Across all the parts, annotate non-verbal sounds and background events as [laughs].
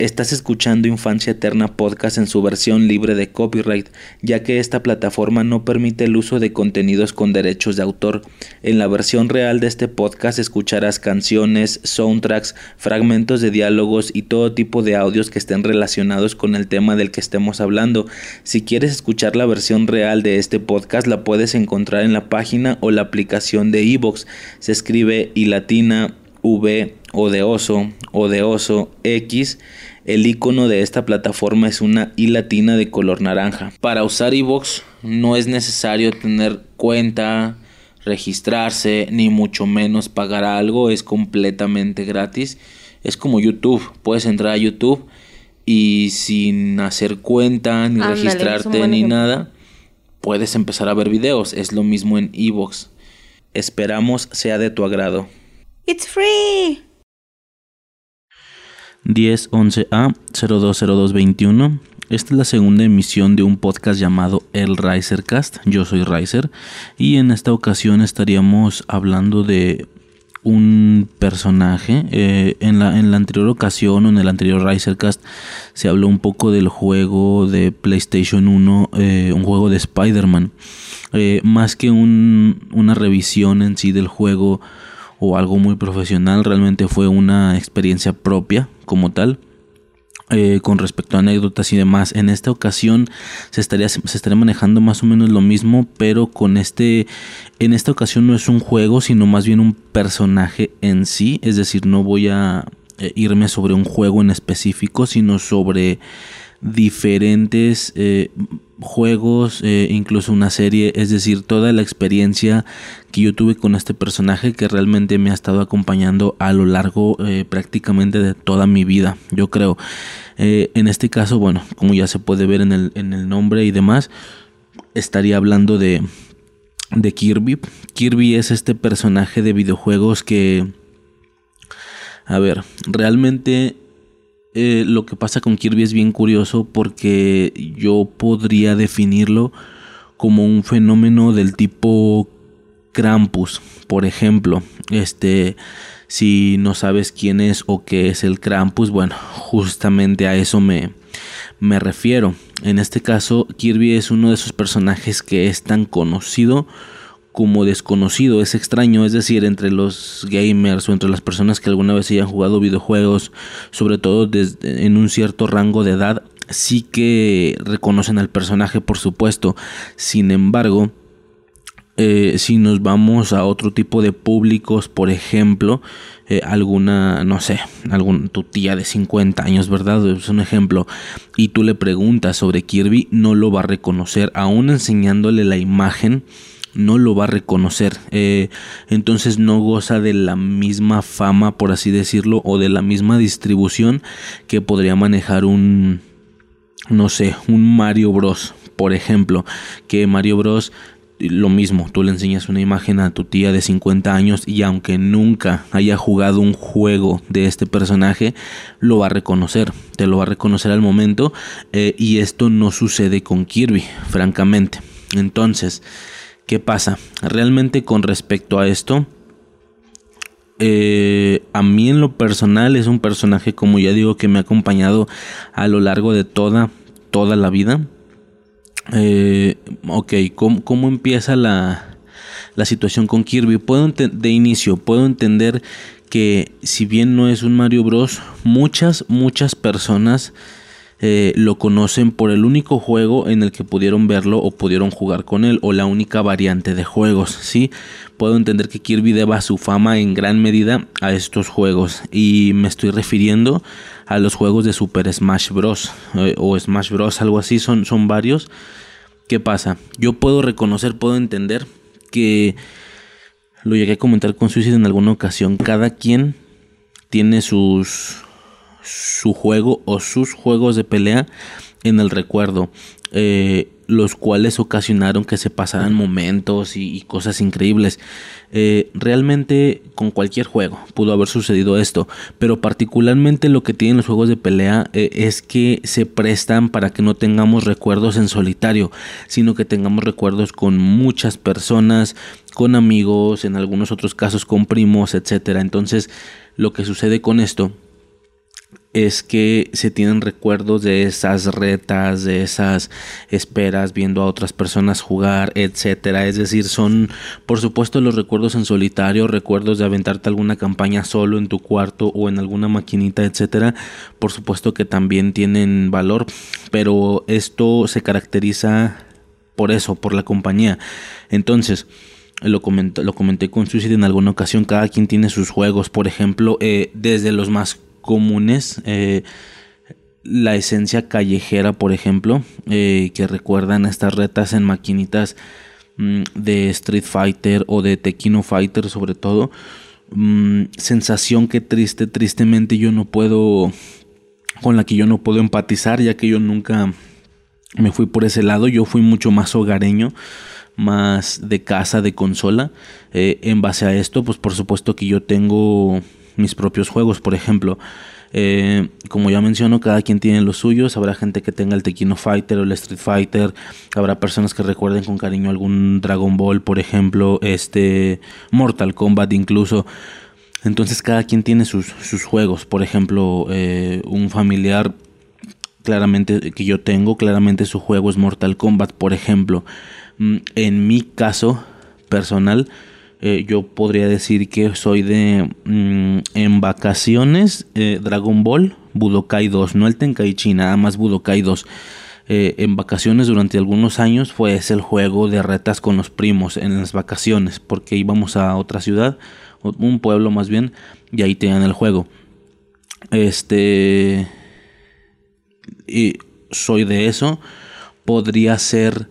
Estás escuchando Infancia Eterna Podcast en su versión libre de copyright, ya que esta plataforma no permite el uso de contenidos con derechos de autor. En la versión real de este podcast escucharás canciones, soundtracks, fragmentos de diálogos y todo tipo de audios que estén relacionados con el tema del que estemos hablando. Si quieres escuchar la versión real de este podcast, la puedes encontrar en la página o la aplicación de Evox. Se escribe y latina V o de oso o de oso X, el icono de esta plataforma es una I latina de color naranja. Para usar iVoox no es necesario tener cuenta, registrarse, ni mucho menos pagar algo, es completamente gratis. Es como YouTube, puedes entrar a YouTube y sin hacer cuenta, ni registrarte, ni nada, puedes empezar a ver videos. Es lo mismo en iVoox. Esperamos sea de tu agrado. It's free. 1011A 020221. Esta es la segunda emisión de un podcast llamado El Risercast. Yo soy Riser y en esta ocasión estaríamos hablando de un personaje. Eh, en, la, en la anterior ocasión o en el anterior Risercast se habló un poco del juego de PlayStation 1, eh, un juego de Spider-Man. Eh, más que un, una revisión en sí del juego o algo muy profesional, realmente fue una experiencia propia como tal. Eh, con respecto a anécdotas y demás. En esta ocasión se estaría, se estaría manejando más o menos lo mismo, pero con este, en esta ocasión no es un juego, sino más bien un personaje en sí. Es decir, no voy a eh, irme sobre un juego en específico, sino sobre diferentes eh, juegos, eh, incluso una serie, es decir, toda la experiencia que yo tuve con este personaje que realmente me ha estado acompañando a lo largo eh, prácticamente de toda mi vida, yo creo. en este caso, bueno, como ya se puede ver en el, en el nombre y demás, estaría hablando de, de Kirby. Kirby es este personaje de videojuegos que... A ver, realmente eh, lo que pasa con Kirby es bien curioso porque yo podría definirlo como un fenómeno del tipo Krampus, por ejemplo. Este, si no sabes quién es o qué es el Krampus, bueno, justamente a eso me, me refiero. En este caso, Kirby es uno de esos personajes que es tan conocido como desconocido, es extraño, es decir, entre los gamers o entre las personas que alguna vez hayan jugado videojuegos, sobre todo en un cierto rango de edad, sí que reconocen al personaje, por supuesto. Sin embargo, eh, si nos vamos a otro tipo de públicos, por ejemplo, eh, alguna, no sé, algún, tu tía de 50 años, ¿verdad? Es un ejemplo, y tú le preguntas sobre Kirby, no lo va a reconocer, aún enseñándole la imagen no lo va a reconocer. Eh, entonces no goza de la misma fama, por así decirlo, o de la misma distribución que podría manejar un, no sé, un Mario Bros. Por ejemplo, que Mario Bros lo mismo, tú le enseñas una imagen a tu tía de 50 años y aunque nunca haya jugado un juego de este personaje, lo va a reconocer, te lo va a reconocer al momento eh, y esto no sucede con Kirby, francamente. Entonces, ¿Qué pasa? Realmente con respecto a esto, eh, a mí en lo personal es un personaje, como ya digo, que me ha acompañado a lo largo de toda, toda la vida. Eh, ok, ¿cómo, empieza la, la, situación con Kirby? Puedo de inicio, puedo entender que si bien no es un Mario Bros, muchas, muchas personas eh, lo conocen por el único juego en el que pudieron verlo o pudieron jugar con él o la única variante de juegos, ¿sí? Puedo entender que Kirby deba su fama en gran medida a estos juegos y me estoy refiriendo a los juegos de Super Smash Bros. Eh, o Smash Bros. algo así, son, son varios. ¿Qué pasa? Yo puedo reconocer, puedo entender que lo llegué a comentar con Suicide en alguna ocasión. Cada quien tiene sus su juego o sus juegos de pelea en el recuerdo, eh, los cuales ocasionaron que se pasaran momentos y, cosas increíbles. Eh, realmente con cualquier juego pudo haber sucedido esto, pero particularmente lo que tienen los juegos de pelea eh, es que se prestan para que no tengamos recuerdos en solitario, sino que tengamos recuerdos con muchas personas, con amigos, en algunos otros casos con primos, etcétera. Entonces, lo que sucede con esto es que se tienen recuerdos de esas retas, de esas esperas, viendo a otras personas jugar, etcétera. Es decir, son, por supuesto, los recuerdos en solitario, recuerdos de aventarte alguna campaña solo en tu cuarto o en alguna maquinita, etcétera. Por supuesto que también tienen valor, pero esto se caracteriza por eso, por la compañía. Entonces, lo comenté, lo comenté con Suicide en alguna ocasión, cada quien tiene sus juegos, por ejemplo, eh, desde los más comunes, eh, la esencia callejera, por ejemplo, eh, que recuerdan estas retas en maquinitas mm, de Street Fighter o de Tequino Fighter sobre todo. Mm, sensación que triste, tristemente yo no puedo, con la que yo no puedo empatizar, ya que yo nunca me fui por ese lado, yo fui mucho más hogareño más de casa, de consola. Eh, en base a esto, pues por supuesto que yo tengo mis propios juegos, por ejemplo. Eh, como ya menciono, cada quien tiene los suyos. Habrá gente que tenga el Tequino Fighter o el Street Fighter. Habrá personas que recuerden con cariño algún Dragon Ball, por ejemplo, este Mortal Kombat incluso. Entonces cada quien tiene sus, sus juegos. Por ejemplo, eh, un familiar claramente que yo tengo, claramente su juego es Mortal Kombat, por ejemplo. Mm, en mi caso personal, eh, yo podría decir que soy de mm, en vacaciones eh, Dragon Ball Budokai 2, no el Tenkaichi, nada más Budokai 2. Eh, en vacaciones durante algunos años fue ese el juego de retas con los primos en las vacaciones, porque íbamos a otra ciudad, un pueblo más bien, y ahí tenían el juego. Este. Y soy de eso. Podría ser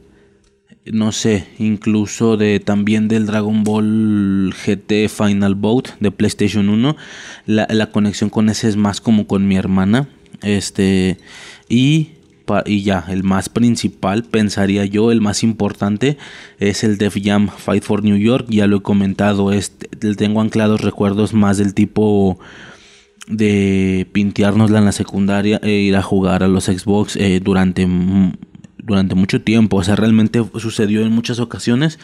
no sé, incluso de también del Dragon Ball GT Final Boat de PlayStation 1. La, conexión con ese es más como con mi hermana. Este, y, y ya, el más principal, pensaría yo, el más importante, es el Def Jam Fight for New York. Ya lo he comentado, este, tengo anclados recuerdos más del tipo de pinteárnosla en la secundaria e ir a jugar a los Xbox eh, durante durante mucho tiempo. O sea, realmente sucedió en muchas ocasiones.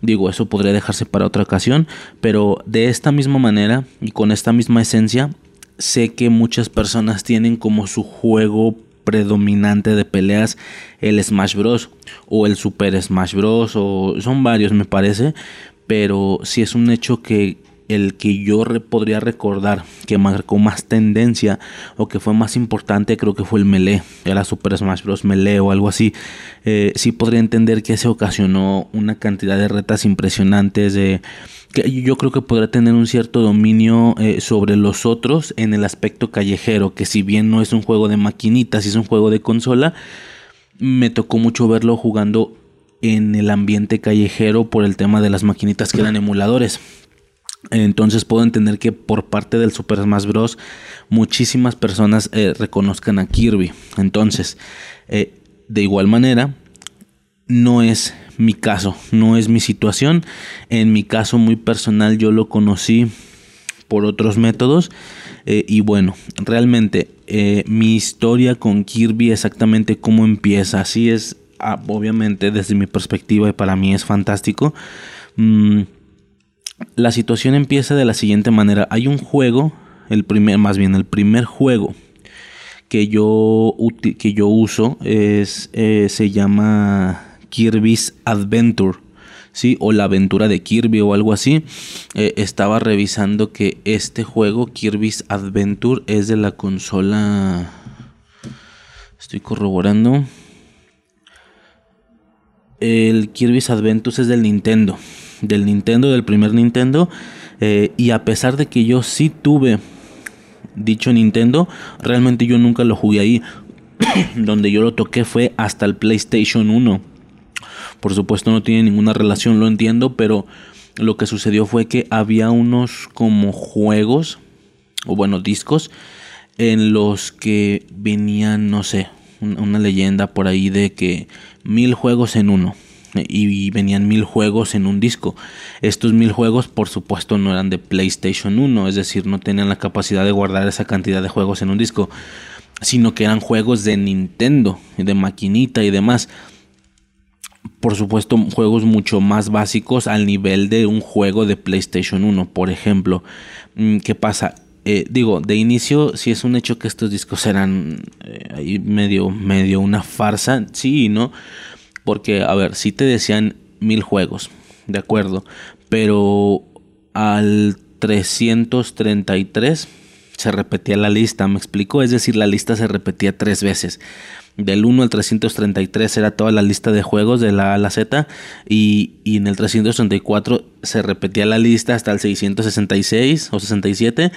Digo, eso podría dejarse para otra ocasión. Pero de esta misma manera y con esta misma esencia, sé que muchas personas tienen como su juego predominante de peleas el Smash Bros. o el Super Smash Bros. o son varios me parece. Pero si es un hecho que el que yo podría recordar que marcó más tendencia o que fue más importante creo que fue el Melee, era Super Smash Bros. Melee o algo así. Eh, sí podría entender que se ocasionó una cantidad de retas impresionantes de que yo creo que podrá tener un cierto dominio eh, sobre los otros en el aspecto callejero, que si bien no es un juego de maquinitas, es un juego de consola, me tocó mucho verlo jugando en el ambiente callejero por el tema de las maquinitas que eran emuladores. Entonces puedo entender que por parte del Super Smash Bros. muchísimas personas eh, reconozcan a Kirby. Entonces, eh, de igual manera, no es mi caso, no es mi situación. En mi caso muy personal yo lo conocí por otros métodos. Eh, y bueno, realmente mi historia con Kirby exactamente cómo empieza. Así es, ah, obviamente desde mi perspectiva y para mí es fantástico. Mm, la situación empieza de la siguiente manera. Hay un juego, el primer, más bien el primer juego que yo, que yo uso es, eh, se llama Kirby's Adventure. ¿sí? O la aventura de Kirby o algo así. Eh, estaba revisando que este juego, Kirby's Adventure, es de la consola. Estoy corroborando. El Kirby's Adventure es del Nintendo del Nintendo, del primer Nintendo. Eh, y a pesar de que yo sí tuve dicho Nintendo, realmente yo nunca lo jugué ahí. [coughs] Donde yo lo toqué fue hasta el PlayStation 1. Por supuesto no tiene ninguna relación, lo entiendo, pero lo que sucedió fue que había unos como juegos, o bueno, discos, en los que venían, no sé, una leyenda por ahí de que mil juegos en uno y venían mil juegos en un disco. Estos mil juegos por supuesto no eran de PlayStation 1, es decir, no tenían la capacidad de guardar esa cantidad de juegos en un disco, sino que eran juegos de Nintendo, de maquinita y demás. Por supuesto, juegos mucho más básicos al nivel de un juego de PlayStation 1, por ejemplo. Mm, ¿Qué pasa? eh, digo, de inicio sí es un hecho que estos discos eran eh, medio, medio una farsa, sí no, porque, a ver, sí te decían mil juegos, de acuerdo, pero al 333 se repetía la lista, ¿me explico? Es decir, la lista se repetía tres veces. Del 1 al 333 era toda la lista de juegos de la A a la Z y, y en el 334 se repetía la lista hasta el 666 o 67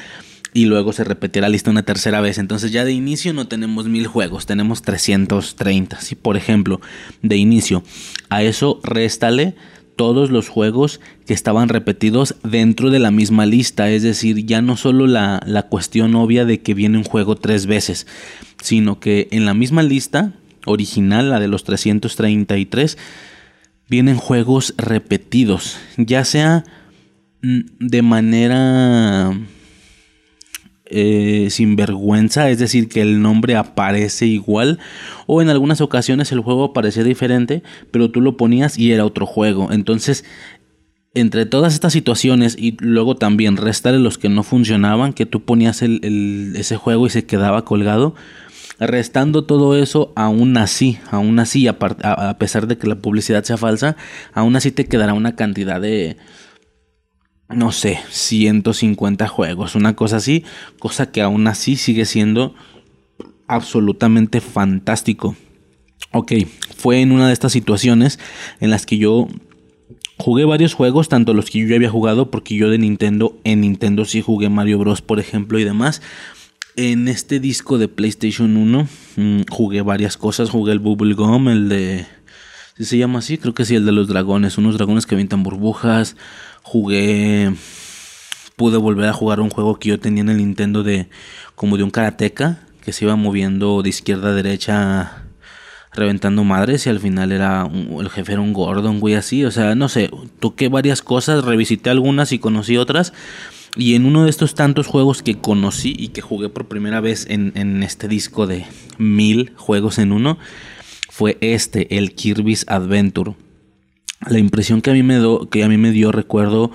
y luego se repetía la lista una tercera vez. Entonces ya de inicio no tenemos mil juegos, tenemos 330. Si por ejemplo, de inicio a eso réstale todos los juegos que estaban repetidos dentro de la misma lista. Es decir, ya no solo la, la cuestión obvia de que viene un juego tres veces, sino que en la misma lista original, la de los 333, vienen juegos repetidos, ya sea mm, de manera eh, sin vergüenza, es decir, que el nombre aparece igual, o en algunas ocasiones el juego aparecía diferente, pero tú lo ponías y era otro juego. Entonces, entre todas estas situaciones y luego también restarle los que no funcionaban, que tú ponías el, ese juego y se quedaba colgado, restando todo eso, aún así, aún así, a pesar de que la publicidad sea falsa, aún así te quedará una cantidad de no sé, 150 juegos, una cosa así, cosa que aún así sigue siendo absolutamente fantástico. Ok, fue en una de estas situaciones en las que yo jugué varios juegos, tanto los que yo había jugado, porque yo de Nintendo, en Nintendo sí jugué Mario Bros, por ejemplo, y demás. En este disco de PlayStation 1 mm, jugué varias cosas, jugué el Bubble Gum, el de... Si se llama así, creo que sí, el de los dragones, unos dragones que avientan burbujas, jugué pude volver a jugar un juego que yo tenía en el Nintendo de como de un karateca que se iba moviendo de izquierda a derecha reventando madres y al final era el jefe era un Gordon, güey, así, o sea, no sé, toqué varias cosas, revisité algunas y conocí otras y en uno de estos tantos juegos que conocí y que jugué por primera vez en este disco de mil juegos en uno fue este, el Kirby's Adventure la impresión que a mí me, do, que a mí me dio, recuerdo,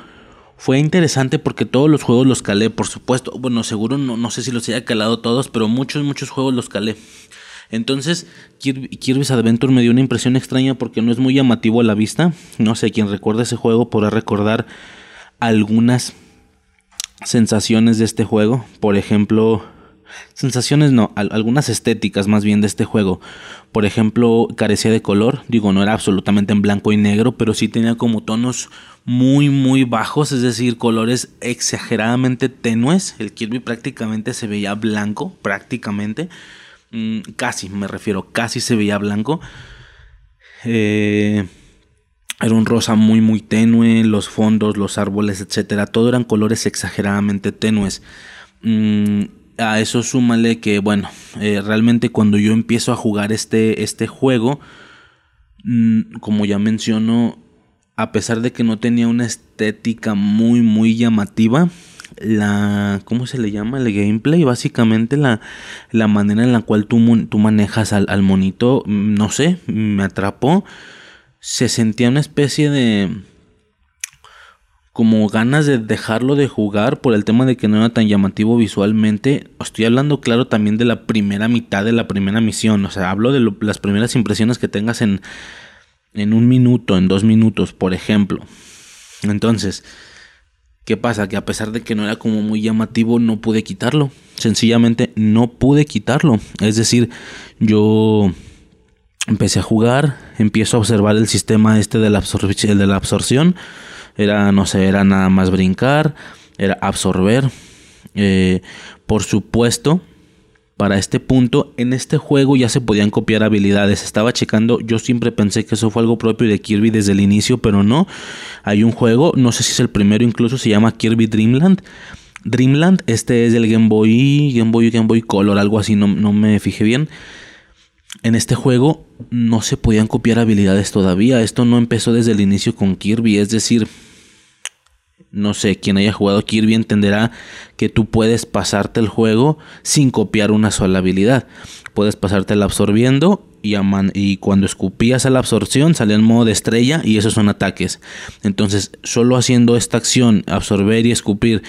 fue interesante porque todos los juegos los calé, por supuesto. Bueno, seguro no, no sé si los haya calado todos, pero muchos, muchos juegos los calé. Entonces, Kirby's Adventure me dio una impresión extraña porque no es muy llamativo a la vista. No sé, quien recuerda ese juego podrá recordar algunas sensaciones de este juego. Por ejemplo, sensaciones no, algunas estéticas más bien de este juego. Por ejemplo, carecía de color, digo, no era absolutamente en blanco y negro, pero sí tenía como tonos muy muy bajos, es decir, colores exageradamente tenues. El Kirby prácticamente se veía blanco, prácticamente. Mm, casi, me refiero, casi se veía blanco. Eh, era un rosa muy muy tenue, los fondos, los árboles, etcétera, todo eran colores exageradamente tenues. Mm, a eso súmale que, bueno, eh, realmente cuando yo empiezo a jugar este, este juego, mm, como ya menciono, a pesar de que no tenía una estética muy, muy llamativa, la, ¿cómo se le llama? El gameplay, básicamente la, la manera en la cual tú, tú manejas al, al monito, mm, no sé, me atrapó. Se sentía una especie de como ganas de dejarlo de jugar por el tema de que no era tan llamativo visualmente. Estoy hablando, claro, también de la primera mitad de la primera misión. O sea, hablo de las primeras impresiones que tengas en, en un minuto, en dos minutos, por ejemplo. Entonces, ¿qué pasa? Que a pesar de que no era como muy llamativo, no pude quitarlo. Sencillamente no pude quitarlo. Es decir, yo empecé a jugar, empiezo a observar el sistema este de de la absorción era, no sé, era nada más brincar, era absorber. Eh, por supuesto, para este punto, en este juego ya se podían copiar habilidades. Estaba checando, yo siempre pensé que eso fue algo propio de Kirby desde el inicio, pero no. Hay un juego, no sé si es el primero incluso, se llama Kirby Dreamland. Dreamland, este es del Game Boy, Game Boy, Game Boy Color, algo así, no, no me fijé bien. En este juego no se podían copiar habilidades todavía. Esto no empezó desde el inicio con Kirby, es decir, no sé, quien haya jugado Kirby entenderá que tú puedes pasarte el juego sin copiar una sola habilidad. Puedes pasártela absorbiendo y, y cuando escupías a la absorción salía en modo de estrella y esos son ataques. Entonces, solo haciendo esta acción, absorber y escupir,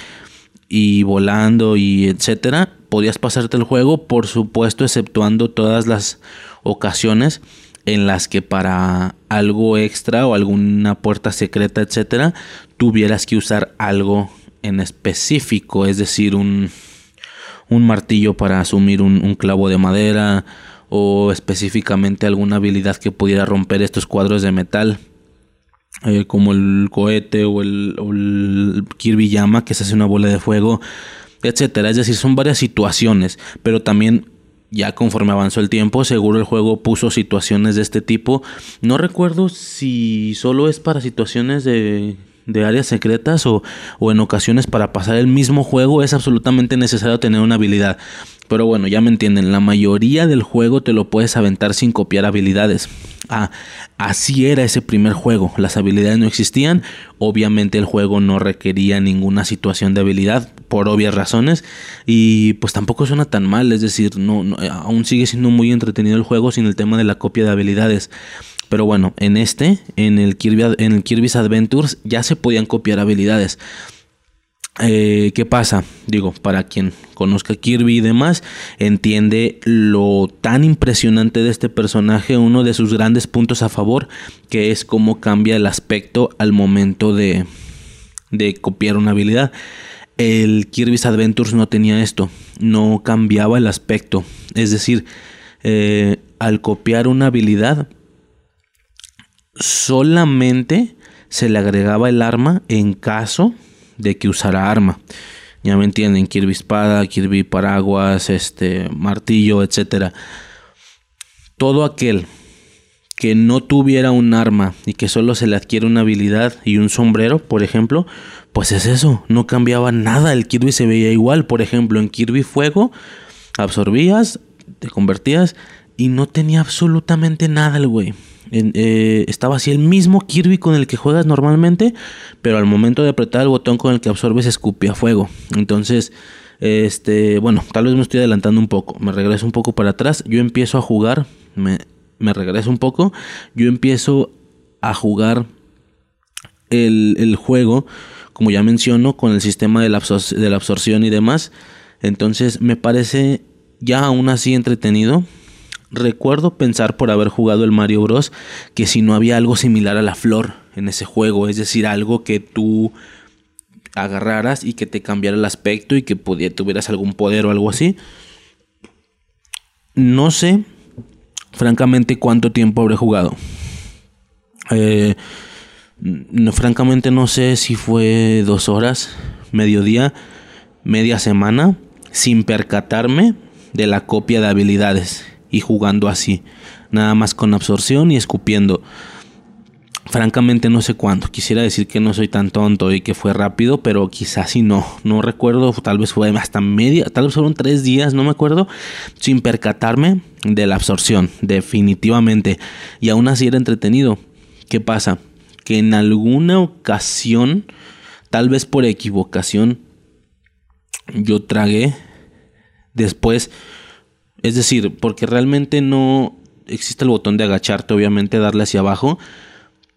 y volando y etcétera, podías pasarte el juego, por supuesto, exceptuando todas las ocasiones en las que para algo extra o alguna puerta secreta, etcétera, tuvieras que usar algo en específico, es decir, un, un martillo para asumir un, clavo de madera o específicamente alguna habilidad que pudiera romper estos cuadros de metal. Eh, como el cohete o el, o el Kirby llama que se hace una bola de fuego, etcétera. Es decir, son varias situaciones, pero también ya conforme avanzó el tiempo, seguro el juego puso situaciones de este tipo. No recuerdo si solo es para situaciones de, de áreas secretas o, o, en ocasiones para pasar el mismo juego es absolutamente necesario tener una habilidad. Pero bueno, ya me entienden, la mayoría del juego te lo puedes aventar sin copiar habilidades. Ah, así era ese primer juego. Las habilidades no existían. Obviamente el juego no requería ninguna situación de habilidad por obvias razones. Y pues tampoco suena tan mal. Es decir, no, aún sigue siendo muy entretenido el juego sin el tema de la copia de habilidades. Pero bueno, en este, en el, Kirby, en el Kirby's Adventures, ya se podían copiar habilidades. Eh, ¿Qué pasa? Digo, para quien conozca Kirby y demás, entiende lo tan impresionante de este personaje, uno de sus grandes puntos a favor, que es cómo cambia el aspecto al momento de, de copiar una habilidad. El Kirby's Adventures no tenía esto, no cambiaba el aspecto. Es decir, eh, al copiar una habilidad, solamente se le agregaba el arma en caso de que usara arma. Ya me entienden, Kirby espada, Kirby paraguas, este martillo, etcétera. Todo aquel que no tuviera un arma y que solo se le adquiere una habilidad y un sombrero, por ejemplo, pues es eso, no cambiaba nada, el Kirby se veía igual, por ejemplo, en Kirby Fuego absorbías, te convertías y no tenía absolutamente nada el güey. Eh, estaba así el mismo Kirby con el que juegas normalmente, pero al momento de apretar el botón con el que absorbes escupía fuego. Entonces, este, bueno, tal vez me estoy adelantando un poco. Me regreso un poco para atrás. Yo empiezo a jugar, me, regreso un poco. Yo empiezo a jugar el, el juego, como ya menciono, con el sistema de la, de la absorción y demás. Entonces, me parece ya aún así entretenido Recuerdo pensar por haber jugado el Mario Bros. que si no había algo similar a la flor en ese juego, es decir, algo que tú agarraras y que te cambiara el aspecto y que tuvieras algún poder o algo así. No sé, francamente, cuánto tiempo habré jugado. Eh, francamente no sé si fue dos horas, mediodía, media semana, sin percatarme de la copia de habilidades y jugando así, nada más con absorción y escupiendo. Francamente no sé cuándo. Quisiera decir que no soy tan tonto y que fue rápido, pero quizás sí no. No recuerdo, tal vez fue hasta media, tal vez fueron tres días, no me acuerdo, sin percatarme de la absorción, definitivamente. Y aún así era entretenido. ¿Qué pasa? Que en alguna ocasión, tal vez por equivocación, yo tragué. Después es decir, porque realmente no existe el botón de agacharte, obviamente darle hacia abajo.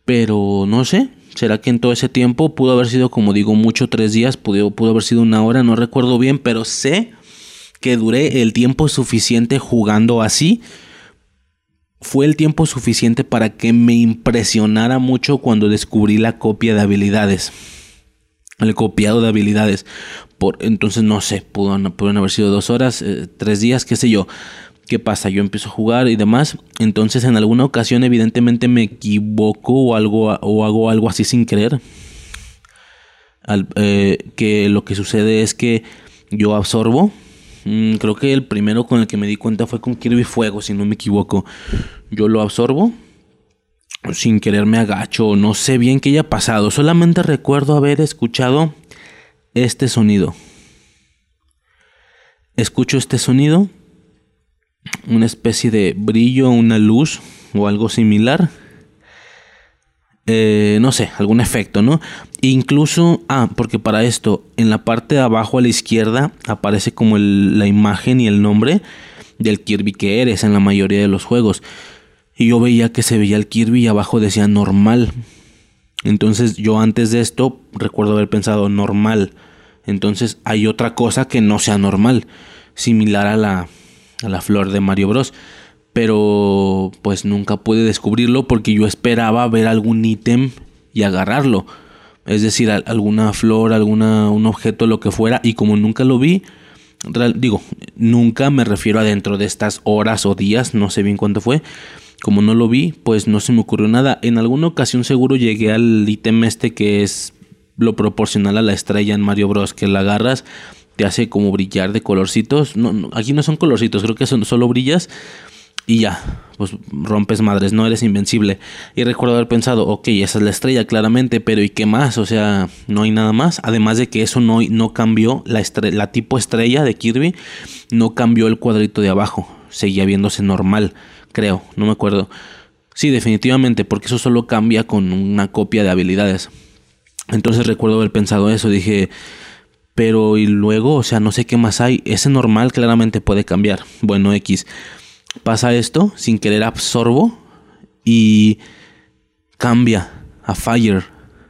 Pero no sé, ¿será que en todo ese tiempo pudo haber sido, como digo, mucho tres días? Pudo, pudo haber sido una hora, no recuerdo bien, pero sé que duré el tiempo suficiente jugando así. Fue el tiempo suficiente para que me impresionara mucho cuando descubrí la copia de habilidades el copiado de habilidades. Por, entonces no sé, pudo, pueden haber sido dos horas, eh, tres días, qué sé yo. ¿Qué pasa? Yo empiezo a jugar y demás. Entonces en alguna ocasión evidentemente me equivoco o, algo, o hago algo así sin querer. Eh, que lo que sucede es que yo absorbo. Mm, creo que el primero con el que me di cuenta fue con Kirby Fuego, si no me equivoco. Yo lo absorbo sin querer me agacho, no sé bien qué haya pasado, solamente recuerdo haber escuchado este sonido. Escucho este sonido, una especie de brillo, una luz o algo similar. Eh, no sé, algún efecto, ¿no? Incluso, ah, porque para esto, en la parte de abajo a la izquierda aparece como la imagen y el nombre del Kirby que eres en la mayoría de los juegos. Y yo veía que se veía el Kirby y abajo decía normal. Entonces yo antes de esto recuerdo haber pensado normal. Entonces hay otra cosa que no sea normal, similar a la, a la flor de Mario Bros. Pero pues nunca pude descubrirlo porque yo esperaba ver algún ítem y agarrarlo. Es decir, alguna flor, alguna, un objeto, lo que fuera. Y como nunca lo vi, digo, nunca me refiero a dentro de estas horas o días, no sé bien cuánto fue. Como no lo vi, pues no se me ocurrió nada. En alguna ocasión seguro llegué al ítem este que es lo proporcional a la estrella en Mario Bros. Que la agarras, te hace como brillar de colorcitos. No, aquí no son colorcitos, creo que son, solo brillas y ya, pues rompes madres, no eres invencible. Y recuerdo haber pensado, ok, esa es la estrella claramente, pero ¿y qué más? O sea, no hay nada más. Además de que eso no, no cambió, la, la tipo estrella de Kirby no cambió el cuadrito de abajo, seguía viéndose normal, creo, no me acuerdo. Sí, definitivamente, porque eso solo cambia con una copia de habilidades. Entonces recuerdo haber pensado eso, dije, pero y luego, o sea, no sé qué más hay. Ese normal claramente puede cambiar. Bueno, X pasa esto, sin querer absorbo y cambia a Fire.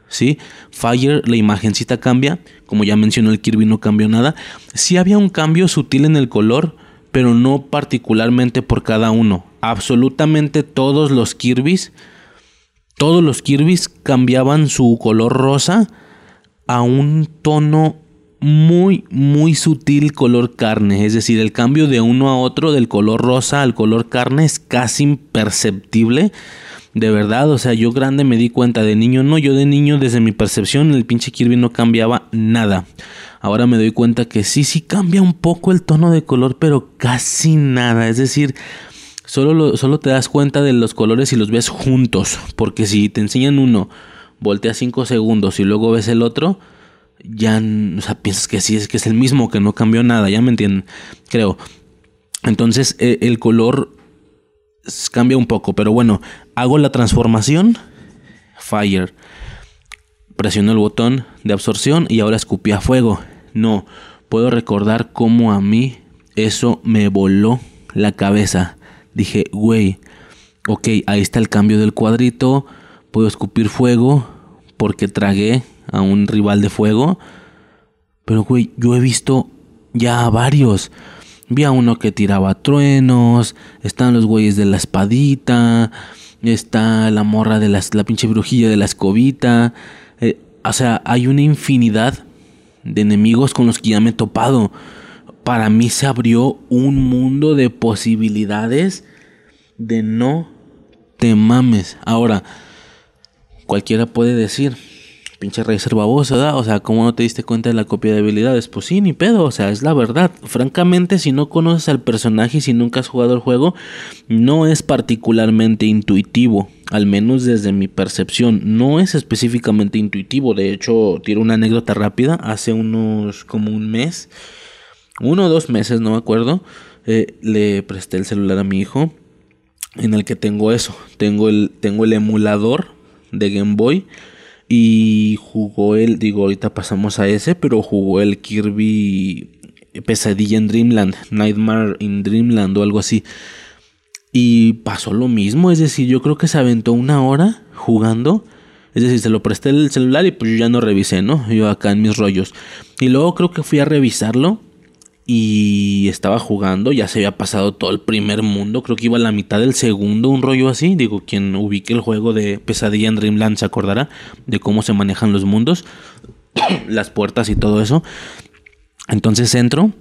¿Sí? Fire, la imagencita cambia. Como ya mencionó el Kirby, no cambió nada. Sí había un cambio sutil en el color, pero no particularmente por cada uno. Absolutamente todos los Kirby's, todos los Kirby's cambiaban su color rosa a un tono muy, muy sutil color carne. Es decir, el cambio de uno a otro, del color rosa al color carne, es casi imperceptible. De verdad, o sea, yo grande me di cuenta de niño, no, yo de niño desde mi percepción el pinche Kirby no cambiaba nada. Ahora me doy cuenta que sí, sí cambia un poco el tono de color, pero casi nada. Es decir, solo, solo te das cuenta de los colores y los ves juntos. Porque si te enseñan uno, volteas 5 segundos y luego ves el otro, ya, o sea, piensas que sí, es que es el mismo, que no cambió nada, ya me entienden, creo. Entonces e, el color cambia un poco, pero bueno, hago la transformación, fire, presiono el botón de absorción y ahora escupí a fuego. No, puedo recordar cómo a mí eso me voló la cabeza. Dije, güey, ok, ahí está el cambio del cuadrito, puedo escupir fuego porque tragué a un rival de fuego. Pero, güey, yo he visto ya varios. Vi a uno que tiraba truenos, están los güeyes de la espadita, está la morra de la, pinche brujilla de la escobita. Eh, o sea, hay una infinidad de enemigos con los que ya me he topado. Para mí se abrió un mundo de posibilidades de no te mames. Ahora, cualquiera puede decir, pinche baboso, ¿verdad? O sea, ¿cómo no te diste cuenta de la copia de habilidades? Pues sí, ni pedo, o sea, es la verdad. Francamente, si no conoces al personaje y si nunca has jugado el juego, no es particularmente intuitivo, al menos desde mi percepción. No es específicamente intuitivo, de hecho, tiene una anécdota rápida. Hace unos, como un mes, uno o dos meses, no me acuerdo, eh, le presté el celular a mi hijo en el que tengo eso. Tengo el, tengo el emulador de Game Boy y jugó el, digo, ahorita pasamos a ese, pero jugó el Kirby Pesadilla en Dreamland, Nightmare in Dreamland o algo así. Y pasó lo mismo, es decir, yo creo que se aventó una hora jugando. Es decir, se lo presté el celular y pues yo ya no revisé, ¿no? Yo acá en mis rollos. Y luego creo que fui a revisarlo y estaba jugando, ya se había pasado todo el primer mundo, creo que iba a la mitad del segundo, un rollo así, digo, quien ubique el juego de Pesadilla en Dreamland se acordará de cómo se manejan los mundos, [coughs] las puertas y todo eso. Entonces entro,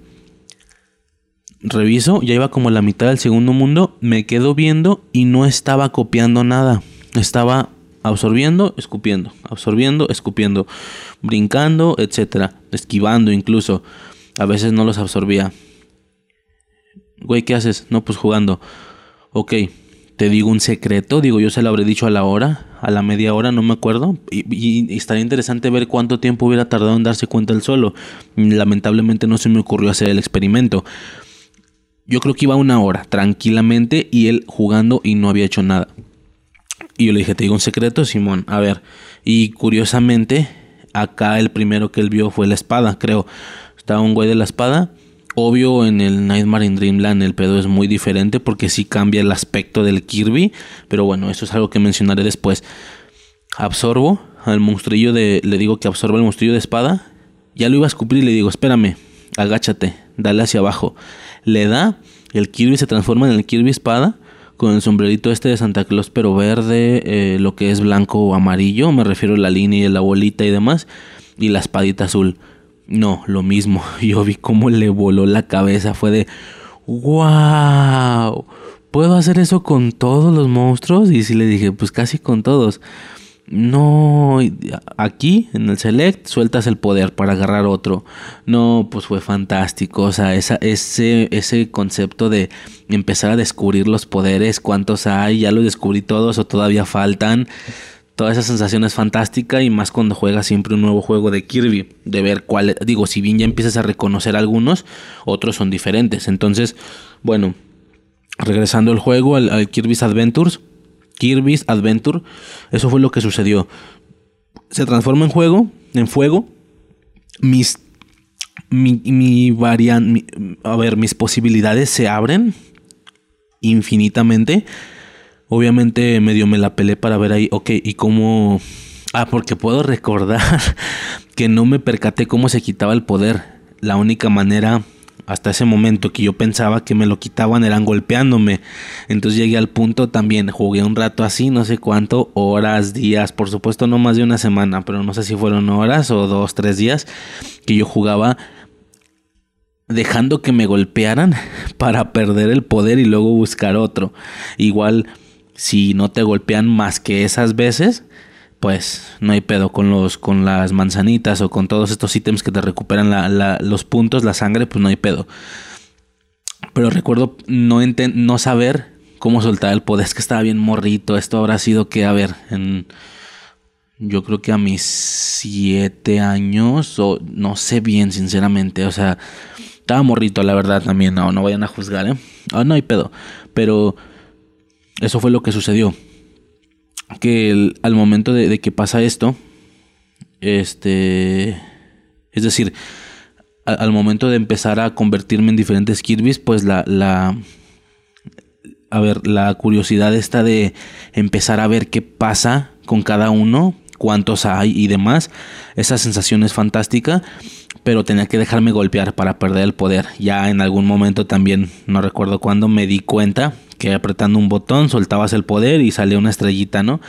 reviso, ya iba como a la mitad del segundo mundo, me quedo viendo y no estaba copiando nada, estaba absorbiendo, escupiendo, absorbiendo, escupiendo, brincando, etcétera, esquivando incluso. A veces no los absorbía. Güey, ¿qué haces? No, pues jugando. Ok, te digo un secreto. Digo, yo se lo habré dicho a la hora, a la media hora, no me acuerdo. Y, estaría interesante ver cuánto tiempo hubiera tardado en darse cuenta el solo. Lamentablemente no se me ocurrió hacer el experimento. Yo creo que iba una hora, tranquilamente, y él jugando y no había hecho nada. Y yo le dije, te digo un secreto, Simón. A ver. Y curiosamente, acá el primero que él vio fue la espada, creo. Está un güey de la espada. Obvio en el Nightmare in Dreamland el pedo es muy diferente porque sí cambia el aspecto del Kirby. Pero bueno, eso es algo que mencionaré después. Absorbo al monstrillo de... Le digo que absorba el monstrillo de espada. Ya lo iba a escupir y le digo, espérame, agáchate, dale hacia abajo. Le da, el Kirby se transforma en el Kirby espada con el sombrerito este de Santa Claus, pero verde, eh, lo que es blanco o amarillo, me refiero a la línea y la bolita y demás, y la espadita azul. No, lo mismo. [laughs] Yo vi cómo le voló la cabeza. Fue de, wow, ¿puedo hacer eso con todos los monstruos? Y sí le dije, pues casi con todos. No, aquí en el Select sueltas el poder para agarrar otro. No, pues fue fantástico. O sea, esa, ese, ese concepto de empezar a descubrir los poderes, cuántos hay, ya los descubrí todos o todavía faltan. Toda esa sensación es fantástica y más cuando juegas siempre un nuevo juego de Kirby, de ver cuál, digo, si bien ya empiezas a reconocer algunos, otros son diferentes. Entonces, bueno, regresando al juego, al, Kirby's Adventures, Kirby's Adventure, eso fue lo que sucedió. Se transforma en juego, en fuego. Mis mi, mi a ver, mis posibilidades se abren infinitamente. Obviamente medio me la pelé para ver ahí, ok, y cómo... Ah, porque puedo recordar [laughs] que no me percaté cómo se quitaba el poder. La única manera hasta ese momento que yo pensaba que me lo quitaban eran golpeándome. Entonces llegué al punto también, jugué un rato así, no sé cuánto, horas, días, por supuesto no más de una semana, pero no sé si fueron horas o dos, tres días que yo jugaba dejando que me golpearan [laughs] para perder el poder y luego buscar otro. Igual si no te golpean más que esas veces, pues no hay pedo con los con las manzanitas o con todos estos ítems que te recuperan los puntos, la sangre, pues no hay pedo. Pero recuerdo no, no saber cómo soltar el poder, es que estaba bien morrito, esto habrá sido que, a ver, en, yo creo que a mis siete años, o no sé bien, sinceramente, o sea, estaba morrito, la verdad, también, no, no vayan a juzgar, ¿eh? Ah, no hay pedo, pero eso fue lo que sucedió que al momento de, que pasa esto, este, es decir, al momento de empezar a convertirme en diferentes Kirby's, pues la, la, a ver, la curiosidad está de empezar a ver qué pasa con cada uno, cuántos hay y demás. Esa sensación es fantástica, pero tenía que dejarme golpear para perder el poder. Ya en algún momento también, no recuerdo cuándo, me di cuenta que apretando un botón soltabas el poder y salía una estrellita, ¿no?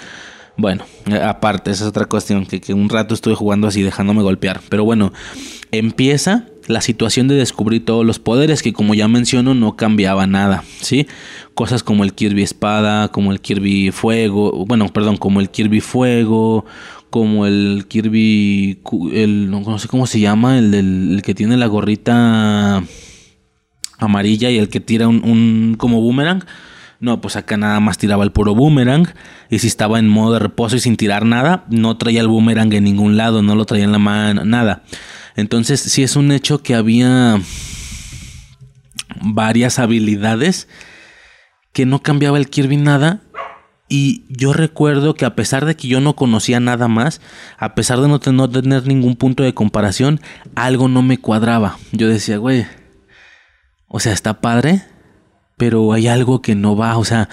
Bueno, eh, aparte, esa es otra cuestión, que, que, un rato estuve jugando así, dejándome golpear. Pero bueno, empieza la situación de descubrir todos los poderes, que como ya menciono, no cambiaba nada, ¿sí? Cosas como el Kirby Espada, como el Kirby Fuego, bueno, perdón, como el Kirby Fuego, como el Kirby, el, no sé cómo se llama, el, del, que tiene la gorrita amarilla y el que tira un, un como boomerang. No, pues acá nada más tiraba el puro boomerang. Y si estaba en modo de reposo y sin tirar nada, no traía el boomerang en ningún lado, no lo traía en la mano, nada. Entonces, sí es un hecho que había varias habilidades que no cambiaba el Kirby nada. Y yo recuerdo que a pesar de que yo no conocía nada más, a pesar de no, no tener ningún punto de comparación, algo no me cuadraba. Yo decía, güey, o sea, está padre, pero hay algo que no va, o sea,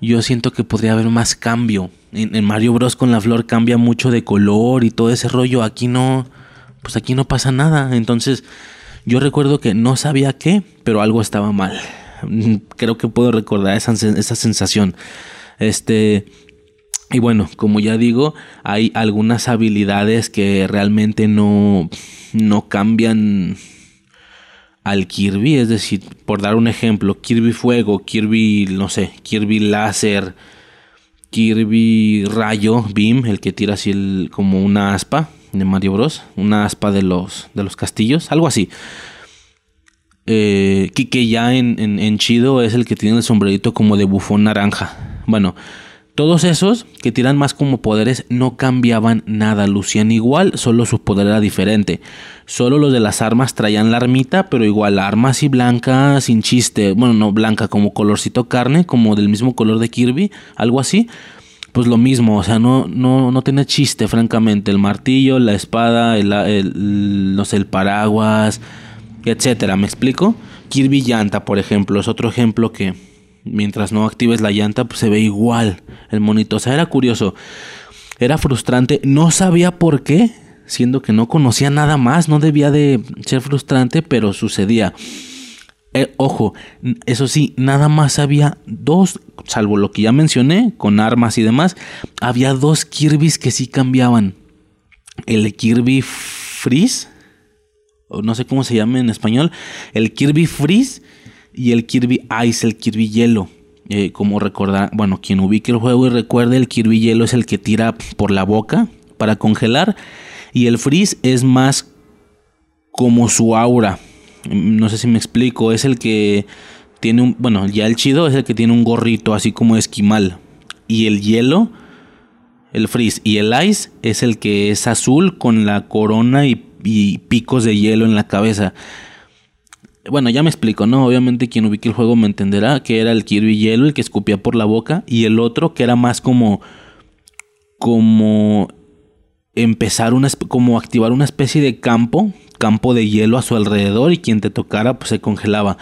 yo siento que podría haber más cambio. En, Mario Bros con la flor cambia mucho de color y todo ese rollo, aquí no, pues aquí no pasa nada. Entonces, yo recuerdo que no sabía qué, pero algo estaba mal. Creo que puedo recordar esa, esa sensación. Este, y bueno, como ya digo, hay algunas habilidades que realmente no, no cambian al Kirby, es decir, por dar un ejemplo, Kirby Fuego, Kirby, no sé, Kirby Láser, Kirby Rayo, Beam, el que tira así el, como una aspa de Mario Bros, una aspa de los, de los castillos, algo así. Eh, que, ya en, en, en Chido es el que tiene el sombrerito como de bufón naranja. Bueno, todos esos que tiran más como poderes no cambiaban nada, lucían igual, solo su poder era diferente. Solo los de las armas traían la armita, pero igual armas y blanca sin chiste, bueno, no blanca como colorcito carne, como del mismo color de Kirby, algo así. Pues lo mismo, o sea, no, no, no tiene chiste, francamente. El martillo, la espada, el, el, no sé, el paraguas, etcétera, ¿me explico? Kirby Llanta, por ejemplo, es otro ejemplo que, mientras no actives la llanta, pues se ve igual el monito. O sea, era curioso. Era frustrante. No sabía por qué. siendo que no conocía nada más, no debía de ser frustrante, pero sucedía. Eh, ojo, eso sí, nada más había dos, salvo lo que ya mencioné, con armas y demás, había dos Kirby's que sí cambiaban. El Kirby Freeze, o no sé cómo se llama en español, el Kirby Freeze y el Kirby Ice, el Kirby Hielo. Eh, como recordar, bueno, quien ubique el juego y recuerde, el Kirby Hielo es el que tira por la boca para congelar y el Freeze es más como su aura. No sé si me explico, es el que tiene un, bueno, ya el chido es el que tiene un gorrito así como esquimal y el hielo el freeze y el ice es el que es azul con la corona y, y picos de hielo en la cabeza. Bueno, ya me explico, ¿no? Obviamente quien ubique el juego me entenderá que era el Kirby Hielo, el que escupía por la boca, y el otro que era más como. como. empezar una. como activar una especie de campo, campo de hielo a su alrededor, y quien te tocara, pues se congelaba.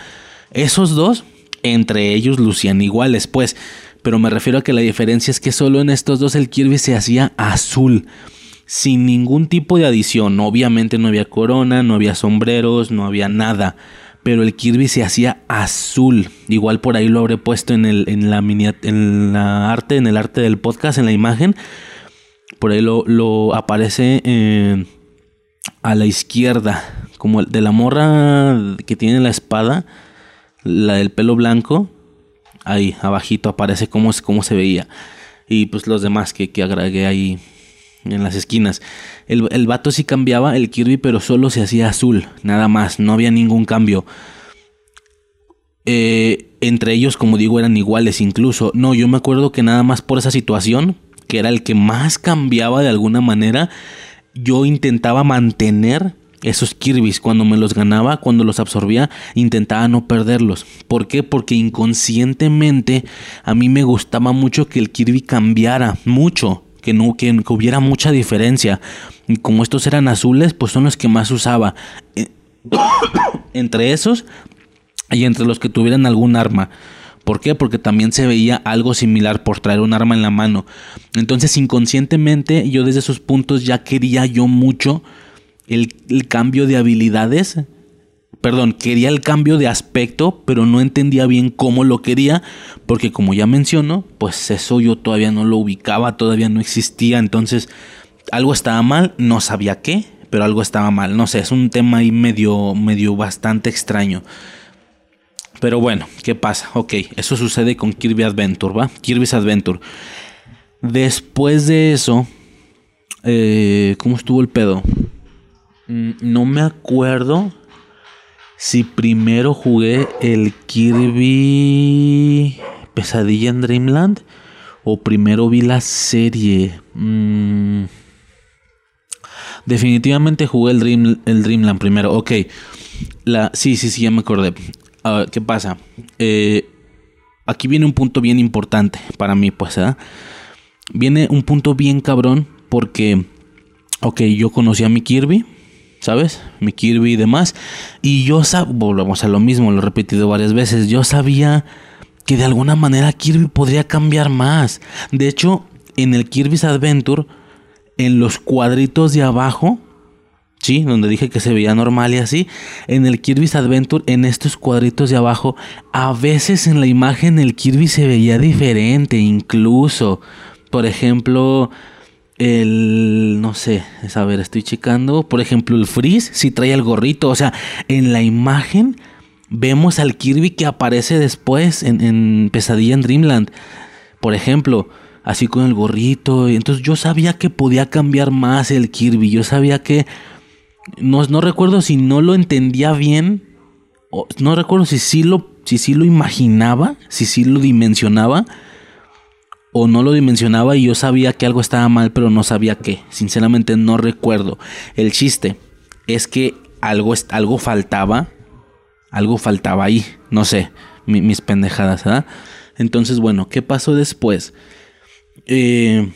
Esos dos, entre ellos lucían iguales, pues. Pero me refiero a que la diferencia es que solo en estos dos el Kirby se hacía azul sin ningún tipo de adición. Obviamente no había corona, no había sombreros, no había nada pero el Kirby se hacía azul. Igual por ahí lo habré puesto en, el, en, la, en la arte, en el arte del podcast, en la imagen. Por ahí lo, aparece eh, a la izquierda, como de la morra que tiene la espada, la del pelo blanco. Ahí, abajito aparece cómo, cómo se veía. Y pues los demás que, que agregué ahí en las esquinas. El, el vato sí cambiaba el Kirby, pero solo se hacía azul, nada más, no había ningún cambio. Eh, entre ellos, como digo, eran iguales incluso. No, yo me acuerdo que nada más por esa situación, que era el que más cambiaba de alguna manera, yo intentaba mantener esos Kirby's cuando me los ganaba, cuando los absorbía, intentaba no perderlos. ¿Por qué? Porque inconscientemente a mí me gustaba mucho que el Kirby cambiara mucho que no que, hubiera mucha diferencia. Y como estos eran azules, pues son los que más usaba. Eh, [coughs] entre esos y entre los que tuvieran algún arma. ¿Por qué? Porque también se veía algo similar por traer un arma en la mano. Entonces inconscientemente yo desde esos puntos ya quería yo mucho el cambio de habilidades perdón, quería el cambio de aspecto, pero no entendía bien cómo lo quería, porque como ya menciono, pues eso yo todavía no lo ubicaba, todavía no existía, entonces algo estaba mal, no sabía qué, pero algo estaba mal, no sé, es un tema ahí medio, medio bastante extraño. Pero bueno, ¿qué pasa? Ok, eso sucede con Kirby Adventure, ¿va? Kirby's Adventure. Después de eso, eh, ¿cómo estuvo el pedo? Mm, no me acuerdo si primero jugué el Kirby Pesadilla en Dreamland o primero vi la serie. Mm, definitivamente jugué el, Dream, el Dreamland primero. Ok. La, sí, sí, sí, ya me acordé. ¿Qué pasa? Eh, aquí viene un punto bien importante para mí, pues, ¿eh? Viene un punto bien cabrón porque, ok, yo conocí a mi Kirby ¿sabes? Mi Kirby y demás. Y yo sabía, volvemos a lo mismo, lo he repetido varias veces, yo sabía que de alguna manera Kirby podría cambiar más. De hecho, en el Kirby's Adventure, en los cuadritos de abajo, ¿sí? Donde dije que se veía normal y así, en el Kirby's Adventure, en estos cuadritos de abajo, a veces en la imagen el Kirby se veía diferente, incluso. Por ejemplo, el, no sé, a ver, estoy checando. Por ejemplo, el Freeze si trae el gorrito. O sea, en la imagen vemos al Kirby que aparece después en, Pesadilla en Dreamland. Por ejemplo, así con el gorrito. Entonces yo sabía que podía cambiar más el Kirby. Yo sabía que... No, no recuerdo si no lo entendía bien. O, no recuerdo si sí lo, si sí lo imaginaba, si sí lo dimensionaba o no lo dimensionaba y yo sabía que algo estaba mal, pero no sabía qué. Sinceramente no recuerdo. El chiste es que algo, algo faltaba, algo faltaba ahí, no sé, mis pendejadas, ¿verdad? Entonces, bueno, ¿qué pasó después? Eh,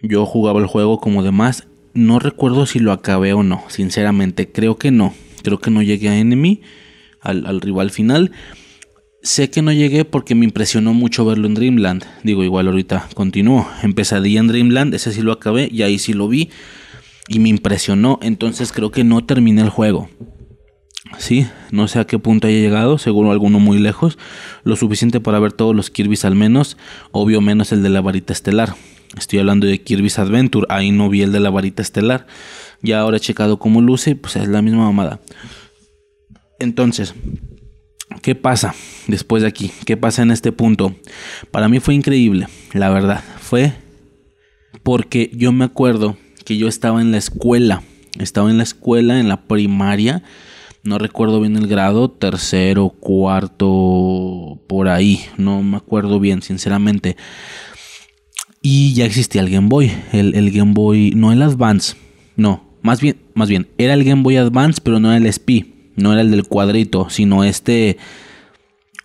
yo jugaba el juego como demás. No recuerdo si lo acabé o no, sinceramente. Creo que no. Creo que no llegué a Enemy, al rival final. Sé que no llegué porque me impresionó mucho verlo en Dreamland. Digo, igual ahorita continúo. En Pesadilla en Dreamland, ese sí lo acabé y ahí sí lo vi. y me impresionó. Entonces creo que no terminé el juego. Sí, no sé a qué punto haya llegado, seguro alguno muy lejos, lo suficiente para ver todos los Kirby's al menos, obvio menos el de la varita estelar. Estoy hablando de Kirby's Adventure, ahí no vi el de la varita estelar. Ya ahora he checado cómo luce, pues es la misma mamada. Entonces, ¿qué pasa después de aquí? ¿Qué pasa en este punto? Para mí fue increíble, la verdad. Fue porque yo me acuerdo que yo estaba en la escuela, estaba en la escuela, en la primaria, no recuerdo bien el grado, tercero, cuarto, por ahí, no me acuerdo bien, sinceramente. Y ya existía el Game Boy, el, Game Boy, no el Advance, no, más bien, más bien, era el Game Boy Advance, pero no el SP, no era el del cuadrito, sino este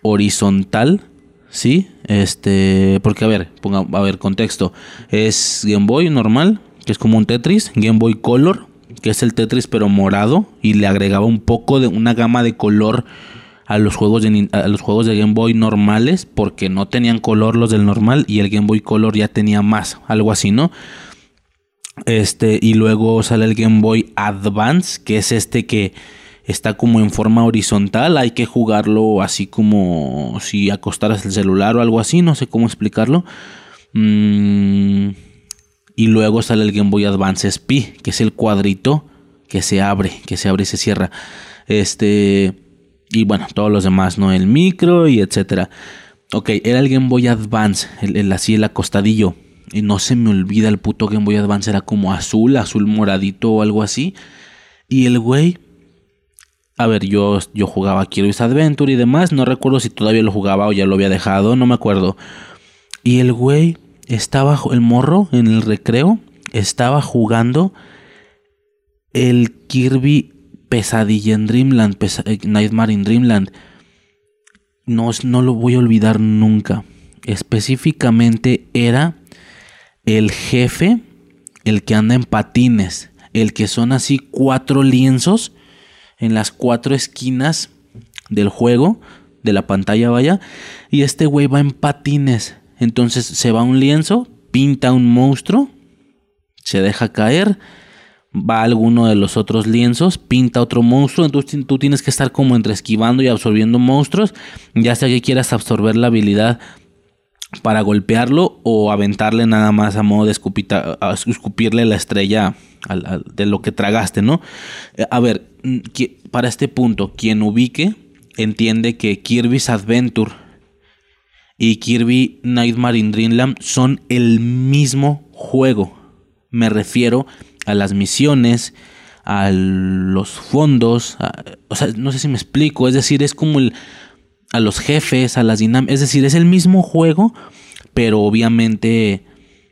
horizontal, ¿sí? Este, porque a ver, ponga, a ver, contexto, es Game Boy normal, que es como un Tetris, Game Boy Color, que es el Tetris pero morado y le agregaba un poco de una gama de color a los juegos de, a los juegos de Game Boy normales porque no tenían color los del normal y el Game Boy Color ya tenía más, algo así, ¿no? Este y luego sale el Game Boy Advance, que es este que está como en forma horizontal, hay que jugarlo así como si acostaras el celular o algo así, no sé cómo explicarlo. Mmm y luego sale el Game Boy Advance SP, que es el cuadrito que se abre, que se abre y se cierra. Este. Y bueno, todos los demás, ¿no? El micro y etcétera. Ok, era el Game Boy Advance, el, así el acostadillo. Y no se me olvida el puto Game Boy Advance, era como azul, azul moradito o algo así. Y el güey. A ver, yo, yo jugaba Kirby's Adventure y demás. No recuerdo si todavía lo jugaba o ya lo había dejado, no me acuerdo. Y el güey estaba el morro en el recreo, estaba jugando el Kirby Pesadilla en Dreamland, eh, Nightmare in Dreamland. No, no lo voy a olvidar nunca. Específicamente era el jefe, el que anda en patines, el que son así cuatro lienzos en las cuatro esquinas del juego, de la pantalla vaya, y este güey va en patines. Entonces se va a un lienzo, pinta un monstruo, se deja caer, va a alguno de los otros lienzos, pinta otro monstruo, entonces tú tienes que estar como entre esquivando y absorbiendo monstruos, ya sea que quieras absorber la habilidad para golpearlo o aventarle nada más a modo de escupirle la estrella de lo que tragaste, ¿no? Eh, a ver, para este punto, quien ubique entiende que Kirby's Adventure y Kirby Nightmare in Dreamland son el mismo juego. Me refiero a las misiones, a los fondos, o sea, no sé si me explico, es decir, es como el, a los jefes, a las dinámicas, es decir, es el mismo juego, pero obviamente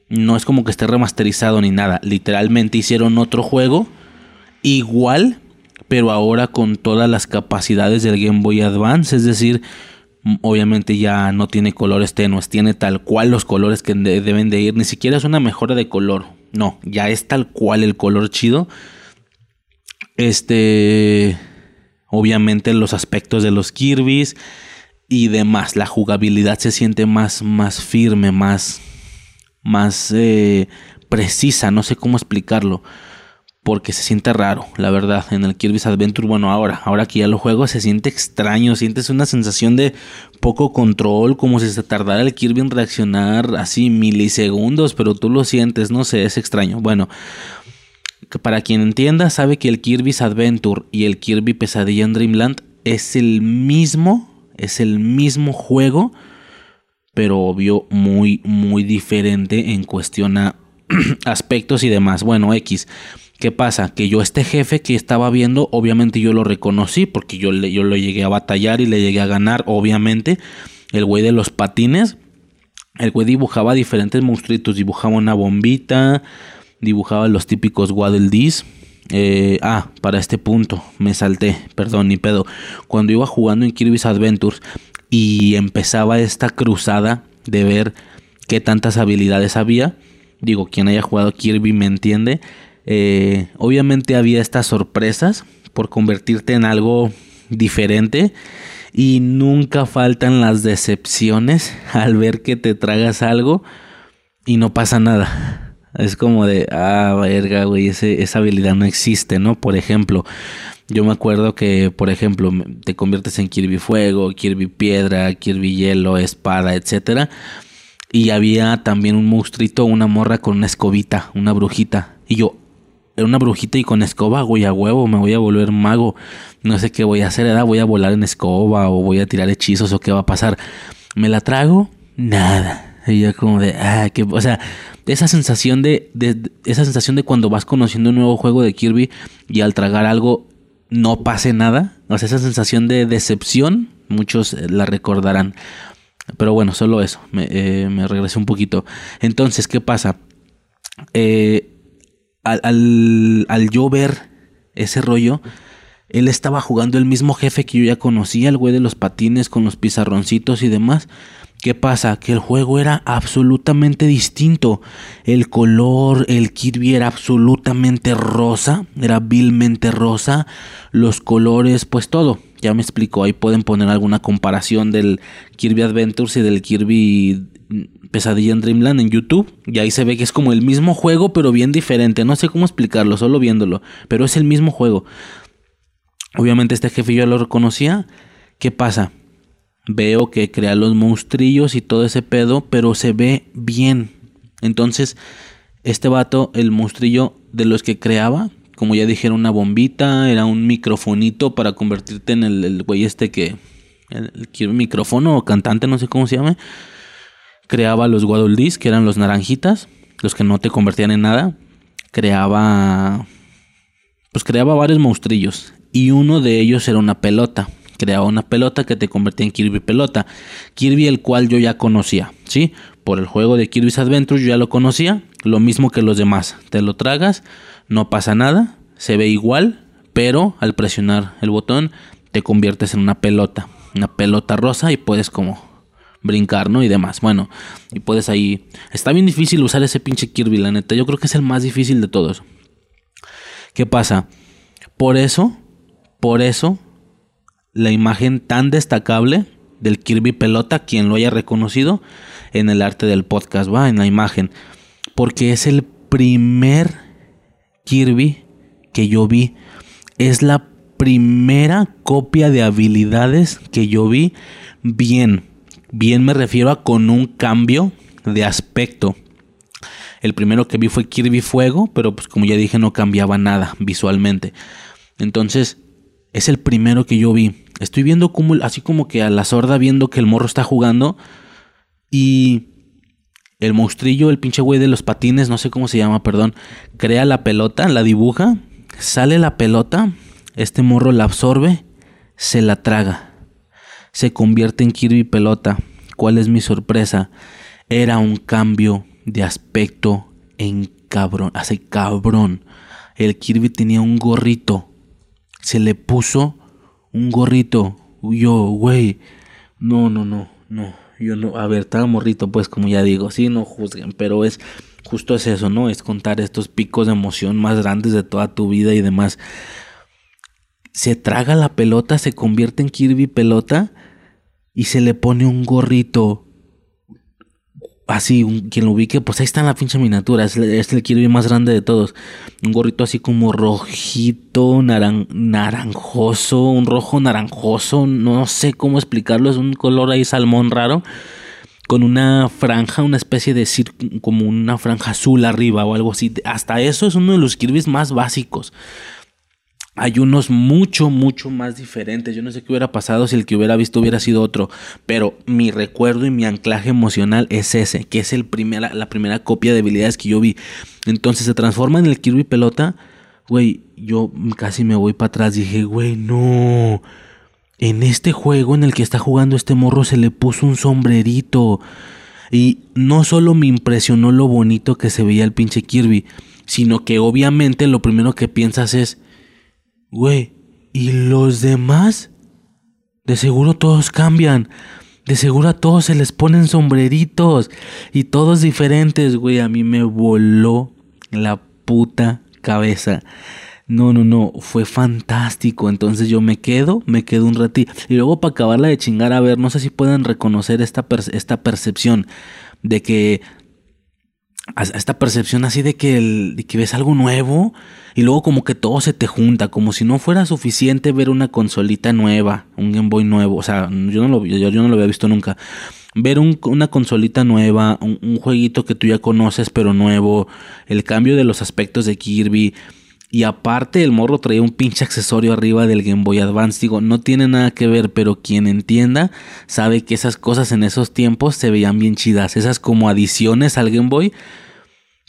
no es como que esté remasterizado ni nada, literalmente hicieron otro juego igual, pero ahora con todas las capacidades del Game Boy Advance, es decir, obviamente ya no tiene colores tenues, tiene tal cual los colores que deben de ir, ni siquiera es una mejora de color, no, ya es tal cual el color chido. Este, obviamente los aspectos de los Kirby's y demás, la jugabilidad se siente más, más firme, más, más eh, precisa, no sé cómo explicarlo porque se siente raro, la verdad, en el Kirby's Adventure, bueno, ahora, ahora que ya lo juego, se siente extraño, sientes una sensación de poco control, como si se tardara el Kirby en reaccionar así milisegundos, pero tú lo sientes, no sé, es extraño. Bueno, para quien entienda, sabe que el Kirby's Adventure y el Kirby Pesadilla en Dreamland es el mismo, es el mismo juego, pero obvio muy, muy diferente en cuestión a [clears throat] aspectos y demás. Bueno, X. ¿Qué pasa? Que yo este jefe que estaba viendo, obviamente yo lo reconocí porque yo, le, yo lo llegué a batallar y le llegué a ganar, obviamente. El güey de los patines, el güey dibujaba diferentes monstruitos, dibujaba una bombita, dibujaba los típicos Waddle Dees. Eh, ah, para este punto, me salté, perdón, ni pedo. Cuando iba jugando en Kirby's Adventures y empezaba esta cruzada de ver qué tantas habilidades había, digo, quien haya jugado Kirby me entiende eh, obviamente había estas sorpresas por convertirte en algo diferente y nunca faltan las decepciones [laughs] al ver que te tragas algo y no pasa nada. Es como de, ah, verga, güey, esa habilidad no existe, ¿no? Por ejemplo, yo me acuerdo que, por ejemplo, te conviertes en Kirby Fuego, Kirby Piedra, Kirby Hielo, Espada, etcétera. Y había también un monstruito, una morra con una escobita, una brujita. Y yo, era una brujita y con escoba, güey, a huevo, me voy a volver mago. No sé qué voy a hacer, ¿verdad? Voy a volar en escoba o voy a tirar hechizos o qué va a pasar. ¿Me la trago? Nada. Y yo como de, ah, que, o sea, esa sensación de, de, esa sensación de cuando vas conociendo un nuevo juego de Kirby y al tragar algo no pase nada. O sea, esa sensación de decepción, muchos eh, la recordarán. Pero bueno, solo eso, me, eh, me regresé un poquito. Entonces, ¿qué pasa? Eh, al, al, al, yo ver ese rollo, él estaba jugando el mismo jefe que yo ya conocía, el güey de los patines con los pizarroncitos y demás. ¿Qué pasa? Que el juego era absolutamente distinto. El color, el Kirby era absolutamente rosa, era vilmente rosa. Los colores, pues todo. Ya me explico, ahí pueden poner alguna comparación del Kirby Adventures y del Kirby Pesadilla en Dreamland en YouTube. Y ahí se ve que es como el mismo juego, pero bien diferente. No sé cómo explicarlo, solo viéndolo. Pero es el mismo juego. Obviamente este jefe yo ya lo reconocía. ¿Qué pasa? Veo que crea los monstrillos y todo ese pedo, pero se ve bien. Entonces, este vato, el monstrillo de los que creaba, como ya dijeron, una bombita, era un microfonito para convertirte en el, güey este que... El, el, micrófono o cantante, no sé cómo se llama. Creaba los Waddle que eran los naranjitas, los que no te convertían en nada. Creaba... Pues creaba varios monstrillos. Y uno de ellos era una pelota creaba una pelota que te convertía en Kirby pelota. Kirby el cual yo ya conocía, ¿sí? Por el juego de Kirby's Adventure yo ya lo conocía, lo mismo que los demás. Te lo tragas, no pasa nada, se ve igual, pero al presionar el botón te conviertes en una pelota, una pelota rosa y puedes como brincar, ¿no? Y demás. Bueno, y puedes ahí... Está bien difícil usar ese pinche Kirby, la neta. Yo creo que es el más difícil de todos. ¿Qué pasa? Por eso, por eso la imagen tan destacable del Kirby Pelota, quien lo haya reconocido en el arte del podcast, va en la imagen, porque es el primer Kirby que yo vi, es la primera copia de habilidades que yo vi bien, bien me refiero a con un cambio de aspecto. El primero que vi fue Kirby Fuego, pero pues como ya dije no cambiaba nada visualmente. Entonces, es el primero que yo vi. Estoy viendo como, así como que a la sorda viendo que el morro está jugando. Y el monstrillo, el pinche güey de los patines, no sé cómo se llama, perdón, crea la pelota, la dibuja, sale la pelota, este morro la absorbe, se la traga, se convierte en Kirby pelota. ¿Cuál es mi sorpresa? Era un cambio de aspecto en cabrón, hace cabrón. El Kirby tenía un gorrito se le puso un gorrito. Yo, güey, no, no, no, no. Yo no, a ver, estaba morrito, pues como ya digo, sí, no juzguen, pero es justo es eso, ¿no? Es contar estos picos de emoción más grandes de toda tu vida y demás. Se traga la pelota, se convierte en Kirby pelota y se le pone un gorrito así, quien lo ubique, pues ahí está la pinche miniatura, es, el Kirby más grande de todos. Un gorrito así como rojito, naranjoso, un rojo naranjoso, no sé cómo explicarlo, es un color ahí salmón raro, con una franja, una especie de como una franja azul arriba o algo así. Hasta eso es uno de los Kirby's más básicos hay unos mucho, mucho más diferentes. Yo no sé qué hubiera pasado si el que hubiera visto hubiera sido otro, pero mi recuerdo y mi anclaje emocional es ese, que es el la primera copia de habilidades que yo vi. Entonces se transforma en el Kirby pelota. Güey, yo casi me voy para atrás. Dije, güey, no. En este juego en el que está jugando este morro se le puso un sombrerito. Y no solo me impresionó lo bonito que se veía el pinche Kirby, sino que obviamente lo primero que piensas es, Güey, ¿y los demás? De seguro todos cambian. De seguro a todos se les ponen sombreritos. Y todos diferentes, güey. A mí me voló la puta cabeza. No, no, no, fue fantástico. Entonces yo me quedo, me quedo un ratito. Y luego para acabarla de chingar, a ver, no sé si pueden reconocer esta, esta percepción de que esta percepción así de que, el, que ves algo nuevo y luego como que todo se te junta, como si no fuera suficiente ver una consolita nueva, un Game Boy nuevo, o sea, yo no lo, yo, no lo había visto nunca. Ver una consolita nueva, un, un, jueguito que tú ya conoces pero nuevo, el cambio de los aspectos de Kirby, y aparte el morro traía un pinche accesorio arriba del Game Boy Advance. Digo, no tiene nada que ver, pero quien entienda sabe que esas cosas en esos tiempos se veían bien chidas. Esas como adiciones al Game Boy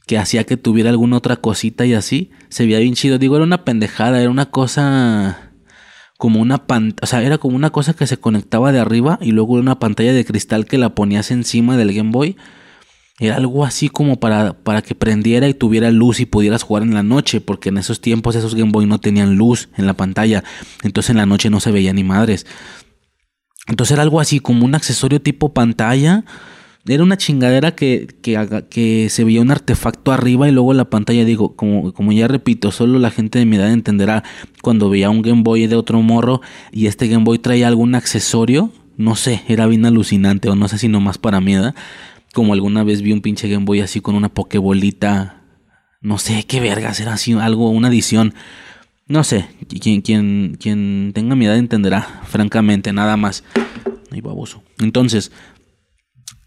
que hacía que tuviera alguna otra cosita y así. Se veía bien chido. Digo, era una pendejada, era una cosa como una pantalla, o sea, era como una cosa que se conectaba de arriba y luego una pantalla de cristal que la ponías encima del Game Boy era algo así como para, para que prendiera y tuviera luz y pudieras jugar en la noche, porque en esos tiempos esos Game Boy no tenían luz en la pantalla, entonces en la noche no se veía ni madres. Entonces era algo así como un accesorio tipo pantalla. Era una chingadera que, que, que se veía un artefacto arriba y luego la pantalla, digo, como, como ya repito, solo la gente de mi edad entenderá cuando veía un Game Boy de otro morro y este Game Boy traía algún accesorio, no sé, era bien alucinante o no sé si nomás para mí. Como alguna vez vi un pinche Game Boy así con una pokebolita. No sé qué vergas era así, algo, una edición. No sé, quien, quien, quien tenga mi edad entenderá, francamente, nada más. Ay, baboso. Entonces,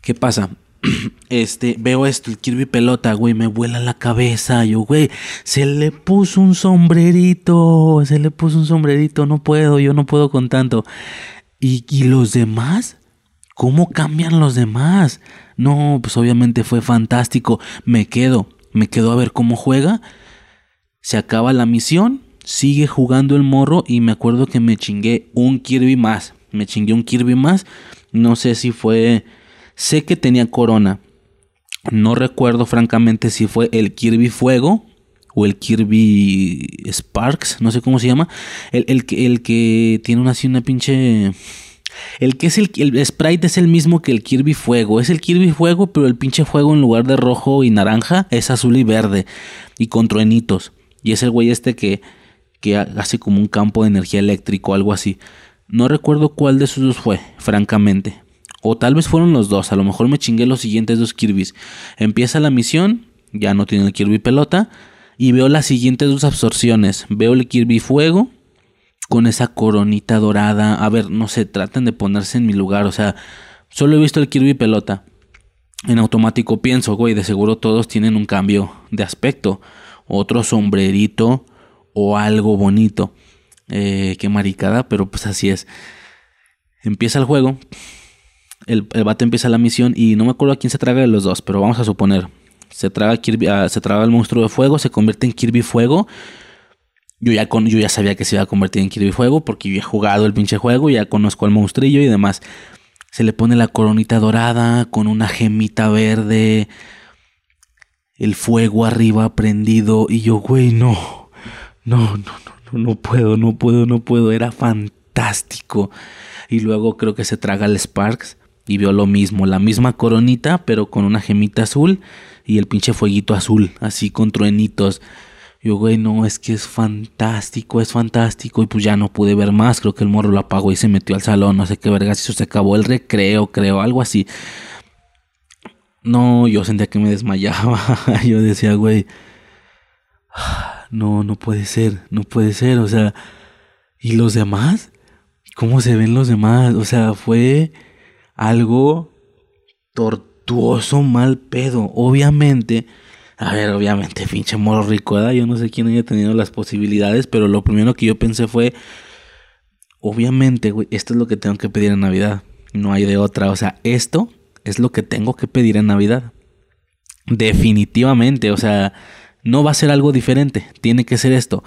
¿qué pasa? [clears throat] Este, veo esto, el Kirby pelota, güey, me vuela la cabeza. Yo, güey, se le puso un sombrerito, se le puso un sombrerito, no puedo, yo no puedo con tanto. ¿Y, y los demás? ¿Cómo cambian los demás? No, pues obviamente fue fantástico. Me quedo, me quedo a ver cómo juega. Se acaba la misión, sigue jugando el morro y me acuerdo que me chingué un Kirby más. Me chingué un Kirby más. No sé si fue... Sé que tenía corona. No recuerdo francamente si fue el Kirby Fuego o el Kirby Sparks, no sé cómo se llama. El, el, el que tiene una, así una pinche el que es el, sprite es el mismo que el Kirby Fuego. Es el Kirby Fuego, pero el pinche fuego en lugar de rojo y naranja es azul y verde. Y con truenitos. Y es el güey este que, que hace como un campo de energía eléctrico algo así. No recuerdo cuál de esos dos fue, francamente. O tal vez fueron los dos. A lo mejor me chingué los siguientes dos Kirby's. Empieza la misión. Ya no tiene el Kirby pelota. Y veo las siguientes dos absorciones. Veo el Kirby Fuego con esa coronita dorada. A ver, no sé, traten de ponerse en mi lugar. O sea, solo he visto el Kirby pelota. En automático pienso, güey, de seguro todos tienen un cambio de aspecto. Otro sombrerito o algo bonito. Eh, qué maricada, pero pues así es. Empieza el juego. El, el, bate empieza la misión y no me acuerdo a quién se traga de los dos, pero vamos a suponer. Se traga, Kirby, ah, se traga el monstruo de fuego, se convierte en Kirby Fuego yo ya, con, yo ya sabía que se iba a convertir en Kirby Fuego porque yo he jugado el pinche juego, ya conozco al monstrillo y demás. Se le pone la coronita dorada con una gemita verde, el fuego arriba prendido y yo, güey, no, no, no, no, no, puedo, no puedo, no puedo, era fantástico. Y luego creo que se traga el Sparks y vio lo mismo, la misma coronita pero con una gemita azul y el pinche fueguito azul, así con truenitos. Yo, güey, no, es que es fantástico, es fantástico. Y pues ya no pude ver más. Creo que el morro lo apagó y se metió al salón. No sé qué vergas. Eso se acabó el recreo, creo, algo así. No, yo sentía que me desmayaba. [laughs] yo decía, güey, no, no puede ser, no puede ser. O sea, ¿y los demás? ¿Cómo se ven los demás? O sea, fue algo tortuoso, mal pedo. Obviamente a ver, obviamente, pinche moro rico. Yo no sé quién haya tenido las posibilidades, pero lo primero que yo pensé fue, obviamente, güey, esto es lo que tengo que pedir en Navidad. No hay de otra. O sea, esto es lo que tengo que pedir en Navidad. Definitivamente, o sea, no va a ser algo diferente. Tiene que ser esto.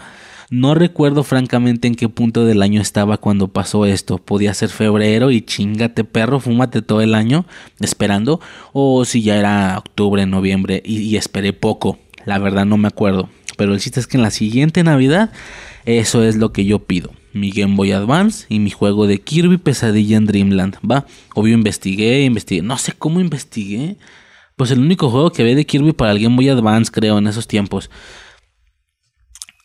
No recuerdo francamente en qué punto del año estaba cuando pasó esto. Podía ser febrero y chingate perro, fúmate todo el año esperando. O si ya era octubre, noviembre y, esperé poco. La verdad no me acuerdo. Pero el chiste es que en la siguiente Navidad eso es lo que yo pido. Mi Game Boy Advance y mi juego de Kirby Pesadilla en Dreamland. Va, obvio investigué, investigué. No sé cómo investigué. Pues el único juego que había de Kirby para el Game Boy Advance creo en esos tiempos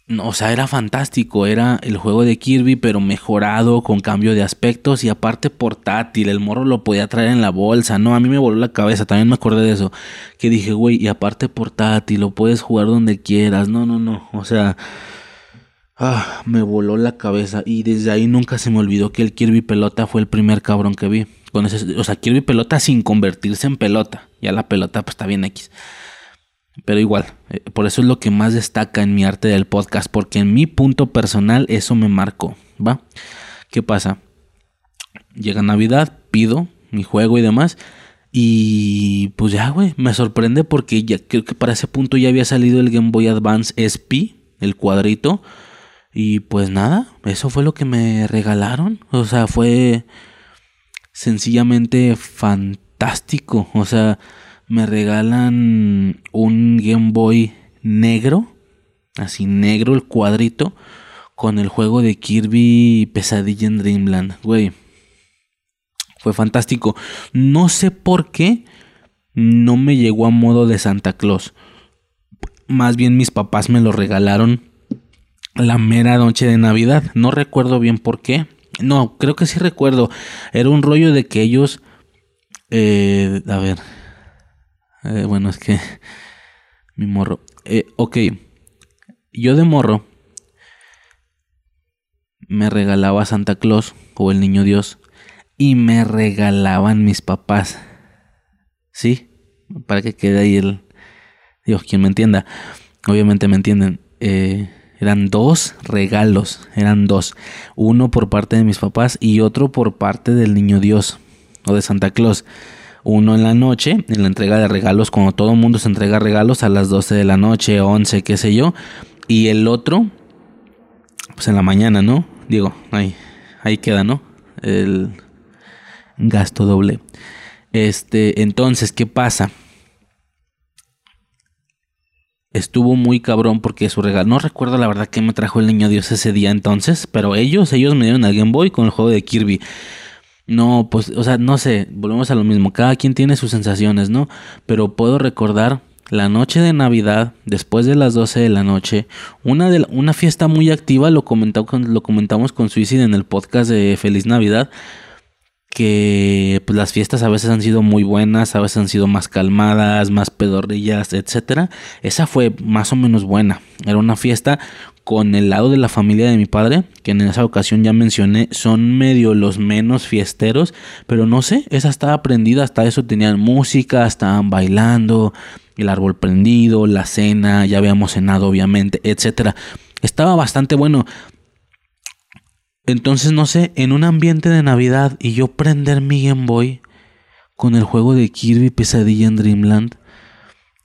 no, o sea, era fantástico, era el juego de Kirby pero mejorado con cambio de aspectos y aparte portátil, el morro lo podía traer en la bolsa, no, a mí me voló la cabeza, también me acordé de eso, que dije, güey, y aparte portátil, lo puedes jugar donde quieras, no, no, no, o sea, ah, me voló la cabeza y desde ahí nunca se me olvidó que el Kirby pelota fue el primer cabrón que vi, con ese, o sea, Kirby pelota sin convertirse en pelota, ya la pelota pues está bien X. Pero igual, eh, por eso es lo que más destaca en mi arte del podcast, porque en mi punto personal eso me marcó, ¿va? ¿Qué pasa? Llega Navidad, pido mi juego y demás, y pues ya, güey, me sorprende porque ya creo que para ese punto ya había salido el Game Boy Advance SP, el cuadrito, y pues nada, eso fue lo que me regalaron, o sea, fue sencillamente fantástico, o sea, me regalan un Game Boy negro, así negro el cuadrito, con el juego de Kirby Pesadilla en Dreamland, güey. Fue fantástico. No sé por qué no me llegó a modo de Santa Claus. Más bien mis papás me lo regalaron la mera noche de Navidad. No recuerdo bien por qué. No, creo que sí recuerdo. Era un rollo de que ellos... Eh, a ver, eh, bueno, es que [laughs] mi morro. Eh, ok, yo de morro me regalaba Santa Claus o el Niño Dios y me regalaban mis papás. ¿Sí? Para que quede ahí el... Dios, quien me entienda. Obviamente me entienden. Eh, eran dos regalos, eran dos. Uno por parte de mis papás y otro por parte del Niño Dios o de Santa Claus. Uno en la noche, en la entrega de regalos, cuando todo el mundo se entrega regalos a las 12 de la noche, 11, qué sé yo. Y el otro, pues en la mañana, ¿no? Digo, ahí, ahí queda, ¿no? El gasto doble. Este, entonces, ¿qué pasa? Estuvo muy cabrón porque su regalo. No recuerdo la verdad que me trajo el niño Dios ese día entonces. Pero ellos, ellos me dieron al Game Boy con el juego de Kirby. No, pues, o sea, no sé, volvemos a lo mismo, cada quien tiene sus sensaciones, ¿no? Pero puedo recordar la noche de Navidad, después de las 12 de la noche, una, de una fiesta muy activa, lo, comentamos, lo comentamos con Suicide en el podcast de Feliz Navidad, que pues, las fiestas a veces han sido muy buenas, a veces han sido más calmadas, más pedorrillas, etc. Esa fue más o menos buena. Era una fiesta con el lado de la familia de mi padre, que en esa ocasión ya mencioné, son medio los menos fiesteros, pero no sé, esa estaba prendida, hasta eso tenían música, estaban bailando, el árbol prendido, la cena, ya habíamos cenado obviamente, etcétera. Estaba bastante bueno. Entonces, no sé, en un ambiente de Navidad y yo prender mi Game Boy con el juego de Kirby Pesadilla en Dreamland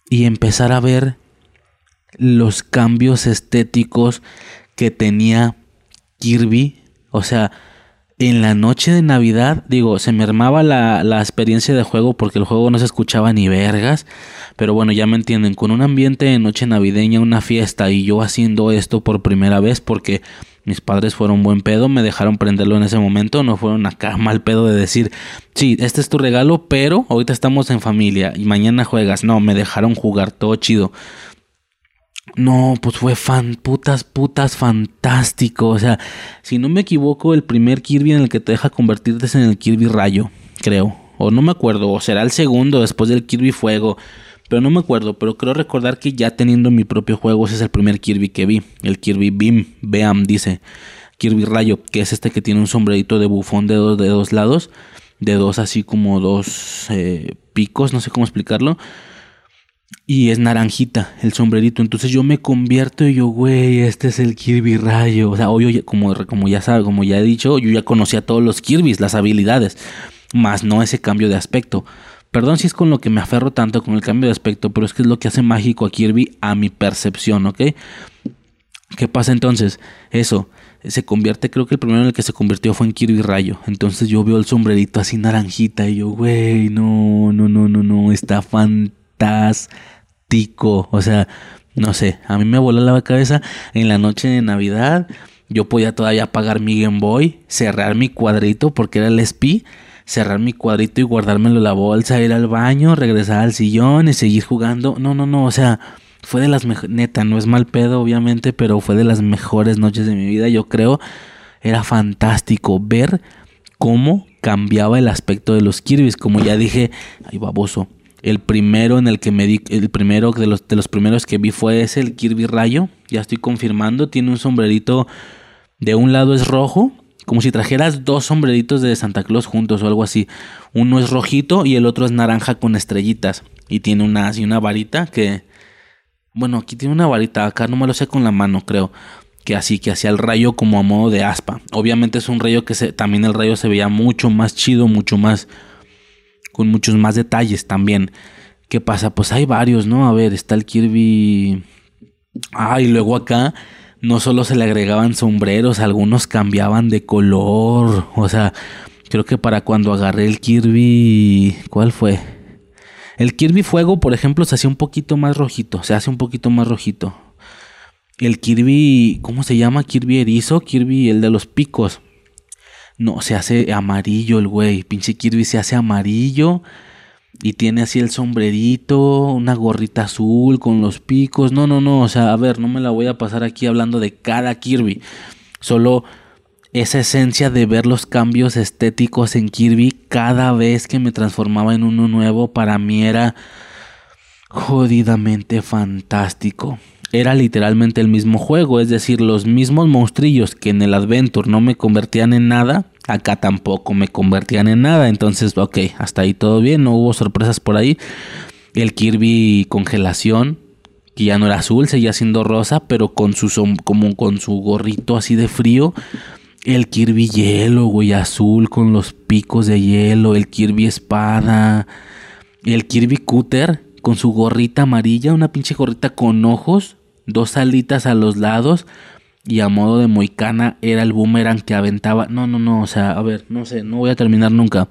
y empezar a ver los cambios estéticos que tenía Kirby. O sea, en la noche de Navidad, digo, se me armaba la, la, experiencia de juego porque el juego no se escuchaba ni vergas. Pero bueno, ya me entienden, con un ambiente de noche navideña, una fiesta y yo haciendo esto por primera vez porque mis padres fueron buen pedo, me dejaron prenderlo en ese momento, no fueron acá [laughs] mal pedo de decir, sí, este es tu regalo, pero ahorita estamos en familia y mañana juegas. No, me dejaron jugar todo chido. No, pues fue fan, putas, putas, fantástico. O sea, si no me equivoco, el primer Kirby en el que te deja convertirte es en el Kirby Rayo, creo. O no me acuerdo, o será el segundo después del Kirby Fuego. Pero no me acuerdo, pero creo recordar que ya teniendo mi propio juego, ese es el primer Kirby que vi. El Kirby Beam, Beam, dice. Kirby Rayo, que es este que tiene un sombrerito de bufón de dos, de dos lados. De dos así como dos eh, picos, no sé cómo explicarlo y es naranjita el sombrerito. Entonces yo me convierto y yo, güey, este es el Kirby Rayo. O sea, obvio, como, como ya sabe, como ya he dicho, yo ya conocía todos los Kirbys, las habilidades, más no ese cambio de aspecto. Perdón si es con lo que me aferro tanto con el cambio de aspecto, pero es que es lo que hace mágico a Kirby a mi percepción, ¿ok? ¿Qué pasa entonces? Eso, se convierte, creo que el primero en el que se convirtió fue en Kirby Rayo. Entonces yo veo el sombrerito así naranjita y yo, güey, no, no, no, no, no, está fantástico tico, O sea, no sé, a mí me voló la cabeza en la noche de Navidad. Yo podía todavía apagar mi Game Boy, cerrar mi cuadrito porque era el SP, cerrar mi cuadrito y guardármelo en la bolsa, ir al baño, regresar al sillón y seguir jugando. No, no, no, o sea, fue de las mejores, neta, no es mal pedo obviamente, pero fue de las mejores noches de mi vida, yo creo. Era fantástico ver cómo cambiaba el aspecto de los Kirby's, como ya dije, ay baboso. El primero en el que me di, el primero de los, de los primeros que vi fue ese, el Kirby Rayo. Ya estoy confirmando, tiene un sombrerito, de un lado es rojo, como si trajeras dos sombreritos de Santa Claus juntos o algo así. Uno es rojito y el otro es naranja con estrellitas. Y tiene una, así una varita que... Bueno, aquí tiene una varita, acá no me lo sé con la mano, creo. Que así, que hacía el rayo como a modo de aspa. Obviamente es un rayo que se, también el rayo se veía mucho más chido, mucho más... Con muchos más detalles también. ¿Qué pasa? Pues hay varios, ¿no? A ver, está el Kirby... Ah, y luego acá no solo se le agregaban sombreros, algunos cambiaban de color. O sea, creo que para cuando agarré el Kirby... ¿Cuál fue? El Kirby Fuego, por ejemplo, se hace un poquito más rojito. Se hace un poquito más rojito. El Kirby... ¿Cómo se llama? Kirby Erizo. Kirby, el de los picos. No, se hace amarillo el güey. Pinche Kirby se hace amarillo. Y tiene así el sombrerito, una gorrita azul con los picos. No, no, no. O sea, a ver, no me la voy a pasar aquí hablando de cada Kirby. Solo esa esencia de ver los cambios estéticos en Kirby cada vez que me transformaba en uno nuevo para mí era jodidamente fantástico. Era literalmente el mismo juego, es decir, los mismos monstrillos que en el Adventure no me convertían en nada, acá tampoco me convertían en nada. Entonces, ok, hasta ahí todo bien, no hubo sorpresas por ahí. El Kirby congelación, que ya no era azul, seguía siendo rosa, pero con su, como con su gorrito así de frío. El Kirby hielo, güey, azul con los picos de hielo. El Kirby espada. El Kirby cúter con su gorrita amarilla, una pinche gorrita con ojos, dos alitas a los lados y a modo de moicana era el boomerang que aventaba. No, no, no, o sea, a ver, no sé, no voy a terminar nunca.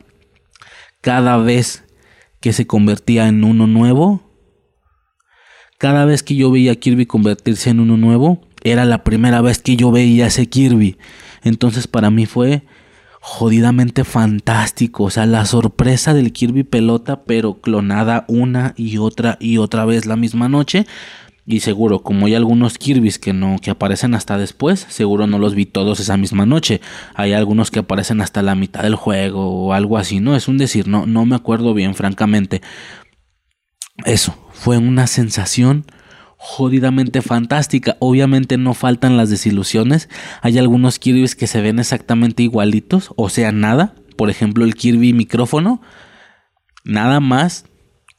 Cada vez que se convertía en uno nuevo, cada vez que yo veía a Kirby convertirse en uno nuevo, era la primera vez que yo veía ese Kirby. Entonces para mí fue jodidamente fantástico. O sea, la sorpresa del Kirby pelota, pero clonada una y otra y otra vez la misma noche. Y seguro, como hay algunos Kirby's que no, que aparecen hasta después, seguro no los vi todos esa misma noche. Hay algunos que aparecen hasta la mitad del juego o algo así, ¿no? Es un decir, no, no me acuerdo bien, francamente. Eso, fue una sensación jodidamente fantástica. Obviamente no faltan las desilusiones. Hay algunos Kirby's que se ven exactamente igualitos, o sea, nada. Por ejemplo, el Kirby micrófono. Nada más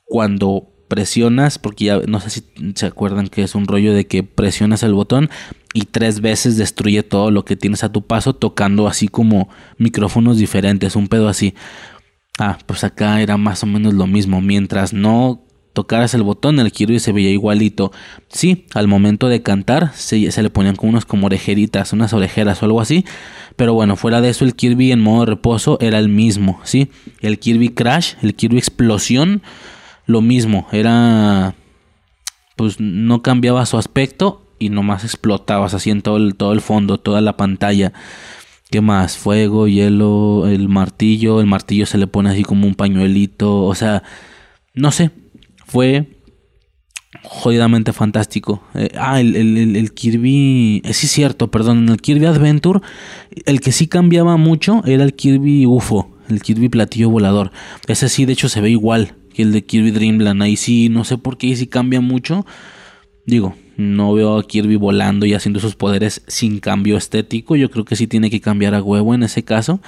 cuando presionas, porque ya no sé si se acuerdan que es un rollo de que presionas el botón y tres veces destruye todo lo que tienes a tu paso tocando así como micrófonos diferentes, un pedo así. Ah, pues acá era más o menos lo mismo. Mientras no tocaras el botón, el Kirby se veía igualito. Sí, al momento de cantar se, le ponían como unos como orejeritas, unas orejeras o algo así. Pero bueno, fuera de eso, el Kirby en modo reposo era el mismo, ¿sí? El Kirby Crash, el Kirby Explosión lo mismo, era pues no cambiaba su aspecto y nomás explotabas así en todo el, todo el fondo, toda la pantalla. ¿Qué más? Fuego, hielo, el martillo, el martillo se le pone así como un pañuelito, o sea, no sé, fue jodidamente fantástico. Eh, ah, el, el, Kirby, eh, sí es cierto, perdón, en el Kirby Adventure, el que sí cambiaba mucho era el Kirby UFO, el Kirby platillo volador. Ese sí, de hecho, se ve igual que el de Kirby Dreamland. Ahí sí, no sé por qué, ahí sí cambia mucho. Digo, no veo a Kirby volando y haciendo sus poderes sin cambio estético. Yo creo que sí tiene que cambiar a huevo en ese caso.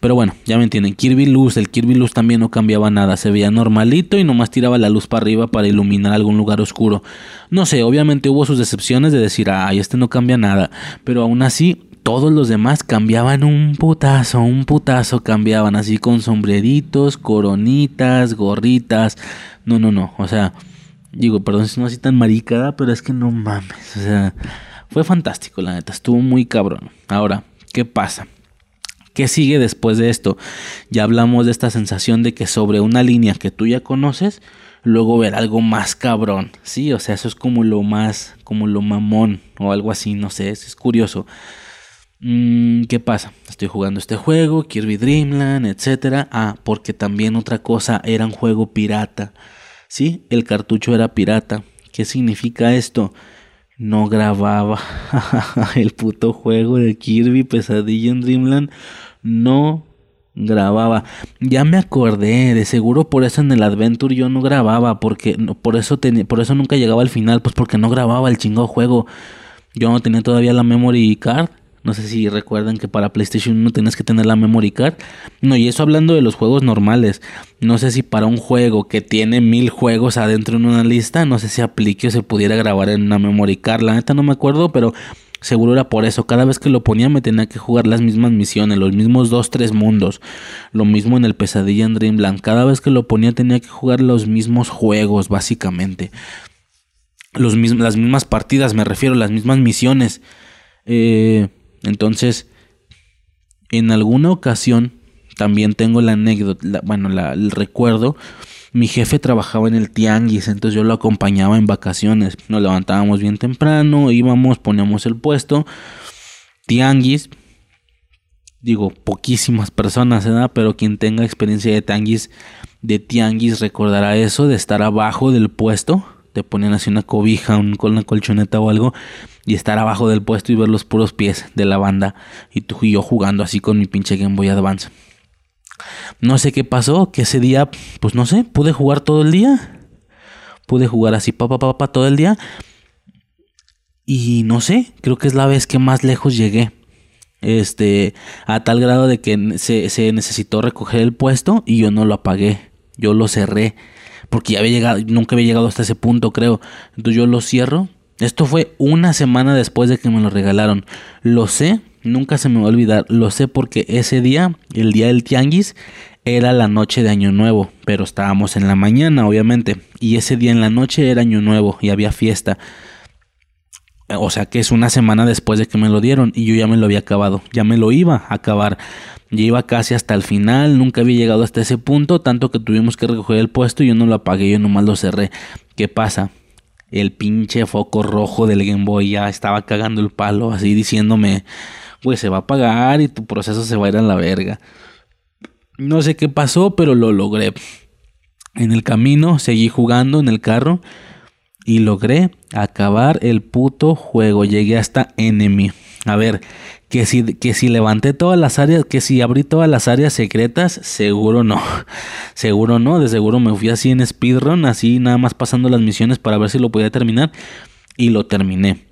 Pero bueno, ya me entienden. Kirby Luz, el Kirby Luz también no cambiaba nada. Se veía normalito y nomás tiraba la luz para arriba para iluminar algún lugar oscuro. No sé, obviamente hubo sus decepciones de decir, ay, este no cambia nada. Pero aún así, todos los demás cambiaban un putazo, un putazo cambiaban así con sombreritos, coronitas, gorritas. No, no, no, o sea, digo, perdón si no así tan maricada, pero es que no mames, o sea, fue fantástico, la neta, estuvo muy cabrón. Ahora, ¿qué pasa? ¿Qué sigue después de esto? Ya hablamos de esta sensación de que sobre una línea que tú ya conoces, luego ver algo más cabrón. Sí, o sea, eso es como lo más, como lo mamón o algo así, no sé, es curioso. Mm, ¿Qué pasa? Estoy jugando este juego, Kirby Dreamland, etc. Ah, porque también otra cosa era un juego pirata. Sí, el cartucho era pirata. ¿Qué significa esto? No grababa [laughs] el puto juego de Kirby Pesadilla en Dreamland. No grababa. Ya me acordé, de seguro por eso en el Adventure yo no grababa, porque por eso tenía, por eso nunca llegaba al final, pues porque no grababa el chingado juego. Yo no tenía todavía la memory card. No sé si recuerdan que para PlayStation 1 tenías que tener la memory card. No, y eso hablando de los juegos normales. No sé si para un juego que tiene mil juegos adentro en una lista, no sé si aplique o se pudiera grabar en una memory card. La neta no me acuerdo, pero Seguro era por eso. Cada vez que lo ponía me tenía que jugar las mismas misiones, los mismos dos, tres mundos. Lo mismo en el Pesadilla en Dreamland. Cada vez que lo ponía tenía que jugar los mismos juegos, básicamente. Los las mismas partidas, me refiero, las mismas misiones. Eh, entonces, en alguna ocasión, también tengo la anécdota, bueno, el recuerdo mi jefe trabajaba en el tianguis, entonces yo lo acompañaba en vacaciones. Nos levantábamos bien temprano, íbamos, poníamos el puesto. Tianguis, digo, poquísimas personas, ¿verdad? Pero quien tenga experiencia de tianguis, de tianguis recordará eso, de estar abajo del puesto. Te ponían así una cobija, un, una colchoneta o algo, y estar abajo del puesto y ver los puros pies de la banda. Y tú y yo jugando así con mi pinche Game Boy Advance. No sé qué pasó, que ese día, pues no sé, pude jugar todo el día. Pude jugar así, papá, papá, todo el día. Y no sé, creo que es la vez que más lejos llegué. Este, a tal grado de que se, se necesitó recoger el puesto y yo no lo apagué. Yo lo cerré. Porque ya había llegado, nunca había llegado hasta ese punto, creo. Entonces yo lo cierro. Esto fue una semana después de que me lo regalaron. Lo sé Nunca se me va a olvidar, lo sé porque ese día, el día del tianguis, era la noche de Año Nuevo, pero estábamos en la mañana, obviamente, y ese día en la noche era Año Nuevo y había fiesta. O sea que es una semana después de que me lo dieron y yo ya me lo había acabado, ya me lo iba a acabar. Ya iba casi hasta el final, nunca había llegado hasta ese punto, tanto que tuvimos que recoger el puesto y yo no lo apagué, yo nomás lo cerré. ¿Qué pasa? El pinche foco rojo del Game Boy ya estaba cagando el palo, así diciéndome, pues se va a pagar y tu proceso se va a ir a la verga. No sé qué pasó, pero lo logré. En el camino seguí jugando en el carro y logré acabar el puto juego. Llegué hasta enemy. A ver, que si, que si levanté todas las áreas, que si abrí todas las áreas secretas, seguro no. [laughs] Seguro no, de seguro me fui así en speedrun, así nada más pasando las misiones para ver si lo podía terminar. Y lo terminé.